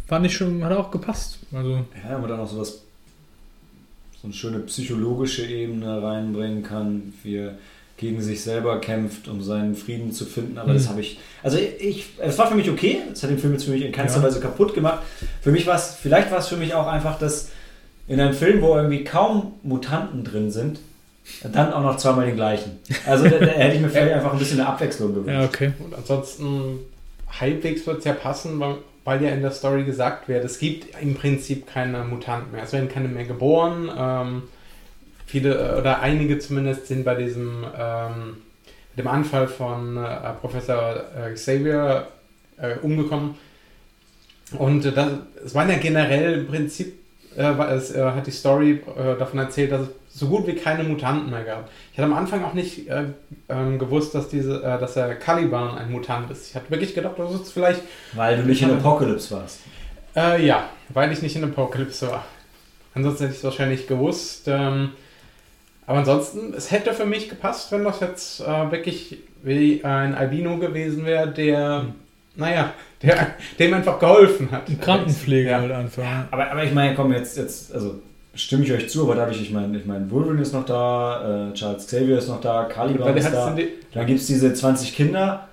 fand ich schon, hat auch gepasst. Also. Ja, aber dann auch sowas, so eine schöne psychologische Ebene reinbringen kann, für gegen sich selber kämpft, um seinen Frieden zu finden. Aber mhm. das habe ich, also ich, es war für mich okay. Es hat den Film jetzt für mich in keinster ja. Weise kaputt gemacht. Für mich war es, vielleicht war es für mich auch einfach, dass in einem Film, wo irgendwie kaum Mutanten drin sind, dann auch noch zweimal den gleichen. Also da, da hätte ich mir (laughs) vielleicht einfach ein bisschen eine Abwechslung gewünscht. Ja, okay. Und ansonsten halbwegs wird es ja passen, weil, weil, ja in der Story gesagt wird, es gibt im Prinzip keine Mutanten mehr. Es werden keine mehr geboren. Ähm, viele äh, oder einige zumindest sind bei diesem ähm, dem Anfall von äh, Professor äh, Xavier äh, umgekommen. Und äh, das, es waren ja generell im Prinzip, äh, es hat die Story davon erzählt, dass es so gut wie keine Mutanten mehr gab. Ich hatte am Anfang auch nicht äh, ähm, gewusst, dass diese, dass der Caliban ein Mutant ist. Ich hatte wirklich gedacht, das ist vielleicht Weil du nicht in Apocalypse warst. Ja, weil ich nicht in Apocalypse war. Ansonsten hätte ich es wahrscheinlich gewusst. Ähm, aber ansonsten, es hätte für mich gepasst, wenn das jetzt äh, wirklich wie ein Albino gewesen wäre, der, naja, der, dem einfach geholfen hat. Ein Krankenpfleger Ja. halt einfach. ja. Aber, aber ich meine, komm, jetzt, jetzt, also stimme ich euch zu, aber dadurch, ich meine, ich meine, Wolverine ist noch da, äh, Charles Xavier ist noch da, Caliban ist da. Dann gibt es diese 20 Kinder.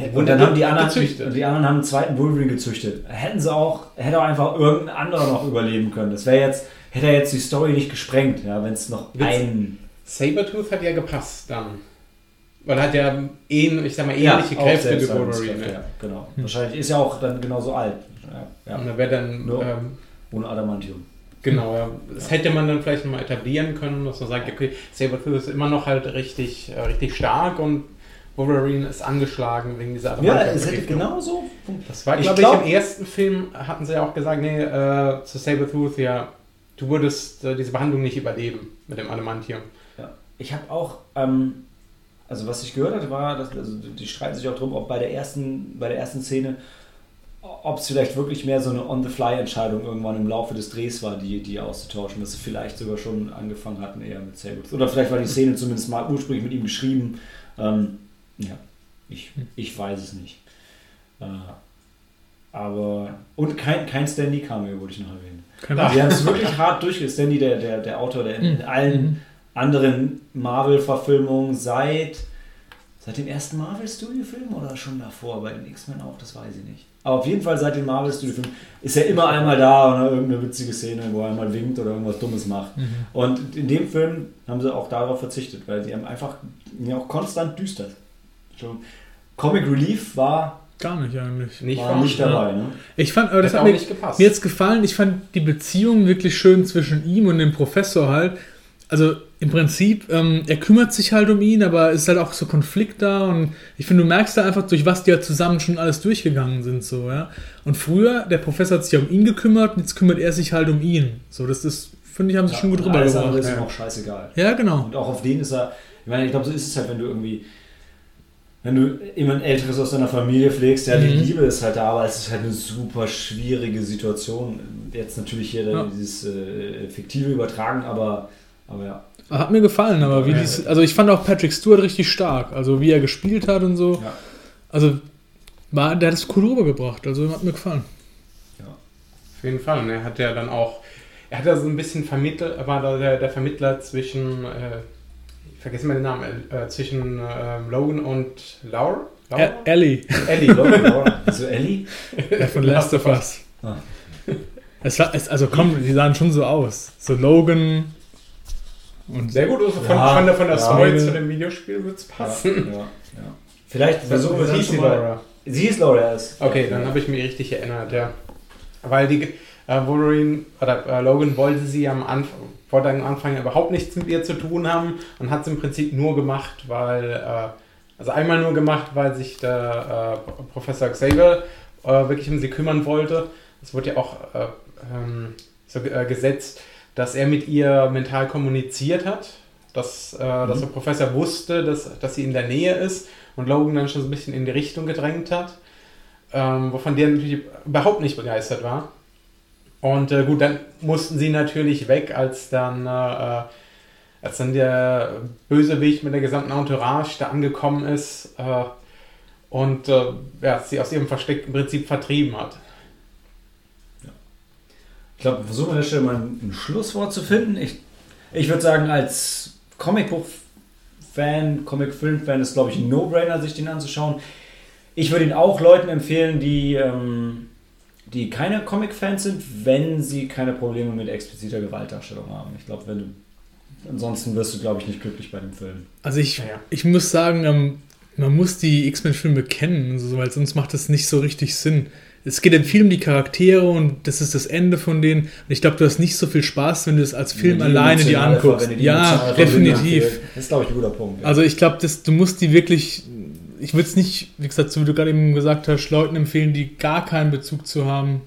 Wurde Und dann haben die anderen, gezüchtet. und die anderen haben einen zweiten Wolverine gezüchtet. Hätten sie auch, hätte auch einfach irgendein anderer noch überleben können. Das wäre jetzt, hätte jetzt die Story nicht gesprengt, ja, wenn es noch Witz- einen. Sabertooth hat ja gepasst dann. Weil er hat ja ähn, ich sag mal, Ja, ähnliche auch Kräfte wie Wolverine. Ja, genau. Hm. Wahrscheinlich ist ja auch dann genauso alt. Ja, Und ja. er wäre dann, Nur- ähm, Ohne Adamantium. genau, ja. das hätte man dann vielleicht mal etablieren können, dass man sagt, okay, Sabertooth ist immer noch halt richtig, äh, richtig stark und Wolverine ist angeschlagen wegen dieser Ja, es hätte genauso. Das war, Ich glaube ich, glaub- im ersten Film hatten sie ja auch gesagt, nee, äh, zu Sabertooth, ja, du würdest äh, diese Behandlung nicht überleben mit dem Adamantium. Ja. Ich habe auch, ähm, also was ich gehört hatte, war, dass, also die streiten sich auch drum, ob bei der ersten, bei der ersten Szene, ob es vielleicht wirklich mehr so eine On-the-Fly-Entscheidung irgendwann im Laufe des Drehs war, die, die auszutauschen, dass sie vielleicht sogar schon angefangen hatten eher mit Sabretooth. Oder vielleicht war die Szene zumindest mal ursprünglich mit ihm geschrieben. Ähm, ja, ich, ich weiß es nicht. Äh, aber, und kein, kein Stanley Cameo wollte ich noch erwähnen. Ahnung. Wir haben es wirklich hart durchgeführt. Stanley, der, der, der Autor, der in, in allen Mhm. anderen Marvel-Verfilmungen seit, seit dem ersten Marvel-Studio-Film oder schon davor, bei den X-Men auch, das weiß ich nicht. Aber auf jeden Fall seit dem Marvel-Studio-Film ist er immer einmal da und hat irgendeine witzige Szene, wo er einmal winkt oder irgendwas Dummes macht. Mhm. Und in dem Film haben sie auch darauf verzichtet, weil sie haben einfach ja, auch konstant düstert. Schon Comic Relief war, Gar nicht eigentlich. Nicht war nicht dabei. Ne? Ich fand, aber das hat auch mir, nicht gepasst. mir jetzt gefallen. Ich fand die Beziehung wirklich schön zwischen ihm und dem Professor halt. Also im Prinzip, ähm, er kümmert sich halt um ihn, aber es ist halt auch so Konflikt da und ich finde, du merkst da einfach, durch was die ja zusammen schon alles durchgegangen sind, so, ja. Und früher, der Professor hat sich ja um ihn gekümmert und jetzt kümmert er sich halt um ihn. So, das ist, finde ich, haben sie schon gut Alles andere rübergebracht. ist ihm ja. auch scheißegal. Ja, genau. Und auch auf den ist er, ich meine, ich glaube, so ist es halt, wenn du irgendwie, wenn du jemand Älteres aus deiner Familie pflegst, ja, die Mhm. Liebe ist halt da, aber es ist halt eine super schwierige Situation. Jetzt natürlich hier Ja. dieses äh, fiktive Übertragen, aber, aber ja. Hat mir gefallen, aber wie Ja. dies, also ich fand auch Patrick Stewart richtig stark, also wie er gespielt hat und so. Ja. Also war, der hat es cool rübergebracht, also hat mir gefallen. Auf jeden Fall. Und er hat ja dann auch, er hat ja so ein bisschen vermittelt, er war da der, der Vermittler zwischen, äh, vergesse mal den Namen, äh, zwischen ähm, Logan und Laura? Laura? Er, Ellie Ellie. Laura, Laura. (laughs) So Ellie? ja, von Last of Us. Ah. Es war, es, also komm, die sahen schon so aus. So Logan und Sehr gut, also von, Ja, von der, von der ja. Story zu dem Videospiel wird es passen. ja, ja. Vielleicht versuchen wir mal. Laura? Sie ist Laura erst. Okay, dann habe ich mich richtig erinnert, ja. Weil die äh, Wolverine oder äh, Logan wollte sie am Anfang, wollte am Anfang überhaupt nichts mit ihr zu tun haben und hat es im Prinzip nur gemacht, weil, äh, also einmal nur gemacht, weil sich der äh, Professor Xavier äh, wirklich um sie kümmern wollte. Es wurde ja auch äh, ähm, so äh, gesetzt, dass er mit ihr mental kommuniziert hat, dass, äh, dass der Professor wusste, dass, dass sie in der Nähe ist und Logan dann schon so ein bisschen in die Richtung gedrängt hat ähm, wovon der natürlich überhaupt nicht begeistert war. Und äh, gut, dann mussten sie natürlich weg, als dann, äh, äh, als dann der Bösewicht mit der gesamten Entourage da angekommen ist äh, und äh, ja, sie aus ihrem Versteck im Prinzip vertrieben hat. Ich glaube, wir versuchen an der Stelle mal ein Schlusswort zu finden. Ich, ich würde sagen, als Comicbuch-Fan, Comic-Film-Fan ist, glaube ich, ein No-Brainer, sich den anzuschauen. Ich würde ihn auch Leuten empfehlen, die, ähm, die keine Comic-Fans sind, wenn sie keine Probleme mit expliziter Gewaltdarstellung haben. Ich glaube, wenn du. Ansonsten wirst du, glaube ich, nicht glücklich bei dem Film. Also ich, Ja, ich muss sagen, ähm, man muss die X-Men-Filme kennen, also, weil sonst macht das nicht so richtig Sinn. Es geht viel um die Charaktere und das ist das Ende von denen. Und ich glaube, du hast nicht so viel Spaß, wenn du es als Film Wenn die alleine dir anguckst. Ja, definitiv. Das ist, glaube ich, ein guter Punkt. ja. Also ich glaube, das- du musst die wirklich ich würde es nicht, wie gesagt, so wie du gerade eben gesagt hast, Leuten empfehlen, die gar keinen Bezug zu haben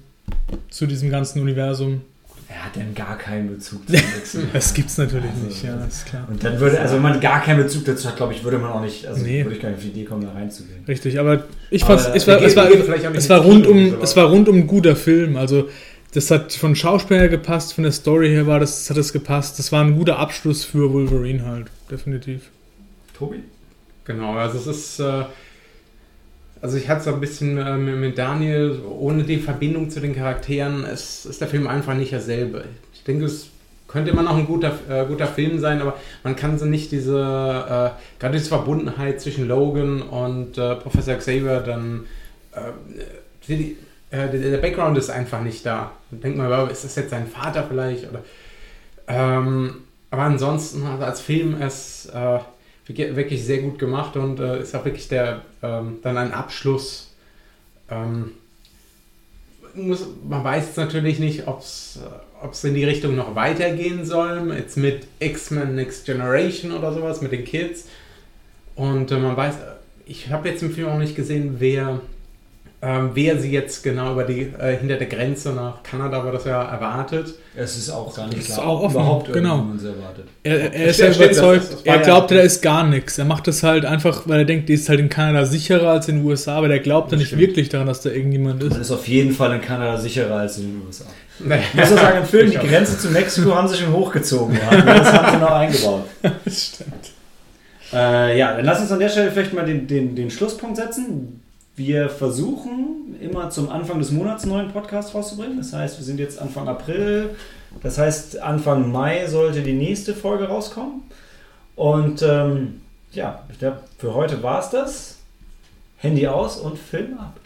zu diesem ganzen Universum. Wer hat denn gar keinen Bezug zu (laughs) X-Men? Das gibt's natürlich Also, nicht, ja, ist klar. Und dann würde, also wenn man gar keinen Bezug dazu hat, glaube ich, würde man auch nicht, also Nee. würde ich gar nicht auf die Idee kommen, da reinzugehen. Richtig, aber ich fand es war, es war, es war aber- es war rundum ein guter Film. Also das hat von Schauspieler her gepasst, von der Story her war das, hat das gepasst. Das war ein guter Abschluss für Wolverine halt, definitiv. Tobi? Genau, also es ist. Äh, also ich hatte so ein bisschen äh, mit, Daniel, ohne die Verbindung zu den Charakteren, es ist der Film einfach nicht dasselbe. Ich denke, es könnte immer noch ein guter, äh, guter Film sein, aber man kann so nicht diese, äh, gerade diese Verbundenheit zwischen Logan und äh, Professor Xavier dann, äh, die, äh, der, der Background ist einfach nicht da. Dann denkt man, ist das jetzt sein Vater vielleicht? Oder, ähm, aber ansonsten, also als Film ist äh, wirklich- sehr gut gemacht und äh, ist auch wirklich der ähm, dann ein Abschluss. Ähm, muss, man weiß natürlich nicht, ob es in die Richtung noch weitergehen soll, jetzt mit X-Men Next Generation oder sowas, mit den Kids. Und äh, man weiß, ich habe jetzt im Film auch nicht gesehen, wer, ähm, wer sie jetzt genau über die, äh, hinter der Grenze nach Kanada, war das ja erwartet. Es ist auch gar nicht ist klar, auch ob offen, überhaupt genau. erwartet. Er, er ist ja das- überzeugt, das er ja- glaubt, da ist gar nichts. Er macht das halt einfach, weil er denkt, die ist halt in Kanada sicherer als in den USA, aber der glaubt ja nicht Stimmt. wirklich daran, dass da irgendjemand Man ist. ist auf jeden Fall in Kanada sicherer als in den USA. Naja, Ich muss auch sagen, im Film, die Ich auch. Grenze zu Mexiko haben sie schon hochgezogen. gehabt. Das haben sie noch eingebaut. (laughs) Das stimmt. Äh, ja, dann lass uns an der Stelle vielleicht mal den, den, den Schlusspunkt setzen. Wir versuchen immer zum Anfang des Monats einen neuen Podcast rauszubringen. Das heißt, wir sind jetzt Anfang April. Das heißt, Anfang Mai sollte die nächste Folge rauskommen. Und ähm, ja, für heute war es das. Handy aus und Film ab.